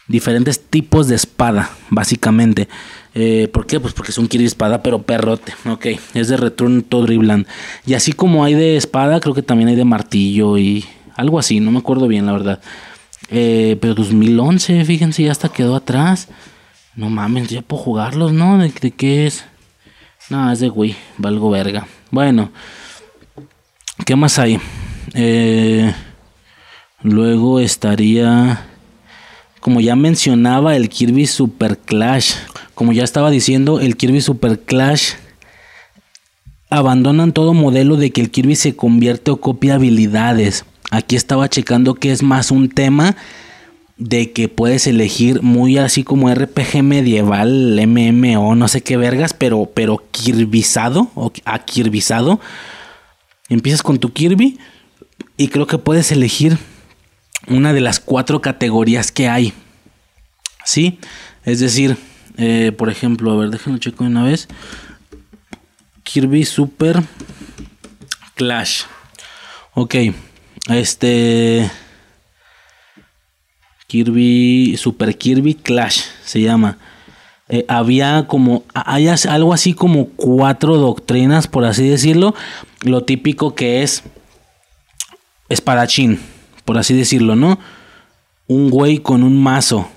diferentes tipos de espada, básicamente. Eh, ¿Por qué? Pues porque es un Kirby espada, pero perrote. Ok, es de Return to Dreamland. Y así como hay de espada, creo que también hay de martillo y algo así, no me acuerdo bien, la verdad. Eh, pero 2011, fíjense, ya hasta quedó atrás. No mames, ya puedo jugarlos, ¿no? ¿De, qué es? No, es de Wii, valgo verga. Bueno, ¿qué más hay? Eh, luego estaría como ya mencionaba el Kirby Super Clash, como ya estaba diciendo, el Kirby Super Clash abandonan todo modelo de que el Kirby se convierte o copia habilidades. Aquí estaba checando que es más un tema de que puedes elegir muy así como RPG medieval, MMO, no sé qué vergas, pero pero Kirbizado o Kirbizado. Empiezas con tu Kirby y creo que puedes elegir una de las cuatro categorías que hay. ¿Sí? Es decir, eh, por ejemplo, a ver, déjenlo checo una vez. Kirby Super Clash. Ok. Este. Kirby. Super Kirby Clash se llama. Eh, había como. Hay algo así como cuatro doctrinas, por así decirlo. Lo típico que es. Espadachín por así decirlo, ¿no? Un güey con un mazo,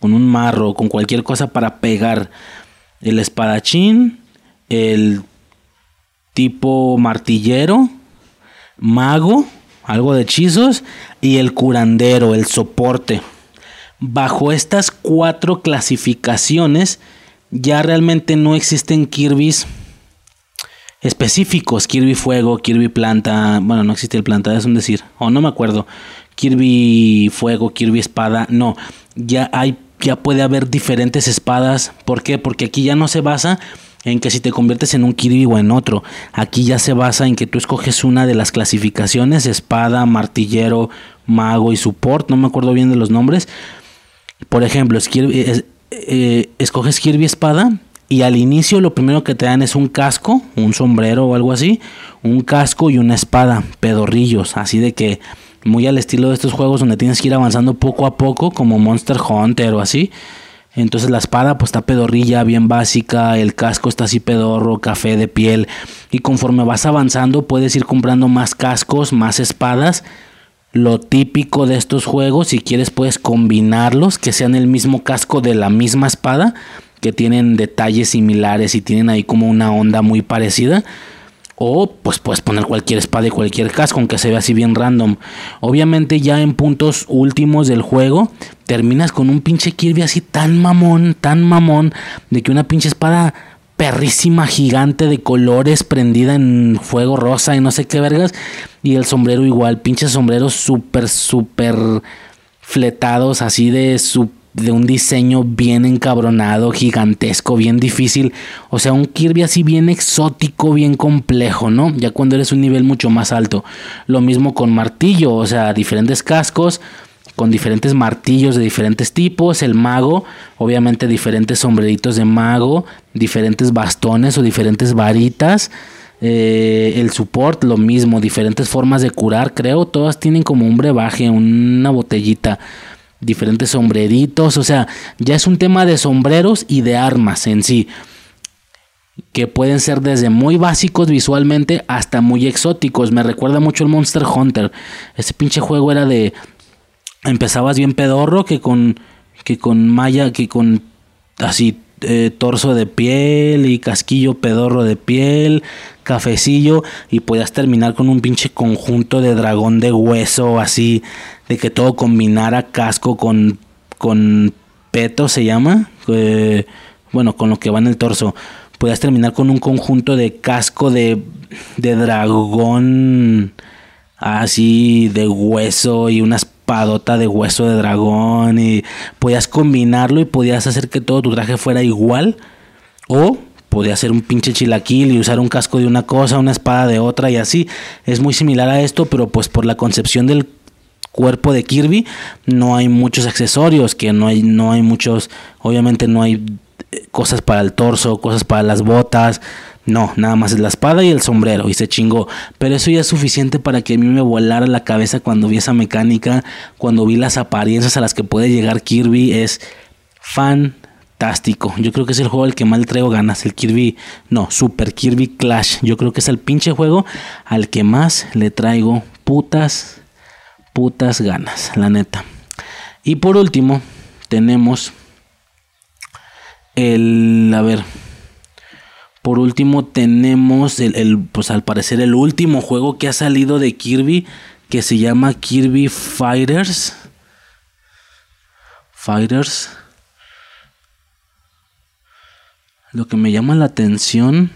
con un marro, con cualquier cosa para pegar. El espadachín, el tipo martillero, mago, algo de hechizos, y el curandero, el soporte. Bajo estas cuatro clasificaciones, ya realmente no existen Kirby's específicos, Kirby Fuego, Kirby Planta, bueno, no existe el Planta, es un decir, o no me acuerdo, Kirby Fuego, Kirby Espada, no, ya hay, ya puede haber diferentes espadas, ¿por qué? Porque aquí ya no se basa en que si te conviertes en un Kirby o en otro, aquí ya se basa en que tú escoges una de las clasificaciones, espada, martillero, mago y support, no me acuerdo bien de los nombres, por ejemplo, eh, escoges Kirby Espada, y al inicio lo primero que te dan es un casco, un sombrero o algo así, un casco y una espada, pedorrillos, así de que muy al estilo de estos juegos donde tienes que ir avanzando poco a poco, como Monster Hunter o así. Entonces la espada pues está pedorrilla, bien básica, el casco está así pedorro, café de piel. Y conforme vas avanzando puedes ir comprando más cascos, más espadas. Lo típico de estos juegos, si quieres puedes combinarlos, que sean el mismo casco de la misma espada que tienen detalles similares y tienen ahí como una onda muy parecida. O pues puedes poner cualquier espada y cualquier casco, aunque se vea así bien random. Obviamente ya en puntos últimos del juego, terminas con un pinche Kirby así tan mamón, tan mamón, de que una pinche espada perrísima gigante de colores prendida en fuego rosa y no sé qué vergas. Y el sombrero igual, pinches sombreros súper, súper fletados así de súper de un diseño bien encabronado, gigantesco, bien difícil. O sea, un Kirby así bien exótico, bien complejo, ¿no? Ya cuando eres un nivel mucho más alto. Lo mismo con martillo, o sea, diferentes cascos con diferentes martillos de diferentes tipos, el mago, obviamente diferentes sombreritos de mago, diferentes bastones o diferentes varitas, eh, el support lo mismo, diferentes formas de curar, creo, todas tienen como un brebaje, una botellita diferentes sombreritos, o sea, ya es un tema de sombreros y de armas en sí, que pueden ser desde muy básicos visualmente hasta muy exóticos. Me recuerda mucho el Monster Hunter. Ese pinche juego era de empezabas bien pedorro que con que con malla, que con así eh, torso de piel y casquillo pedorro de piel, cafecillo y podías terminar con un pinche conjunto de dragón de hueso así de que todo combinara casco con con peto se llama, bueno, con lo que va en el torso. Podías terminar con un conjunto de casco de de dragón así de hueso y unas espadota de hueso de dragón y podías combinarlo y podías hacer que todo tu traje fuera igual o podías hacer un pinche chilaquil y usar un casco de una cosa, una espada de otra y así. Es muy similar a esto, pero pues por la concepción del cuerpo de Kirby no hay muchos accesorios, que no hay no hay muchos, obviamente no hay eh, cosas para el torso, cosas para las botas, no, nada más es la espada y el sombrero y se chingó. Pero eso ya es suficiente para que a mí me volara la cabeza cuando vi esa mecánica, cuando vi las apariencias a las que puede llegar Kirby. Es fantástico. Yo creo que es el juego al que más le traigo ganas. El Kirby, no, Super Kirby Clash. Yo creo que es el pinche juego al que más le traigo putas, putas ganas, la neta. Y por último, tenemos el, a ver, por último tenemos el, pues al parecer el último juego que ha salido de Kirby que se llama Kirby Fighters. Fighters. Lo que me llama la atención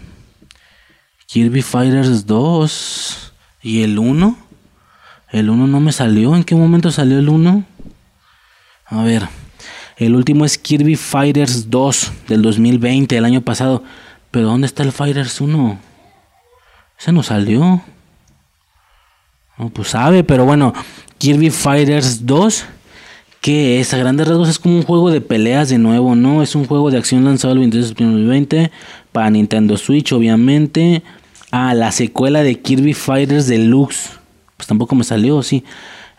Kirby Fighters 2 y el 1. El 1 no me salió. ¿En qué momento salió el 1? A ver. El último es Kirby Fighters 2 del 2020, el año pasado. Pero ¿dónde está el Fighters 1? Ese no salió. No, pues sabe, pero bueno, Kirby Fighters 2, que es a grandes rasgos es como un juego de peleas de nuevo, ¿no? Es un juego de acción lanzado el 23 de septiembre de 2020 para Nintendo Switch, obviamente. Ah, la secuela de Kirby Fighters Deluxe. Pues tampoco me salió, sí.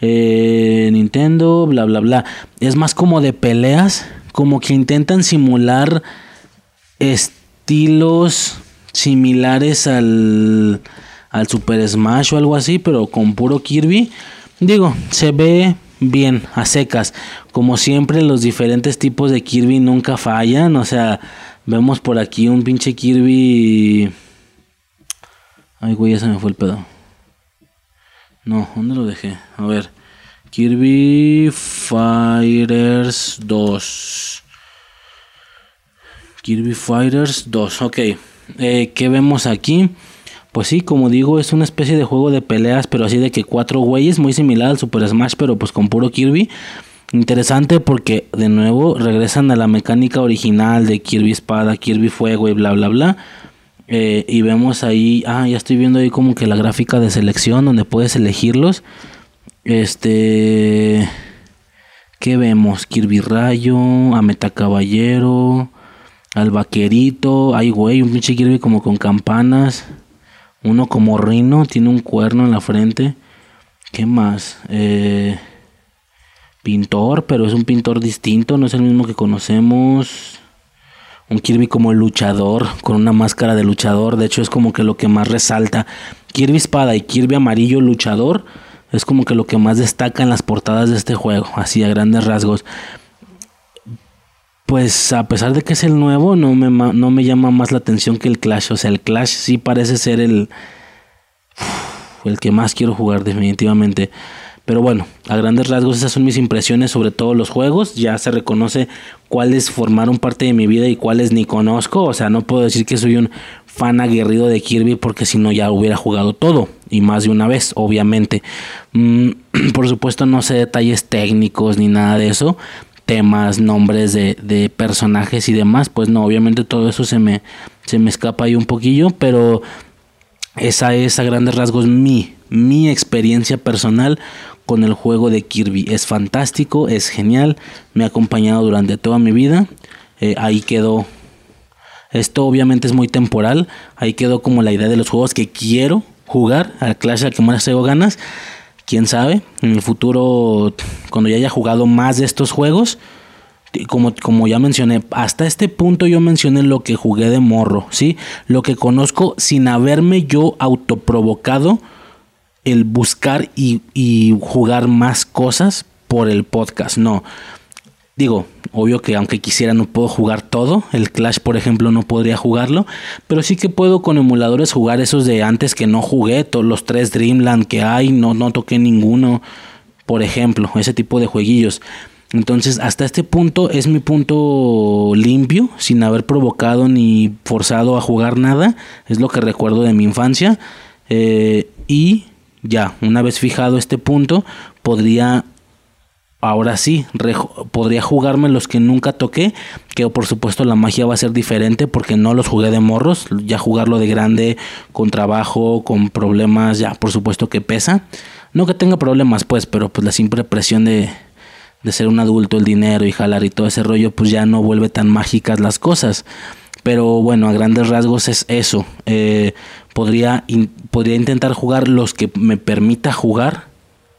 Eh, Nintendo, bla, bla, bla. Es más como de peleas, como que intentan simular estilos similares al, al Super Smash o algo así, pero con puro Kirby. Digo, se ve bien, a secas. Como siempre, los diferentes tipos de Kirby nunca fallan. O sea, vemos por aquí un pinche Kirby. Ay, güey, ya se me fue el pedo. No, ¿dónde lo dejé? A ver. Kirby Fighters 2. Kirby Fighters 2, ok. Eh, ¿Qué vemos aquí? Pues sí, como digo, es una especie de juego de peleas, pero así de que cuatro güeyes, muy similar al Super Smash, pero pues con puro Kirby. Interesante porque de nuevo regresan a la mecánica original de Kirby Espada, Kirby Fuego y bla bla bla. Eh, y vemos ahí, ah, ya estoy viendo ahí como que la gráfica de selección donde puedes elegirlos. Este, ¿qué vemos? Kirby Rayo, Ameta Caballero, al vaquerito. Ay, güey, un pinche Kirby como con campanas. Uno como rino, tiene un cuerno en la frente. ¿Qué más? Eh, pintor, pero es un pintor distinto, no es el mismo que conocemos. Un Kirby como luchador, con una máscara de luchador. De hecho, es como que lo que más resalta. Kirby espada y Kirby amarillo luchador es como que lo que más destaca en las portadas de este juego, así a grandes rasgos pues a pesar de que es el nuevo, no me, no me llama más la atención que el Clash. O sea, el Clash sí parece ser el, el que más quiero jugar definitivamente. Pero bueno, a grandes rasgos esas son mis impresiones sobre todos los juegos. Ya se reconoce cuáles formaron parte de mi vida y cuáles ni conozco. O sea, no puedo decir que soy un fan aguerrido de Kirby porque si no ya hubiera jugado todo. Y más de una vez, obviamente. Mm, [clears throat] por supuesto no sé detalles técnicos ni nada de eso temas, nombres de, personajes y demás, pues no, obviamente todo eso se me, se me escapa ahí un poquillo, pero esa es a grandes rasgos mi, mi experiencia personal con el juego de Kirby. Es fantástico, es genial, me ha acompañado durante toda mi vida, eh, ahí quedó. Esto obviamente es muy temporal, ahí quedó como la idea de los juegos que quiero jugar, al Clash al que más tengo ganas quién sabe, en el futuro, cuando ya haya jugado más de estos juegos, como, como ya mencioné, hasta este punto yo mencioné lo que jugué de morro, ¿sí? Lo que conozco sin haberme yo autoprovocado el buscar y, y jugar más cosas por el podcast, no. Digo, obvio que aunque quisiera no puedo jugar todo. El Clash, por ejemplo, no podría jugarlo. Pero sí que puedo con emuladores jugar esos de antes que no jugué. Todos los tres Dreamland que hay, no, no toqué ninguno. Por ejemplo, ese tipo de jueguillos. Entonces, hasta este punto es mi punto limpio, sin haber provocado ni forzado a jugar nada. Es lo que recuerdo de mi infancia. Eh, y ya, una vez fijado este punto, podría ahora sí, podría jugarme los que nunca toqué, que por supuesto la magia va a ser diferente porque no los jugué de morros, ya jugarlo de grande, con trabajo, con problemas, ya por supuesto que pesa. No que tenga problemas pues, pero pues la simple presión de, de ser un adulto, el dinero y jalar y todo ese rollo, pues ya no vuelve tan mágicas las cosas. Pero bueno, a grandes rasgos es eso. Eh, podría, podría intentar jugar los que me permita jugar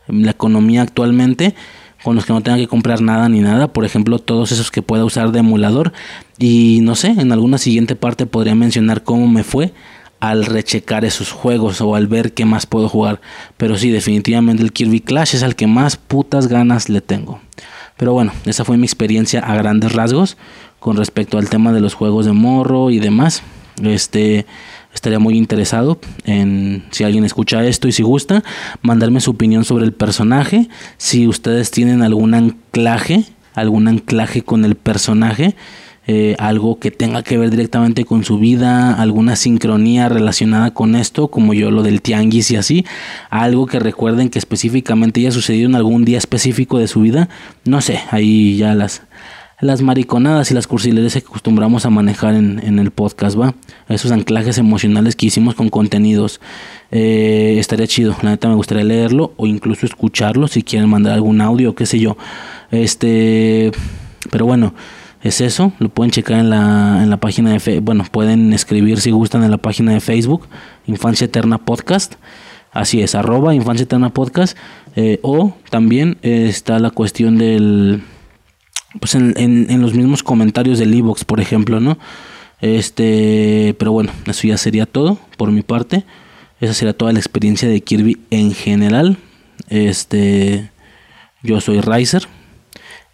la economía actualmente con los que no tenga que comprar nada ni nada, por ejemplo, todos esos que pueda usar de emulador y no sé, en alguna siguiente parte podría mencionar cómo me fue al rechecar esos juegos o al ver qué más puedo jugar, pero sí, definitivamente el Kirby Clash es al que más putas ganas le tengo. Pero bueno, esa fue mi experiencia a grandes rasgos con respecto al tema de los juegos de morro y demás. Este estaría muy interesado en si alguien escucha esto y si gusta mandarme su opinión sobre el personaje si ustedes tienen algún anclaje algún anclaje con el personaje eh, algo que tenga que ver directamente con su vida alguna sincronía relacionada con esto como yo lo del tianguis y así algo que recuerden que específicamente haya sucedido en algún día específico de su vida no sé ahí ya las las mariconadas y las cursilerías que acostumbramos a manejar en, el podcast, ¿va? Esos anclajes emocionales que hicimos con contenidos. Eh, estaría chido, la neta me gustaría leerlo o incluso escucharlo si quieren mandar algún audio, qué sé yo. Este, pero bueno, es eso, lo pueden checar en la, en la página de Facebook, bueno, pueden escribir si gustan en la página de Facebook, Infancia Eterna Podcast. Así es, arroba Infancia Eterna Podcast. Eh, o también está la cuestión del pues en, en, los mismos comentarios del Evox, por ejemplo, ¿no? Este, pero bueno, eso ya sería todo por mi parte. Esa sería toda la experiencia de Kirby en general. Este, yo soy Riser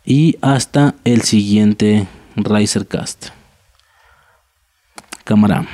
y hasta el siguiente Risercast. Cámara.